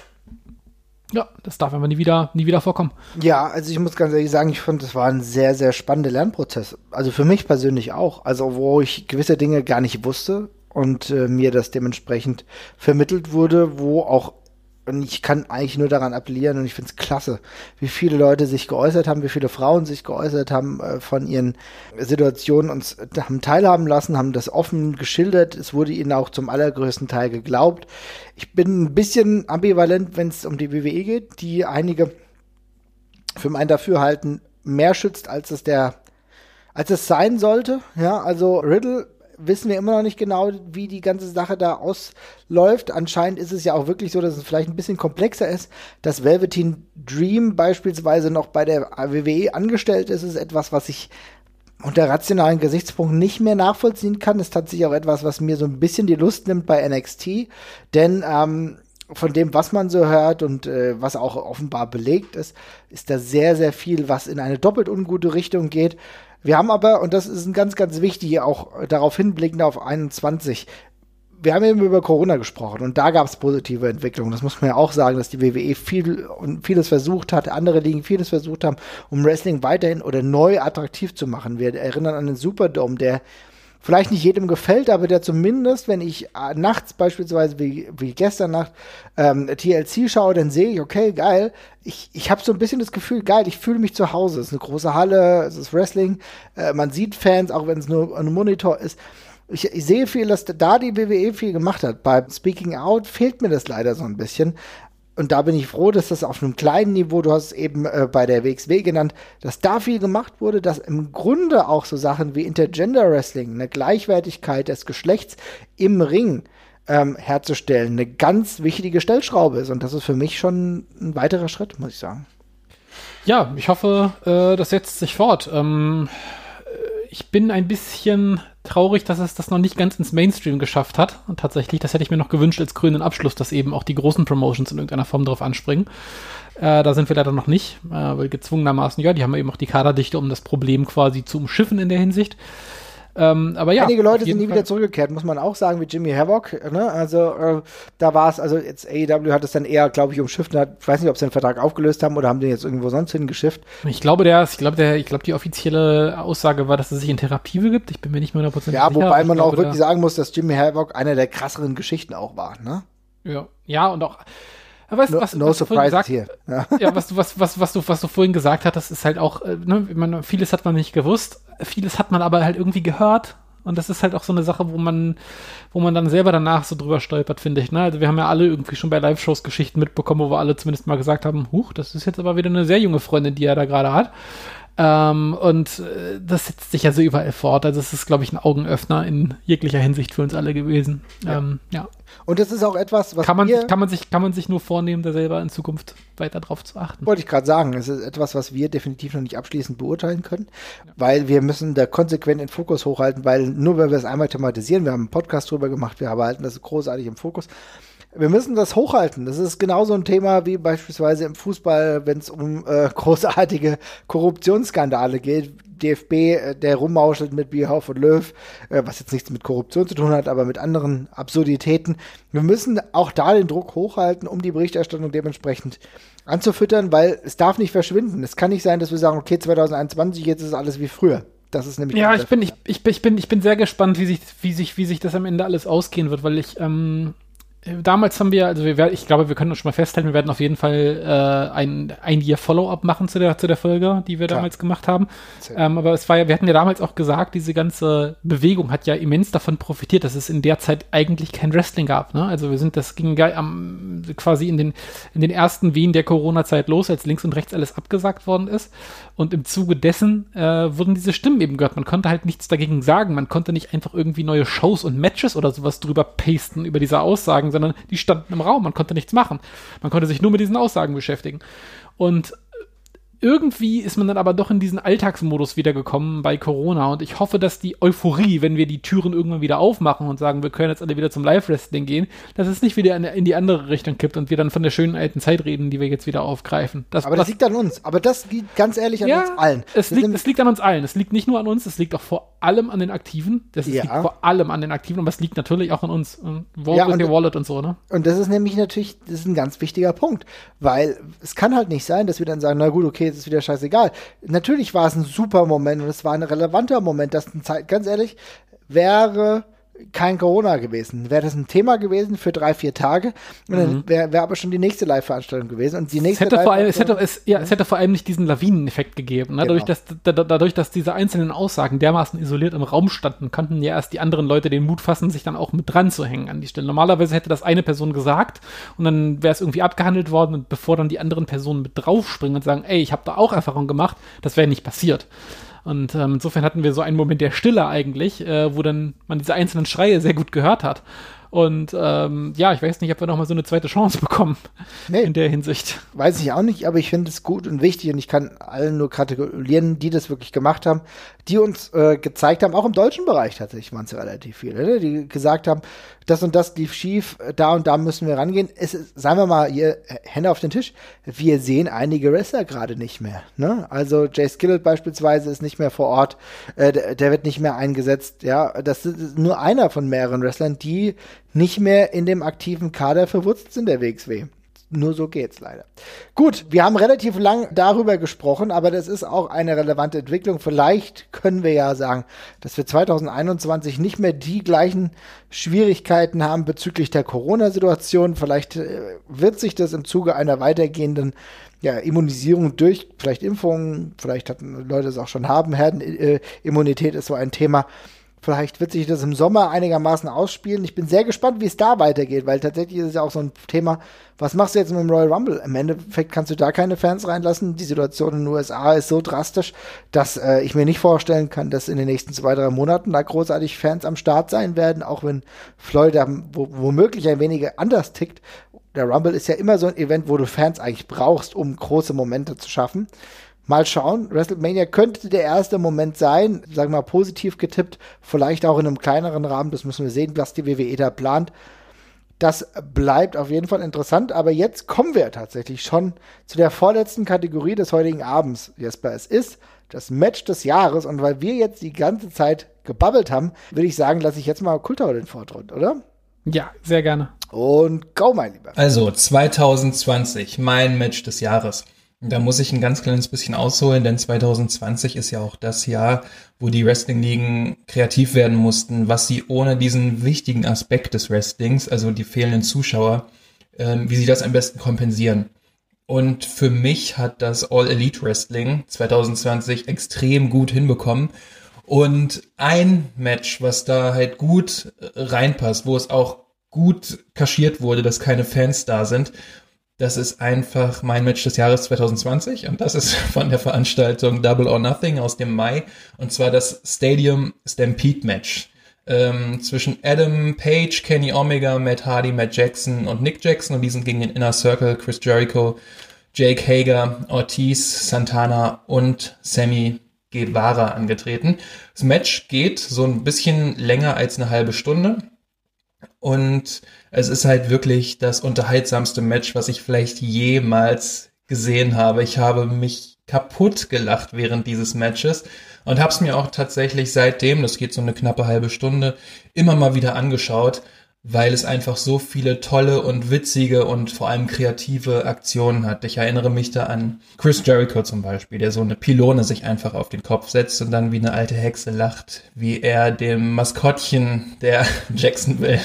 ja, das darf einfach nie wieder, nie wieder vorkommen. Ja, also ich muss ganz ehrlich sagen, ich fand, das war ein sehr, sehr spannender Lernprozess. Also für mich persönlich auch. Also wo ich gewisse Dinge gar nicht wusste und äh, mir das dementsprechend vermittelt wurde, wo auch und ich kann eigentlich nur daran appellieren und ich finde es klasse, wie viele Leute sich geäußert haben, wie viele Frauen sich geäußert haben äh, von ihren Situationen, uns haben teilhaben lassen, haben das offen geschildert. Es wurde ihnen auch zum allergrößten Teil geglaubt. Ich bin ein bisschen ambivalent, wenn es um die WWE geht, die einige für mein Dafürhalten mehr schützt, als es der als es sein sollte. Ja, also Riddle wissen wir immer noch nicht genau, wie die ganze Sache da ausläuft. Anscheinend ist es ja auch wirklich so, dass es vielleicht ein bisschen komplexer ist. Dass Velveteen Dream beispielsweise noch bei der WWE angestellt ist, ist etwas, was ich unter rationalen Gesichtspunkten nicht mehr nachvollziehen kann. ist tatsächlich auch etwas, was mir so ein bisschen die Lust nimmt bei NXT. Denn ähm, von dem, was man so hört und äh, was auch offenbar belegt ist, ist da sehr, sehr viel, was in eine doppelt ungute Richtung geht. Wir haben aber, und das ist ein ganz, ganz wichtig, auch darauf hinblickend auf 21, wir haben eben über Corona gesprochen und da gab es positive Entwicklungen. Das muss man ja auch sagen, dass die WWE viel und vieles versucht hat, andere Ligen vieles versucht haben, um Wrestling weiterhin oder neu attraktiv zu machen. Wir erinnern an den Superdome, der vielleicht nicht jedem gefällt, aber der zumindest, wenn ich äh, nachts beispielsweise wie, wie gestern Nacht ähm, TLC schaue, dann sehe ich, okay, geil. Ich, ich habe so ein bisschen das Gefühl, geil, ich fühle mich zu Hause. Es ist eine große Halle, es ist Wrestling, äh, man sieht Fans, auch wenn es nur ein Monitor ist. Ich, ich, sehe viel, dass da die WWE viel gemacht hat. Bei Speaking Out fehlt mir das leider so ein bisschen und da bin ich froh, dass das auf einem kleinen Niveau, du hast es eben äh, bei der WXW genannt, dass da viel gemacht wurde, dass im Grunde auch so Sachen wie Intergender Wrestling, eine Gleichwertigkeit des Geschlechts im Ring ähm, herzustellen, eine ganz wichtige Stellschraube ist. Und das ist für mich schon ein weiterer Schritt, muss ich sagen. Ja, ich hoffe, äh, das setzt sich fort. Ähm, ich bin ein bisschen traurig, dass es das noch nicht ganz ins Mainstream geschafft hat. Und tatsächlich, das hätte ich mir noch gewünscht als grünen Abschluss, dass eben auch die großen Promotions in irgendeiner Form drauf anspringen. Äh, da sind wir leider noch nicht, äh, weil gezwungenermaßen, ja, die haben eben auch die Kaderdichte, um das Problem quasi zu umschiffen in der Hinsicht. Ähm, aber ja. Einige Leute sind nie Fall. wieder zurückgekehrt, muss man auch sagen, wie Jimmy Havoc. Ne? Also äh, da war es, also jetzt AEW hat es dann eher, glaube ich, umschifft. Hat, ich weiß nicht, ob sie den Vertrag aufgelöst haben oder haben den jetzt irgendwo sonst hingeschifft. Ich glaube, der, ich glaube, der, ich glaube, die offizielle Aussage war, dass es sich in Therapie begibt. Ich bin mir nicht mehr 100% ja, sicher. Ja, wobei man glaube, auch wirklich sagen muss, dass Jimmy Havoc einer der krasseren Geschichten auch war. Ne? Ja, ja und auch Weißt, no, was, no was surprise hier. Ja. ja, was du, was, was, was du, was du vorhin gesagt hattest, ist halt auch, äh, ne, man, vieles hat man nicht gewusst, vieles hat man aber halt irgendwie gehört. Und das ist halt auch so eine Sache, wo man, wo man dann selber danach so drüber stolpert, finde ich. Ne? Also wir haben ja alle irgendwie schon bei Live-Shows Geschichten mitbekommen, wo wir alle zumindest mal gesagt haben, huch, das ist jetzt aber wieder eine sehr junge Freundin, die er da gerade hat. Ähm, und äh, das setzt sich ja so überall fort. Also es ist, glaube ich, ein Augenöffner in jeglicher Hinsicht für uns alle gewesen. Ja. Ähm, ja. Und das ist auch etwas, was kann man, wir, kann man sich kann man sich nur vornehmen, da selber in Zukunft weiter drauf zu achten. Wollte ich gerade sagen, es ist etwas, was wir definitiv noch nicht abschließend beurteilen können, ja. weil wir müssen da konsequent den Fokus hochhalten, weil nur wenn wir es einmal thematisieren, wir haben einen Podcast drüber gemacht, wir halten das großartig im Fokus. Wir müssen das hochhalten. Das ist genauso ein Thema wie beispielsweise im Fußball, wenn es um äh, (laughs) großartige Korruptionsskandale geht DFB, äh, der rummauschelt mit Bierhoff und Löw, äh, was jetzt nichts mit Korruption zu tun hat, aber mit anderen Absurditäten. Wir müssen auch da den Druck hochhalten, um die Berichterstattung dementsprechend anzufüttern, weil es darf nicht verschwinden. Es kann nicht sein, dass wir sagen, okay, 2021, jetzt ist alles wie früher. Das ist nämlich ja, ich bin, ich, ich, ich, bin, ich bin sehr gespannt, wie sich, wie sich, wie sich das am Ende alles ausgehen wird, weil ich ähm, damals haben wir, also wir, ich glaube, wir können uns schon mal festhalten, wir werden auf jeden Fall äh, ein, ein Jahr Follow-up machen zu der, zu der Folge, die wir Klar. damals gemacht haben. Ähm, aber es war ja, wir hatten ja damals auch gesagt, diese ganze Bewegung hat ja immens davon profitiert, dass es in der Zeit eigentlich kein Wrestling gab. Ne? Also wir sind, das ging am, quasi in den, in den ersten Wehen der Corona-Zeit los, als links und rechts alles abgesagt worden ist. Und im Zuge dessen äh, wurden diese Stimmen eben gehört. Man konnte halt nichts dagegen sagen. Man konnte nicht einfach irgendwie neue Shows und Matches oder sowas drüber pasten über diese Aussagen, sondern die standen im Raum. Man konnte nichts machen. Man konnte sich nur mit diesen Aussagen beschäftigen. Und irgendwie ist man dann aber doch in diesen Alltagsmodus wiedergekommen bei Corona und ich hoffe, dass die Euphorie, wenn wir die Türen irgendwann wieder aufmachen und sagen, wir können jetzt alle wieder zum Live-Wrestling gehen, dass es nicht wieder in, die andere Richtung kippt und wir dann von der schönen alten Zeit reden, die wir jetzt wieder aufgreifen. Das, aber das, liegt an uns. Aber das liegt ganz ehrlich an ja, uns allen. Es liegt, es liegt an uns allen. Es liegt nicht nur an uns, es liegt auch vor allem an den Aktiven. Das ja. liegt vor allem an den Aktiven, aber es liegt natürlich auch an uns. Wallet ja, und, Wallet und so, ne? Und das ist nämlich natürlich, das ist ein ganz wichtiger Punkt, weil es kann halt nicht sein, dass wir dann sagen, na gut, okay, es ist wieder scheißegal. Natürlich war es ein super Moment und es war ein relevanter Moment, dass Zeit, ganz ehrlich, wäre kein Corona gewesen. Wäre das ein Thema gewesen für drei, vier Tage, und dann mhm. wäre wär aber schon die nächste Live-Veranstaltung gewesen. Und die nächste es hätte, vor allem, es, hätte, es, ja, es hätte vor allem nicht diesen Lawineneffekt gegeben. Ne? Genau. Dadurch, dass, da, dadurch, dass diese einzelnen Aussagen dermaßen isoliert im Raum standen, konnten ja erst die anderen Leute den Mut fassen, sich dann auch mit dran zu hängen an die Stelle. Normalerweise hätte das eine Person gesagt und dann wäre es irgendwie abgehandelt worden und bevor dann die anderen Personen mit draufspringen und sagen, ey, ich habe da auch Erfahrung gemacht, das wäre nicht passiert. Und ähm, insofern hatten wir so einen Moment der Stille eigentlich, äh, wo dann man diese einzelnen Schreie sehr gut gehört hat. Und ähm, ja, ich weiß nicht, ob wir noch mal so eine zweite Chance bekommen nee, in der Hinsicht. Weiß ich auch nicht, aber ich finde es gut und wichtig und ich kann allen nur gratulieren, die das wirklich gemacht haben, die uns äh, gezeigt haben, auch im deutschen Bereich tatsächlich waren es relativ viele, ne? die gesagt haben, das und das lief schief, da und da müssen wir rangehen. Es ist, sagen wir mal, hier, Hände auf den Tisch, wir sehen einige Wrestler gerade nicht mehr. Ne? Also Jay Skillett beispielsweise ist nicht mehr vor Ort, äh, der, der, wird nicht mehr eingesetzt. Ja, das ist nur einer von mehreren Wrestlern, die nicht mehr in dem aktiven Kader verwurzelt sind der WXW nur so geht's leider. Gut, wir haben relativ lang darüber gesprochen, aber das ist auch eine relevante Entwicklung. Vielleicht können wir ja sagen, dass wir 2021 nicht mehr die gleichen Schwierigkeiten haben bezüglich der Corona-Situation. Vielleicht äh, wird sich das im Zuge einer weitergehenden ja, Immunisierung durch vielleicht Impfungen, vielleicht hatten Leute es auch schon haben, Herdenimmunität ist so ein Thema Vielleicht wird sich das im Sommer einigermaßen ausspielen. Ich bin sehr gespannt, wie es da weitergeht, weil tatsächlich ist es ja auch so ein Thema, was machst du jetzt mit dem Royal Rumble? Im Endeffekt kannst du da keine Fans reinlassen. Die Situation in den USA ist so drastisch, dass äh, ich mir nicht vorstellen kann, dass in den nächsten zwei, drei Monaten da großartig Fans am Start sein werden, auch wenn Florida wo, womöglich ein wenig anders tickt. Der Rumble ist ja immer so ein Event, wo du Fans eigentlich brauchst, um große Momente zu schaffen. Mal schauen. WrestleMania könnte der erste Moment sein, sagen wir mal positiv getippt, vielleicht auch in einem kleineren Rahmen. Das müssen wir sehen, was die WWE da plant. Das bleibt auf jeden Fall interessant, aber jetzt kommen wir tatsächlich schon zu der vorletzten Kategorie des heutigen Abends, Jesper. Es ist das Match des Jahres und weil wir jetzt die ganze Zeit gebabbelt haben, würde ich sagen, lasse ich jetzt mal Kultau den Vortritt, oder? Ja, sehr gerne. Und go, mein Lieber. Also 2020, mein Match des Jahres. Da muss ich ein ganz kleines bisschen ausholen, denn 2020 ist ja auch das Jahr, wo die Wrestling-Ligen kreativ werden mussten, was sie ohne diesen wichtigen Aspekt des Wrestlings, also die fehlenden Zuschauer, ähm, wie sie das am besten kompensieren. Und für mich hat das All Elite Wrestling 2020 extrem gut hinbekommen. Und ein Match, was da halt gut reinpasst, wo es auch gut kaschiert wurde, dass keine Fans da sind, Das ist einfach mein Match des Jahres 2020 und das ist von der Veranstaltung Double or Nothing aus dem Mai und zwar das Stadium Stampede Match ähm, zwischen Adam Page, Kenny Omega, Matt Hardy, Matt Jackson und Nick Jackson und die sind gegen den Inner Circle, Chris Jericho, Jake Hager, Ortiz, Santana und Sammy Guevara angetreten. Das Match geht so ein bisschen länger als eine halbe Stunde. Und es ist halt wirklich das unterhaltsamste Match, was ich vielleicht jemals gesehen habe. Ich habe mich kaputt gelacht während dieses Matches und habe es mir auch tatsächlich seitdem, das geht so eine knappe halbe Stunde, immer mal wieder angeschaut weil es einfach so viele tolle und witzige und vor allem kreative Aktionen hat. Ich erinnere mich da an Chris Jericho zum Beispiel, der so eine Pylone sich einfach auf den Kopf setzt und dann wie eine alte Hexe lacht, wie er dem Maskottchen der (laughs) Jacksonville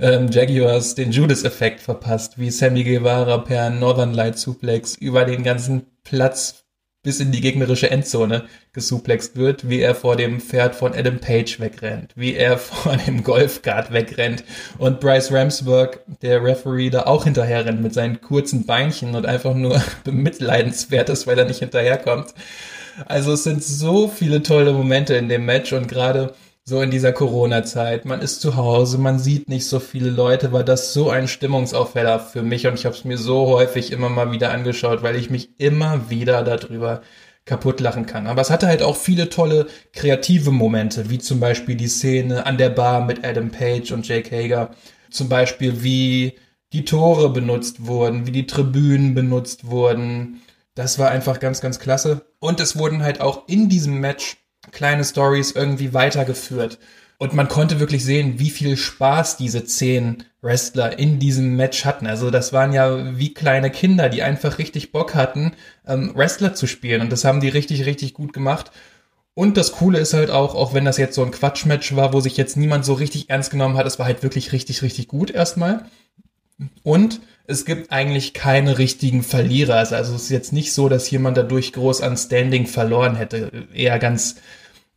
ähm, Jaguars den Judas-Effekt verpasst, wie Sammy Guevara per Northern Light Suplex über den ganzen Platz bis in die gegnerische Endzone gesuplext wird, wie er vor dem Pferd von Adam Page wegrennt, wie er (laughs) vor dem Golfkart wegrennt und Bryce Ramsburg, der Referee, da auch hinterher rennt mit seinen kurzen Beinchen und einfach nur (laughs) bemitleidenswert ist, weil er nicht hinterherkommt. Also es sind so viele tolle Momente in dem Match und gerade so in dieser Corona-Zeit. Man ist zu Hause, man sieht nicht so viele Leute, war das so ein Stimmungsaufheller für mich und ich habe es mir so häufig immer mal wieder angeschaut, weil ich mich immer wieder darüber kaputt lachen kann. Aber es hatte halt auch viele tolle kreative Momente, wie zum Beispiel die Szene an der Bar mit Adam Page und Jake Hager. Zum Beispiel wie die Tore benutzt wurden, wie die Tribünen benutzt wurden. Das war einfach ganz, ganz klasse. Und es wurden halt auch in diesem Match kleine Stories irgendwie weitergeführt. Und man konnte wirklich sehen, wie viel Spaß diese zehn Wrestler in diesem Match hatten. Also das waren ja wie kleine Kinder, die einfach richtig Bock hatten, ähm, Wrestler zu spielen. Und das haben die richtig, richtig gut gemacht. Und das Coole ist halt auch, auch wenn das jetzt so ein Quatschmatch war, wo sich jetzt niemand so richtig ernst genommen hat, es war halt wirklich richtig, richtig gut erstmal. Und es gibt eigentlich keine richtigen Verlierer. Also, also es ist jetzt nicht so, dass jemand dadurch groß an Standing verloren hätte. Eher ganz,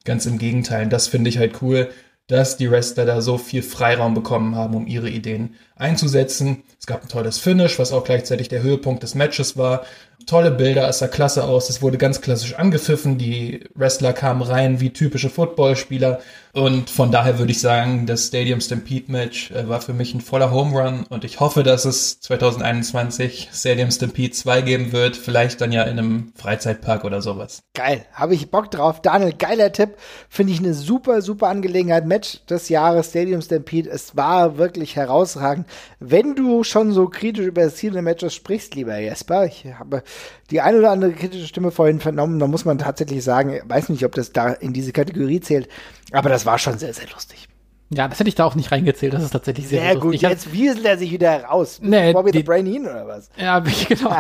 ganz im Gegenteil. Und das finde ich halt cool, dass die Wrestler da so viel Freiraum bekommen haben, um ihre Ideen einzusetzen. Es gab ein tolles Finish, was auch gleichzeitig der Höhepunkt des Matches war. Tolle Bilder, es sah klasse aus, es wurde ganz klassisch angepfiffen, die Wrestler kamen rein wie typische Footballspieler und von daher würde ich sagen, das Stadium Stampede Match äh, war für mich ein voller Home Run und ich hoffe, dass es 2021 Stadium Stampede 2 geben wird, vielleicht dann ja in einem Freizeitpark oder sowas. Geil, habe ich Bock drauf. Daniel, geiler Tipp, finde ich eine super, super Angelegenheit. Match des Jahres Stadium Stampede, es war wirklich herausragend. Wenn du schon so kritisch über das Ziel der Matches sprichst, lieber Jesper, ich habe die eine oder andere kritische Stimme vorhin vernommen, da muss man tatsächlich sagen, weiß nicht, ob das da in diese Kategorie zählt, aber das war schon sehr, sehr lustig. Ja, das hätte ich da auch nicht reingezählt. Das ist tatsächlich sehr, sehr gut. Jetzt wieselt er sich wieder raus. Nee, Bobby the Brain hin oder was? Ja, (laughs) genau.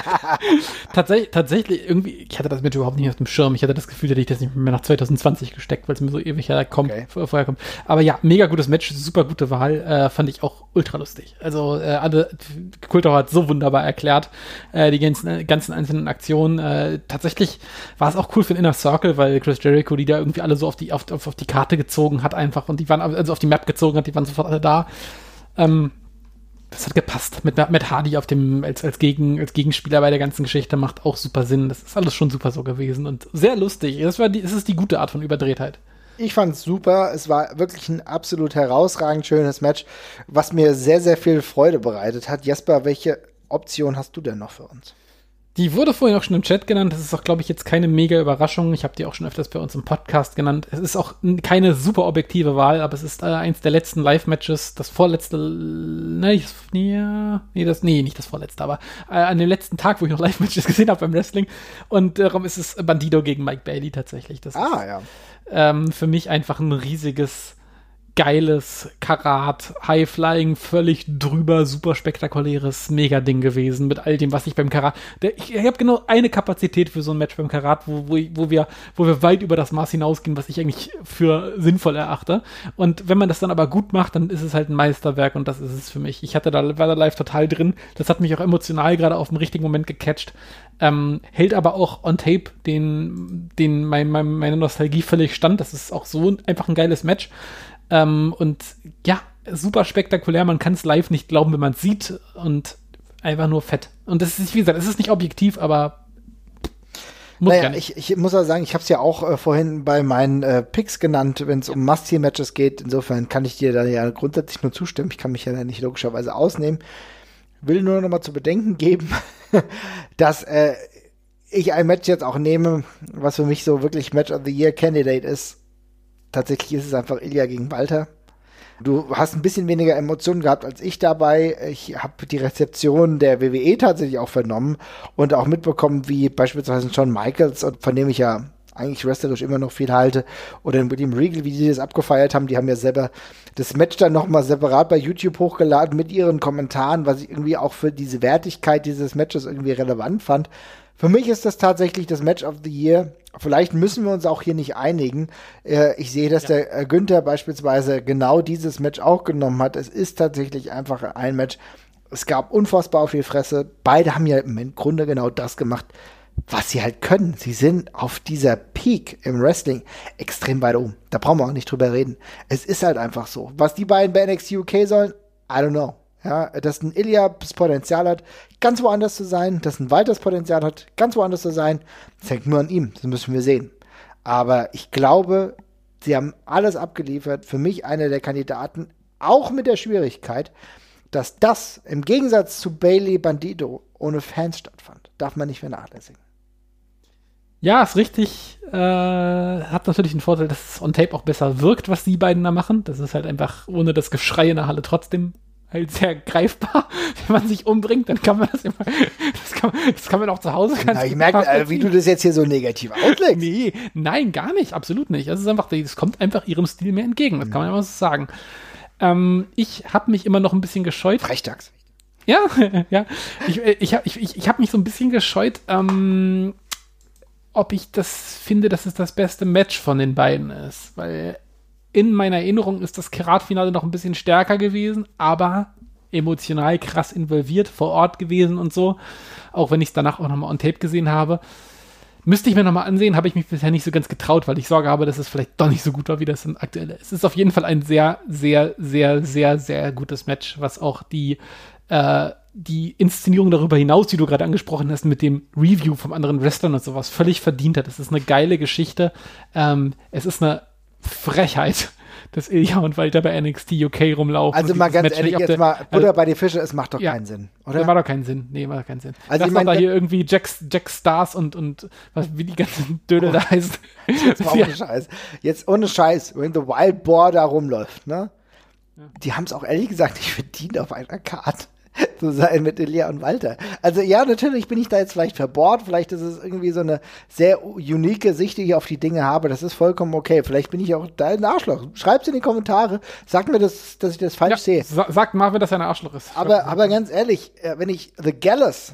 (laughs) tatsächlich, tatsächlich, irgendwie, ich hatte das mit überhaupt nicht auf dem Schirm. Ich hatte das Gefühl, dass ich das nicht mehr nach 2020 gesteckt, weil es mir so ewig herkommt, okay. vorher kommt. Aber ja, mega gutes Match, super gute Wahl. Äh, fand ich auch ultra lustig. Also, äh, alle, Kultor hat so wunderbar erklärt, äh, die ganzen, ganzen einzelnen Aktionen. Äh, tatsächlich war es auch cool für den Inner Circle, weil Chris Jericho die da irgendwie alle so auf die, auf, auf, auf die Karte gezogen hat einfach und die waren also auf die Map abgezogen hat, die waren sofort alle da. Ähm, das hat gepasst. Mit, mit Hardy auf dem, als, als, Gegen, als Gegenspieler bei der ganzen Geschichte macht auch super Sinn. Das ist alles schon super so gewesen und sehr lustig. Das, war die, das ist die gute Art von Überdrehtheit. Ich fand es super. Es war wirklich ein absolut herausragend schönes Match, was mir sehr, sehr viel Freude bereitet hat. Jesper, welche Option hast du denn noch für uns? Die wurde vorhin auch schon im Chat genannt. Das ist auch, glaube ich, jetzt keine mega Überraschung. Ich habe die auch schon öfters bei uns im Podcast genannt. Es ist auch keine super objektive Wahl, aber es ist äh, eins der letzten Live-Matches, das vorletzte, ne, nee, das, nee, nicht das vorletzte, aber äh, an dem letzten Tag, wo ich noch (laughs) Live-Matches gesehen habe beim Wrestling. Und darum ist es Bandido gegen Mike Bailey tatsächlich. Das ah, ist, ja. Ähm, für mich einfach ein riesiges geiles Karat, High-Flying, völlig drüber, super spektakuläres Mega-Ding gewesen mit all dem, was ich beim Karat. Der, ich ich habe genau eine Kapazität für so ein Match beim Karat, wo, wo, wo, wir, wo wir weit über das Maß hinausgehen, was ich eigentlich für sinnvoll erachte. Und wenn man das dann aber gut macht, dann ist es halt ein Meisterwerk und das ist es für mich. Ich hatte da, war da live total drin. Das hat mich auch emotional gerade auf dem richtigen Moment gecatcht. Ähm, hält aber auch on Tape den, den mein, mein, meine Nostalgie völlig stand. Das ist auch so einfach ein geiles Match. Ähm, und ja, super spektakulär. Man kann es live nicht glauben, wenn man es sieht. Und einfach nur fett. Und das ist, wie gesagt, es ist nicht objektiv, aber muss naja, ich, ich muss auch sagen, ich habe es ja auch äh, vorhin bei meinen äh, Picks genannt, wenn es um Must-Matches geht. Insofern kann ich dir da ja grundsätzlich nur zustimmen. Ich kann mich ja nicht logischerweise ausnehmen. Will nur noch mal zu bedenken geben, (laughs) dass äh, ich ein Match jetzt auch nehme, was für mich so wirklich Match of the Year Candidate ist. Tatsächlich ist es einfach Ilya gegen Walter. Du hast ein bisschen weniger Emotionen gehabt als ich dabei. Ich habe die Rezeption der WWE tatsächlich auch vernommen und auch mitbekommen, wie beispielsweise John Michaels, von dem ich ja eigentlich wrestlerisch immer noch viel halte, oder dem Regal, wie die das abgefeiert haben, die haben ja selber das Match dann nochmal separat bei YouTube hochgeladen mit ihren Kommentaren, was ich irgendwie auch für diese Wertigkeit dieses Matches irgendwie relevant fand. Für mich ist das tatsächlich das Match of the Year. Vielleicht müssen wir uns auch hier nicht einigen. Äh, ich sehe, dass ja. der äh, Günther beispielsweise genau dieses Match auch genommen hat. Es ist tatsächlich einfach ein Match. Es gab unfassbar viel Fresse. Beide haben ja im Grunde genau das gemacht, was sie halt können. Sie sind auf dieser Peak im Wrestling extrem weit oben. Da brauchen wir auch nicht drüber reden. Es ist halt einfach so. Was die beiden bei NXT UK sollen, I don't know. Ja, dass ein Ilya das Potenzial hat, ganz woanders zu sein, dass ein Walter das Potenzial hat, ganz woanders zu sein, das hängt nur an ihm. Das müssen wir sehen. Aber ich glaube, sie haben alles abgeliefert. Für mich einer der Kandidaten, auch mit der Schwierigkeit, dass das im Gegensatz zu Bailey Bandido ohne Fans stattfand. Darf man nicht vernachlässigen. Ja, ist richtig. Äh, hat natürlich den Vorteil, dass es on Tape auch besser wirkt, was die beiden da machen. Das ist halt einfach ohne das Geschrei in der Halle trotzdem halt sehr greifbar. (laughs) Wenn man sich umbringt, dann kann man das immer, das kann, das kann man auch zu Hause ganz Na, Ich merke, äh, wie du das jetzt hier so negativ auslegst. nee, nein, gar nicht, absolut nicht. Es ist einfach, es kommt einfach ihrem Stil mehr entgegen, das kann man immer so sagen. Ähm, ich habe mich immer noch ein bisschen gescheut. Frechdachs. Ja, (laughs) ja. Ich, äh, ich, ich, ich, ich habe mich so ein bisschen gescheut, ähm, ob ich das finde, dass es das beste Match von den beiden ist. Weil in meiner Erinnerung ist das Kerat-Finale noch ein bisschen stärker gewesen, aber emotional krass involviert vor Ort gewesen und so. Auch wenn ich es danach auch nochmal on Tape gesehen habe. Müsste ich mir nochmal ansehen, habe ich mich bisher nicht so ganz getraut, weil ich Sorge habe, dass es vielleicht doch nicht so gut war, wie das aktuell ist. Es ist auf jeden Fall ein sehr, sehr, sehr, sehr, sehr gutes Match, was auch die, äh, die Inszenierung darüber hinaus, die du gerade angesprochen hast, mit dem Review vom anderen Wrestlern und sowas, völlig verdient hat. Es ist eine geile Geschichte. Ähm, es ist eine Frechheit, dass Ilja und Walter bei NXT UK rumlaufen. Also mal ganz Match ehrlich, jetzt der, mal Butter also, bei die Fische, es macht doch ja, keinen Sinn, oder? Das macht doch keinen Sinn. Nee, macht doch keinen Sinn. Also ich meine, da hier irgendwie Jack, Jack Stars und, und was, wie die ganzen Dödel oh, da heißen. (laughs) Jetzt mal ohne Scheiß. Jetzt ohne Scheiß, wenn The Wild Boar da rumläuft, ne? Ja. Die haben es auch ehrlich gesagt nicht verdient auf einer Karte (laughs) zu sein mit Elia und Walter. Also ja, natürlich bin ich da jetzt vielleicht verbohrt, vielleicht ist es irgendwie so eine sehr unique Sicht, die ich auf die Dinge habe. Das ist vollkommen okay. Vielleicht bin ich auch da ein Arschloch. Schreibt's in die Kommentare. Sagt mir, das, dass ich das falsch ja, sehe. Sagt Marvin, dass er ein Arschloch ist. Aber, aber ganz ehrlich, äh, wenn ich The Gallus,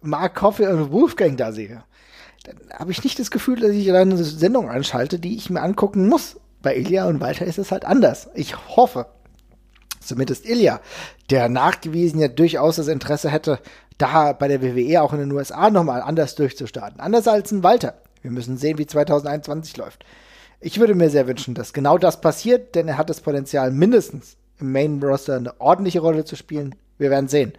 Mark Coffey und Wolfgang da sehe, dann habe ich nicht das Gefühl, dass ich da eine Sendung anschalte, die ich mir angucken muss. Bei Ilya und Walter ist es halt anders. Ich hoffe, zumindest Ilya, der nachgewiesen ja durchaus das Interesse hätte, da bei der WWE auch in den USA nochmal anders durchzustarten. Anders als ein Walter. Wir müssen sehen, wie 2021 läuft. Ich würde mir sehr wünschen, dass genau das passiert, denn er hat das Potenzial, mindestens im Main Roster eine ordentliche Rolle zu spielen. Wir werden sehen.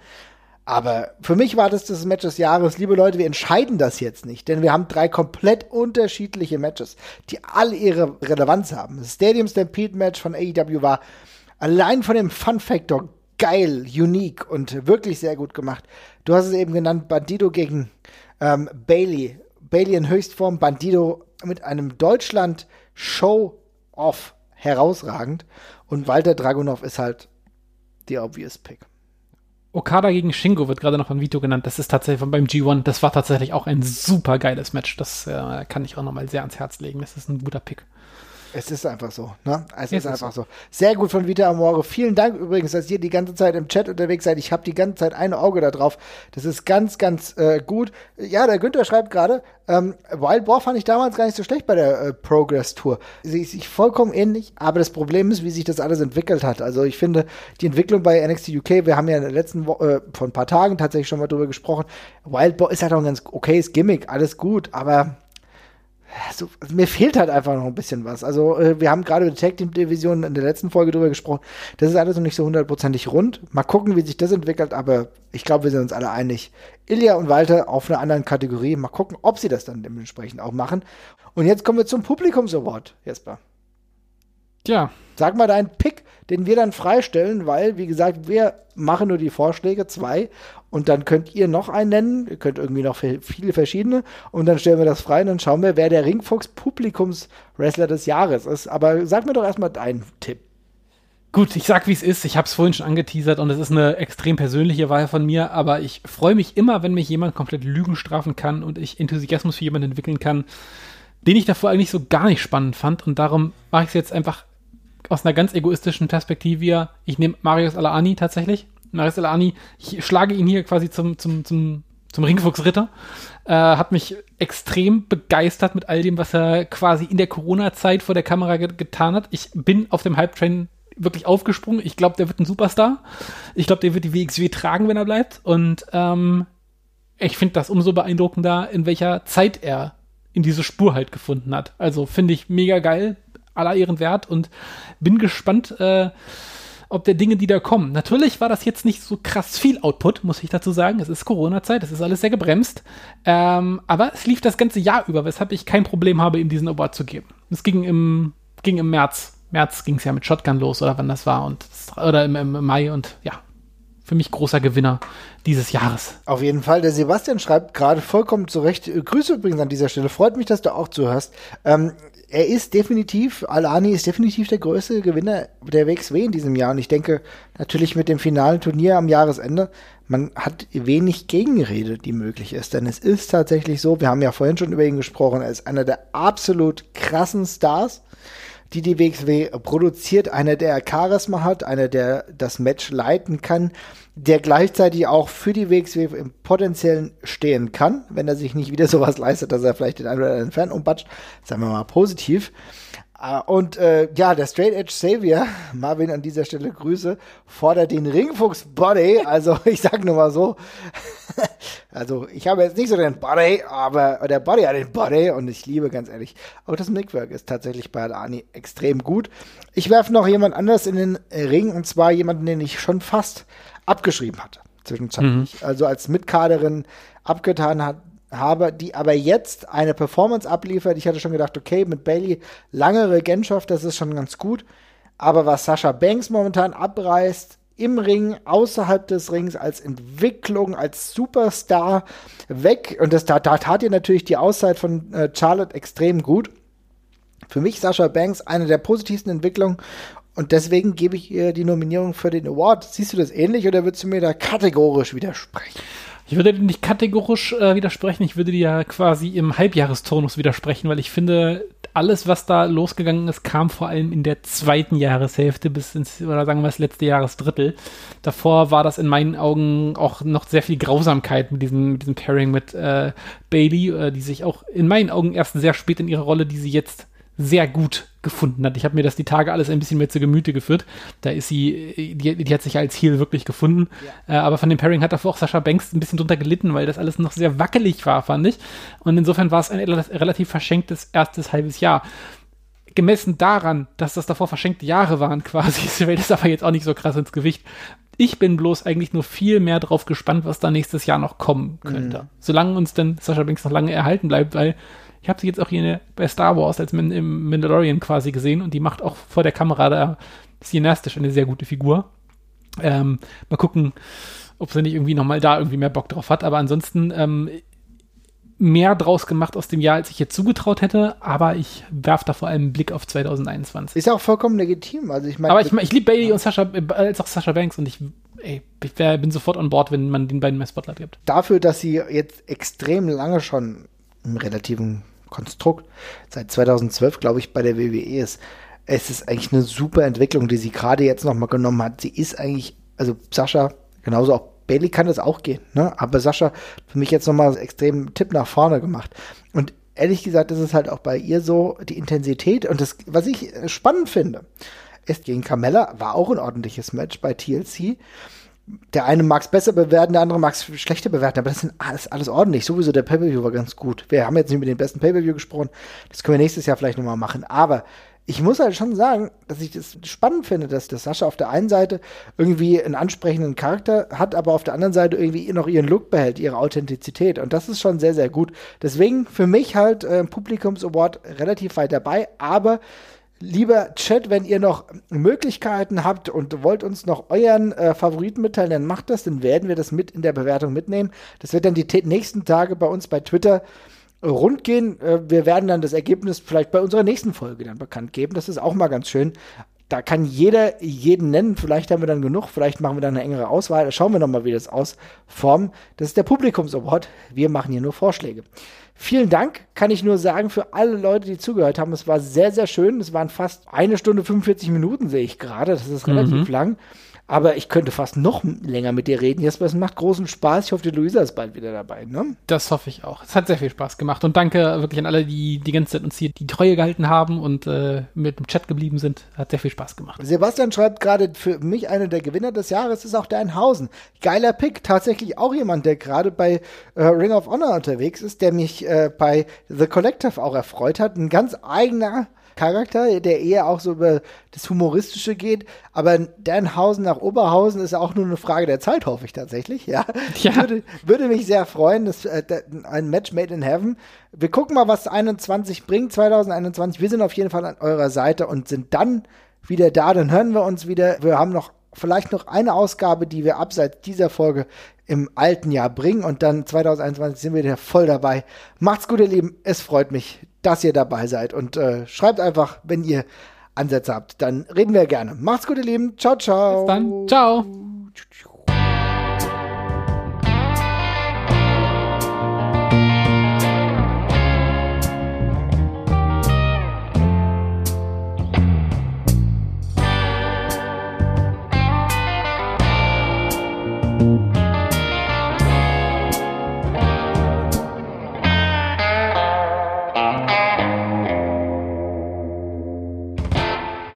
Aber für mich war das das Match des Jahres. Liebe Leute, wir entscheiden das jetzt nicht, denn wir haben drei komplett unterschiedliche Matches, die alle ihre Relevanz haben. Das Stadium Stampede Match von AEW war allein von dem Fun Factor geil, unique und wirklich sehr gut gemacht. Du hast es eben genannt, Bandido gegen ähm, Bailey. Bailey in Höchstform, Bandido mit einem Deutschland-Show-Off herausragend. Und Walter Dragunov ist halt die obvious Pick. Okada gegen Shingo wird gerade noch von Vito genannt. Das ist tatsächlich beim G1. Das war tatsächlich auch ein super geiles Match. Das äh, kann ich auch noch mal sehr ans Herz legen. Das ist ein guter Pick. Es ist einfach so, ne? Es ist, ist einfach so. Sehr gut von Vita Amore. Vielen Dank übrigens, dass ihr die ganze Zeit im Chat unterwegs seid. Ich habe die ganze Zeit ein Auge da drauf. Das ist ganz, ganz äh, gut. Ja, der Günther schreibt gerade, ähm, Wild Boar fand ich damals gar nicht so schlecht bei der äh, Progress Tour. Sie ist sich vollkommen ähnlich, aber das Problem ist, wie sich das alles entwickelt hat. Also ich finde, die Entwicklung bei NXT UK, wir haben ja in den letzten Wo äh, vor ein paar Tagen tatsächlich schon mal drüber gesprochen. Wild Boar ist halt auch ein ganz okayes Gimmick, alles gut, aber so, also mir fehlt halt einfach noch ein bisschen was. Also äh, wir haben gerade über die Tag Team Division in der letzten Folge drüber gesprochen. Das ist alles noch nicht so hundertprozentig rund. Mal gucken, wie sich das entwickelt, aber ich glaube, wir sind uns alle einig. Ilja und Walter auf einer anderen Kategorie. Mal gucken, ob sie das dann dementsprechend auch machen. Und jetzt kommen wir zum Publikums-Award, Jesper. Tja. Sag mal deinen Pick, den wir dann freistellen, weil, wie gesagt, wir machen nur die Vorschläge, zwei, und dann könnt ihr noch einen nennen, ihr könnt irgendwie noch viele verschiedene, und dann stellen wir das frei und dann schauen wir, wer der Ringfuchs Publikums-Wrestler des Jahres ist. Aber sag mir doch erstmal deinen Tipp. Gut, ich sag, wie es ist. Ich habe es vorhin schon angeteasert und es ist eine extrem persönliche Wahl von mir, aber ich freue mich immer, wenn mich jemand komplett Lügen strafen kann und ich Enthusiasmus für jemanden entwickeln kann, den ich davor eigentlich so gar nicht spannend fand. Und darum mache ich es jetzt einfach aus einer ganz egoistischen Perspektive. Ich nehme Marius Alaani tatsächlich. Marius Alaani, ich schlage ihn hier quasi zum, zum, zum, zum Ringfuchsritter. Äh, hat mich extrem begeistert mit all dem, was er quasi in der Corona-Zeit vor der Kamera ge getan hat. Ich bin auf dem Hype-Train wirklich aufgesprungen. Ich glaube, der wird ein Superstar. Ich glaube, der wird die WXW tragen, wenn er bleibt. Und ähm, ich finde das umso beeindruckender, in welcher Zeit er in diese Spur halt gefunden hat. Also finde ich mega geil aller Ehren wert und bin gespannt, äh, ob der Dinge, die da kommen. Natürlich war das jetzt nicht so krass viel Output, muss ich dazu sagen. Es ist Corona-Zeit, es ist alles sehr gebremst. Ähm, aber es lief das ganze Jahr über, weshalb ich kein Problem habe, ihm diesen Award zu geben. Es ging im, ging im März. März ging es ja mit Shotgun los oder wann das war und oder im, im Mai und ja, für mich großer Gewinner dieses Jahres. Auf jeden Fall. Der Sebastian schreibt gerade vollkommen zurecht. Grüße übrigens an dieser Stelle. Freut mich, dass du auch zuhörst. Ähm, er ist definitiv, Alani ist definitiv der größte Gewinner der WXW in diesem Jahr. Und ich denke, natürlich mit dem finalen Turnier am Jahresende, man hat wenig Gegenrede, die möglich ist. Denn es ist tatsächlich so, wir haben ja vorhin schon über ihn gesprochen, er ist einer der absolut krassen Stars, die die WXW produziert. Einer, der Charisma hat, einer, der das Match leiten kann, der gleichzeitig auch für die WXW im Potenziellen stehen kann, wenn er sich nicht wieder (laughs) sowas leistet, dass er vielleicht den einen oder anderen Fan umbatscht, sagen wir mal positiv. Äh, und äh, ja, der Straight Edge Savior, (laughs) Marvin an dieser Stelle Grüße, fordert den Ringfuchs Body. Also (laughs) ich sag nur mal so, also ich habe jetzt nicht so den Body, aber der Body hat den Body und ich liebe ganz ehrlich, auch das Mickwork ist tatsächlich bei Alani extrem gut. Ich werfe noch jemand anders in den Ring und zwar jemanden, den ich schon fast abgeschrieben hatte, zwischenzeitlich. Mhm. Also als Mitkaderin abgetan hat, habe, die aber jetzt eine Performance abliefert. Ich hatte schon gedacht, okay, mit Bailey lange Regentschaft, das ist schon ganz gut. Aber was Sascha Banks momentan abreißt, im Ring, außerhalb des Rings, als Entwicklung, als Superstar weg. Und das, da, da tat ihr natürlich die Auszeit von äh, Charlotte extrem gut. Für mich Sascha Banks eine der positivsten Entwicklungen und deswegen gebe ich ihr die Nominierung für den Award. Siehst du das ähnlich oder würdest du mir da kategorisch widersprechen? Ich würde dir nicht kategorisch äh, widersprechen, ich würde dir ja quasi im Halbjahresturnus widersprechen, weil ich finde, alles, was da losgegangen ist, kam vor allem in der zweiten Jahreshälfte bis ins, oder sagen wir das letzte Jahresdrittel. Davor war das in meinen Augen auch noch sehr viel Grausamkeit mit diesem, mit diesem Pairing mit äh, Bailey, äh, die sich auch in meinen Augen erst sehr spät in ihre Rolle, die sie jetzt sehr gut gefunden hat. Ich habe mir das die Tage alles ein bisschen mehr zu Gemüte geführt. Da ist sie, die, die hat sich als Heel wirklich gefunden. Ja. Äh, aber von dem Pairing hat davor auch Sascha Banks ein bisschen drunter gelitten, weil das alles noch sehr wackelig war, fand ich. Und insofern war es ein relativ verschenktes erstes halbes Jahr. Gemessen daran, dass das davor verschenkte Jahre waren, quasi, (laughs) fällt es aber jetzt auch nicht so krass ins Gewicht. Ich bin bloß eigentlich nur viel mehr drauf gespannt, was da nächstes Jahr noch kommen könnte. Mhm. Solange uns denn Sascha Banks noch lange erhalten bleibt, weil ich habe sie jetzt auch hier bei Star Wars als im Mandalorian quasi gesehen und die macht auch vor der Kamera da cineastisch eine sehr gute Figur. Ähm, mal gucken, ob sie nicht irgendwie nochmal da irgendwie mehr Bock drauf hat. Aber ansonsten ähm, mehr draus gemacht aus dem Jahr, als ich jetzt zugetraut hätte. Aber ich werfe da vor allem einen Blick auf 2021. Ist ja auch vollkommen legitim. Also ich meine, aber ich, ich liebe Bailey ja. und Sascha, äh, als auch Sascha Banks und ich, ey, ich wär, bin sofort on board, wenn man den beiden mehr Spotlight gibt. Dafür, dass sie jetzt extrem lange schon im relativen Konstrukt seit 2012, glaube ich, bei der WWE ist. Es ist eigentlich eine super Entwicklung, die sie gerade jetzt nochmal genommen hat. Sie ist eigentlich, also Sascha, genauso auch Bailey kann das auch gehen, ne? Aber Sascha für mich jetzt nochmal extrem Tipp nach vorne gemacht. Und ehrlich gesagt ist es halt auch bei ihr so, die Intensität und das, was ich spannend finde, ist gegen Carmella, war auch ein ordentliches Match bei TLC der eine mag es besser bewerten, der andere mag es schlechter bewerten, aber das sind alles, alles ordentlich. Sowieso der Pay-Per-View war ganz gut. Wir haben jetzt nicht mit dem besten Pay-Per-View gesprochen. Das können wir nächstes Jahr vielleicht nochmal machen. Aber ich muss halt schon sagen, dass ich das spannend finde, dass, dass Sascha auf der einen Seite irgendwie einen ansprechenden Charakter hat, aber auf der anderen Seite irgendwie noch ihren Look behält, ihre Authentizität. Und das ist schon sehr, sehr gut. Deswegen für mich halt äh, Publikums Award relativ weit dabei, aber Lieber Chat, wenn ihr noch Möglichkeiten habt und wollt uns noch euren äh, Favoriten mitteilen, dann macht das, dann werden wir das mit in der Bewertung mitnehmen. Das wird dann die nächsten Tage bei uns bei Twitter rund gehen. Äh, wir werden dann das Ergebnis vielleicht bei unserer nächsten Folge dann bekannt geben. Das ist auch mal ganz schön. Da kann jeder jeden nennen. Vielleicht haben wir dann genug. Vielleicht machen wir dann eine engere Auswahl. Da schauen wir nochmal, wie das ausformt. Das ist der Publikumsaward. Wir machen hier nur Vorschläge. Vielen Dank, kann ich nur sagen, für alle Leute, die zugehört haben. Es war sehr, sehr schön. Es waren fast eine Stunde 45 Minuten, sehe ich gerade. Das ist relativ mhm. lang. Aber ich könnte fast noch länger mit dir reden. Jesper, es macht großen Spaß. Ich hoffe, die Luisa ist bald wieder dabei. Ne? Das hoffe ich auch. Es hat sehr viel Spaß gemacht. Und danke wirklich an alle, die die ganze Zeit uns hier die Treue gehalten haben und äh, mit dem Chat geblieben sind. Hat sehr viel Spaß gemacht. Sebastian schreibt gerade, für mich einer der Gewinner des Jahres ist auch Deinhausen. Geiler Pick. Tatsächlich auch jemand, der gerade bei äh, Ring of Honor unterwegs ist, der mich äh, bei The Collective auch erfreut hat. Ein ganz eigener Charakter, der eher auch so über das Humoristische geht. Aber Danhausen nach Oberhausen ist auch nur eine Frage der Zeit, hoffe ich tatsächlich. Ja, (laughs) ja. Würde, würde mich sehr freuen. Das, äh, ein Match made in heaven. Wir gucken mal, was 21 bringt, 2021. Wir sind auf jeden Fall an eurer Seite und sind dann wieder da. Dann hören wir uns wieder. Wir haben noch vielleicht noch eine Ausgabe, die wir abseits dieser Folge im alten Jahr bringen und dann 2021 sind wir wieder voll dabei. Macht's gut, ihr Lieben. Es freut mich, dass ihr dabei seid und äh, schreibt einfach, wenn ihr Ansätze habt. Dann reden wir gerne. Macht's gut, ihr Lieben. Ciao, ciao. Bis dann. Ciao.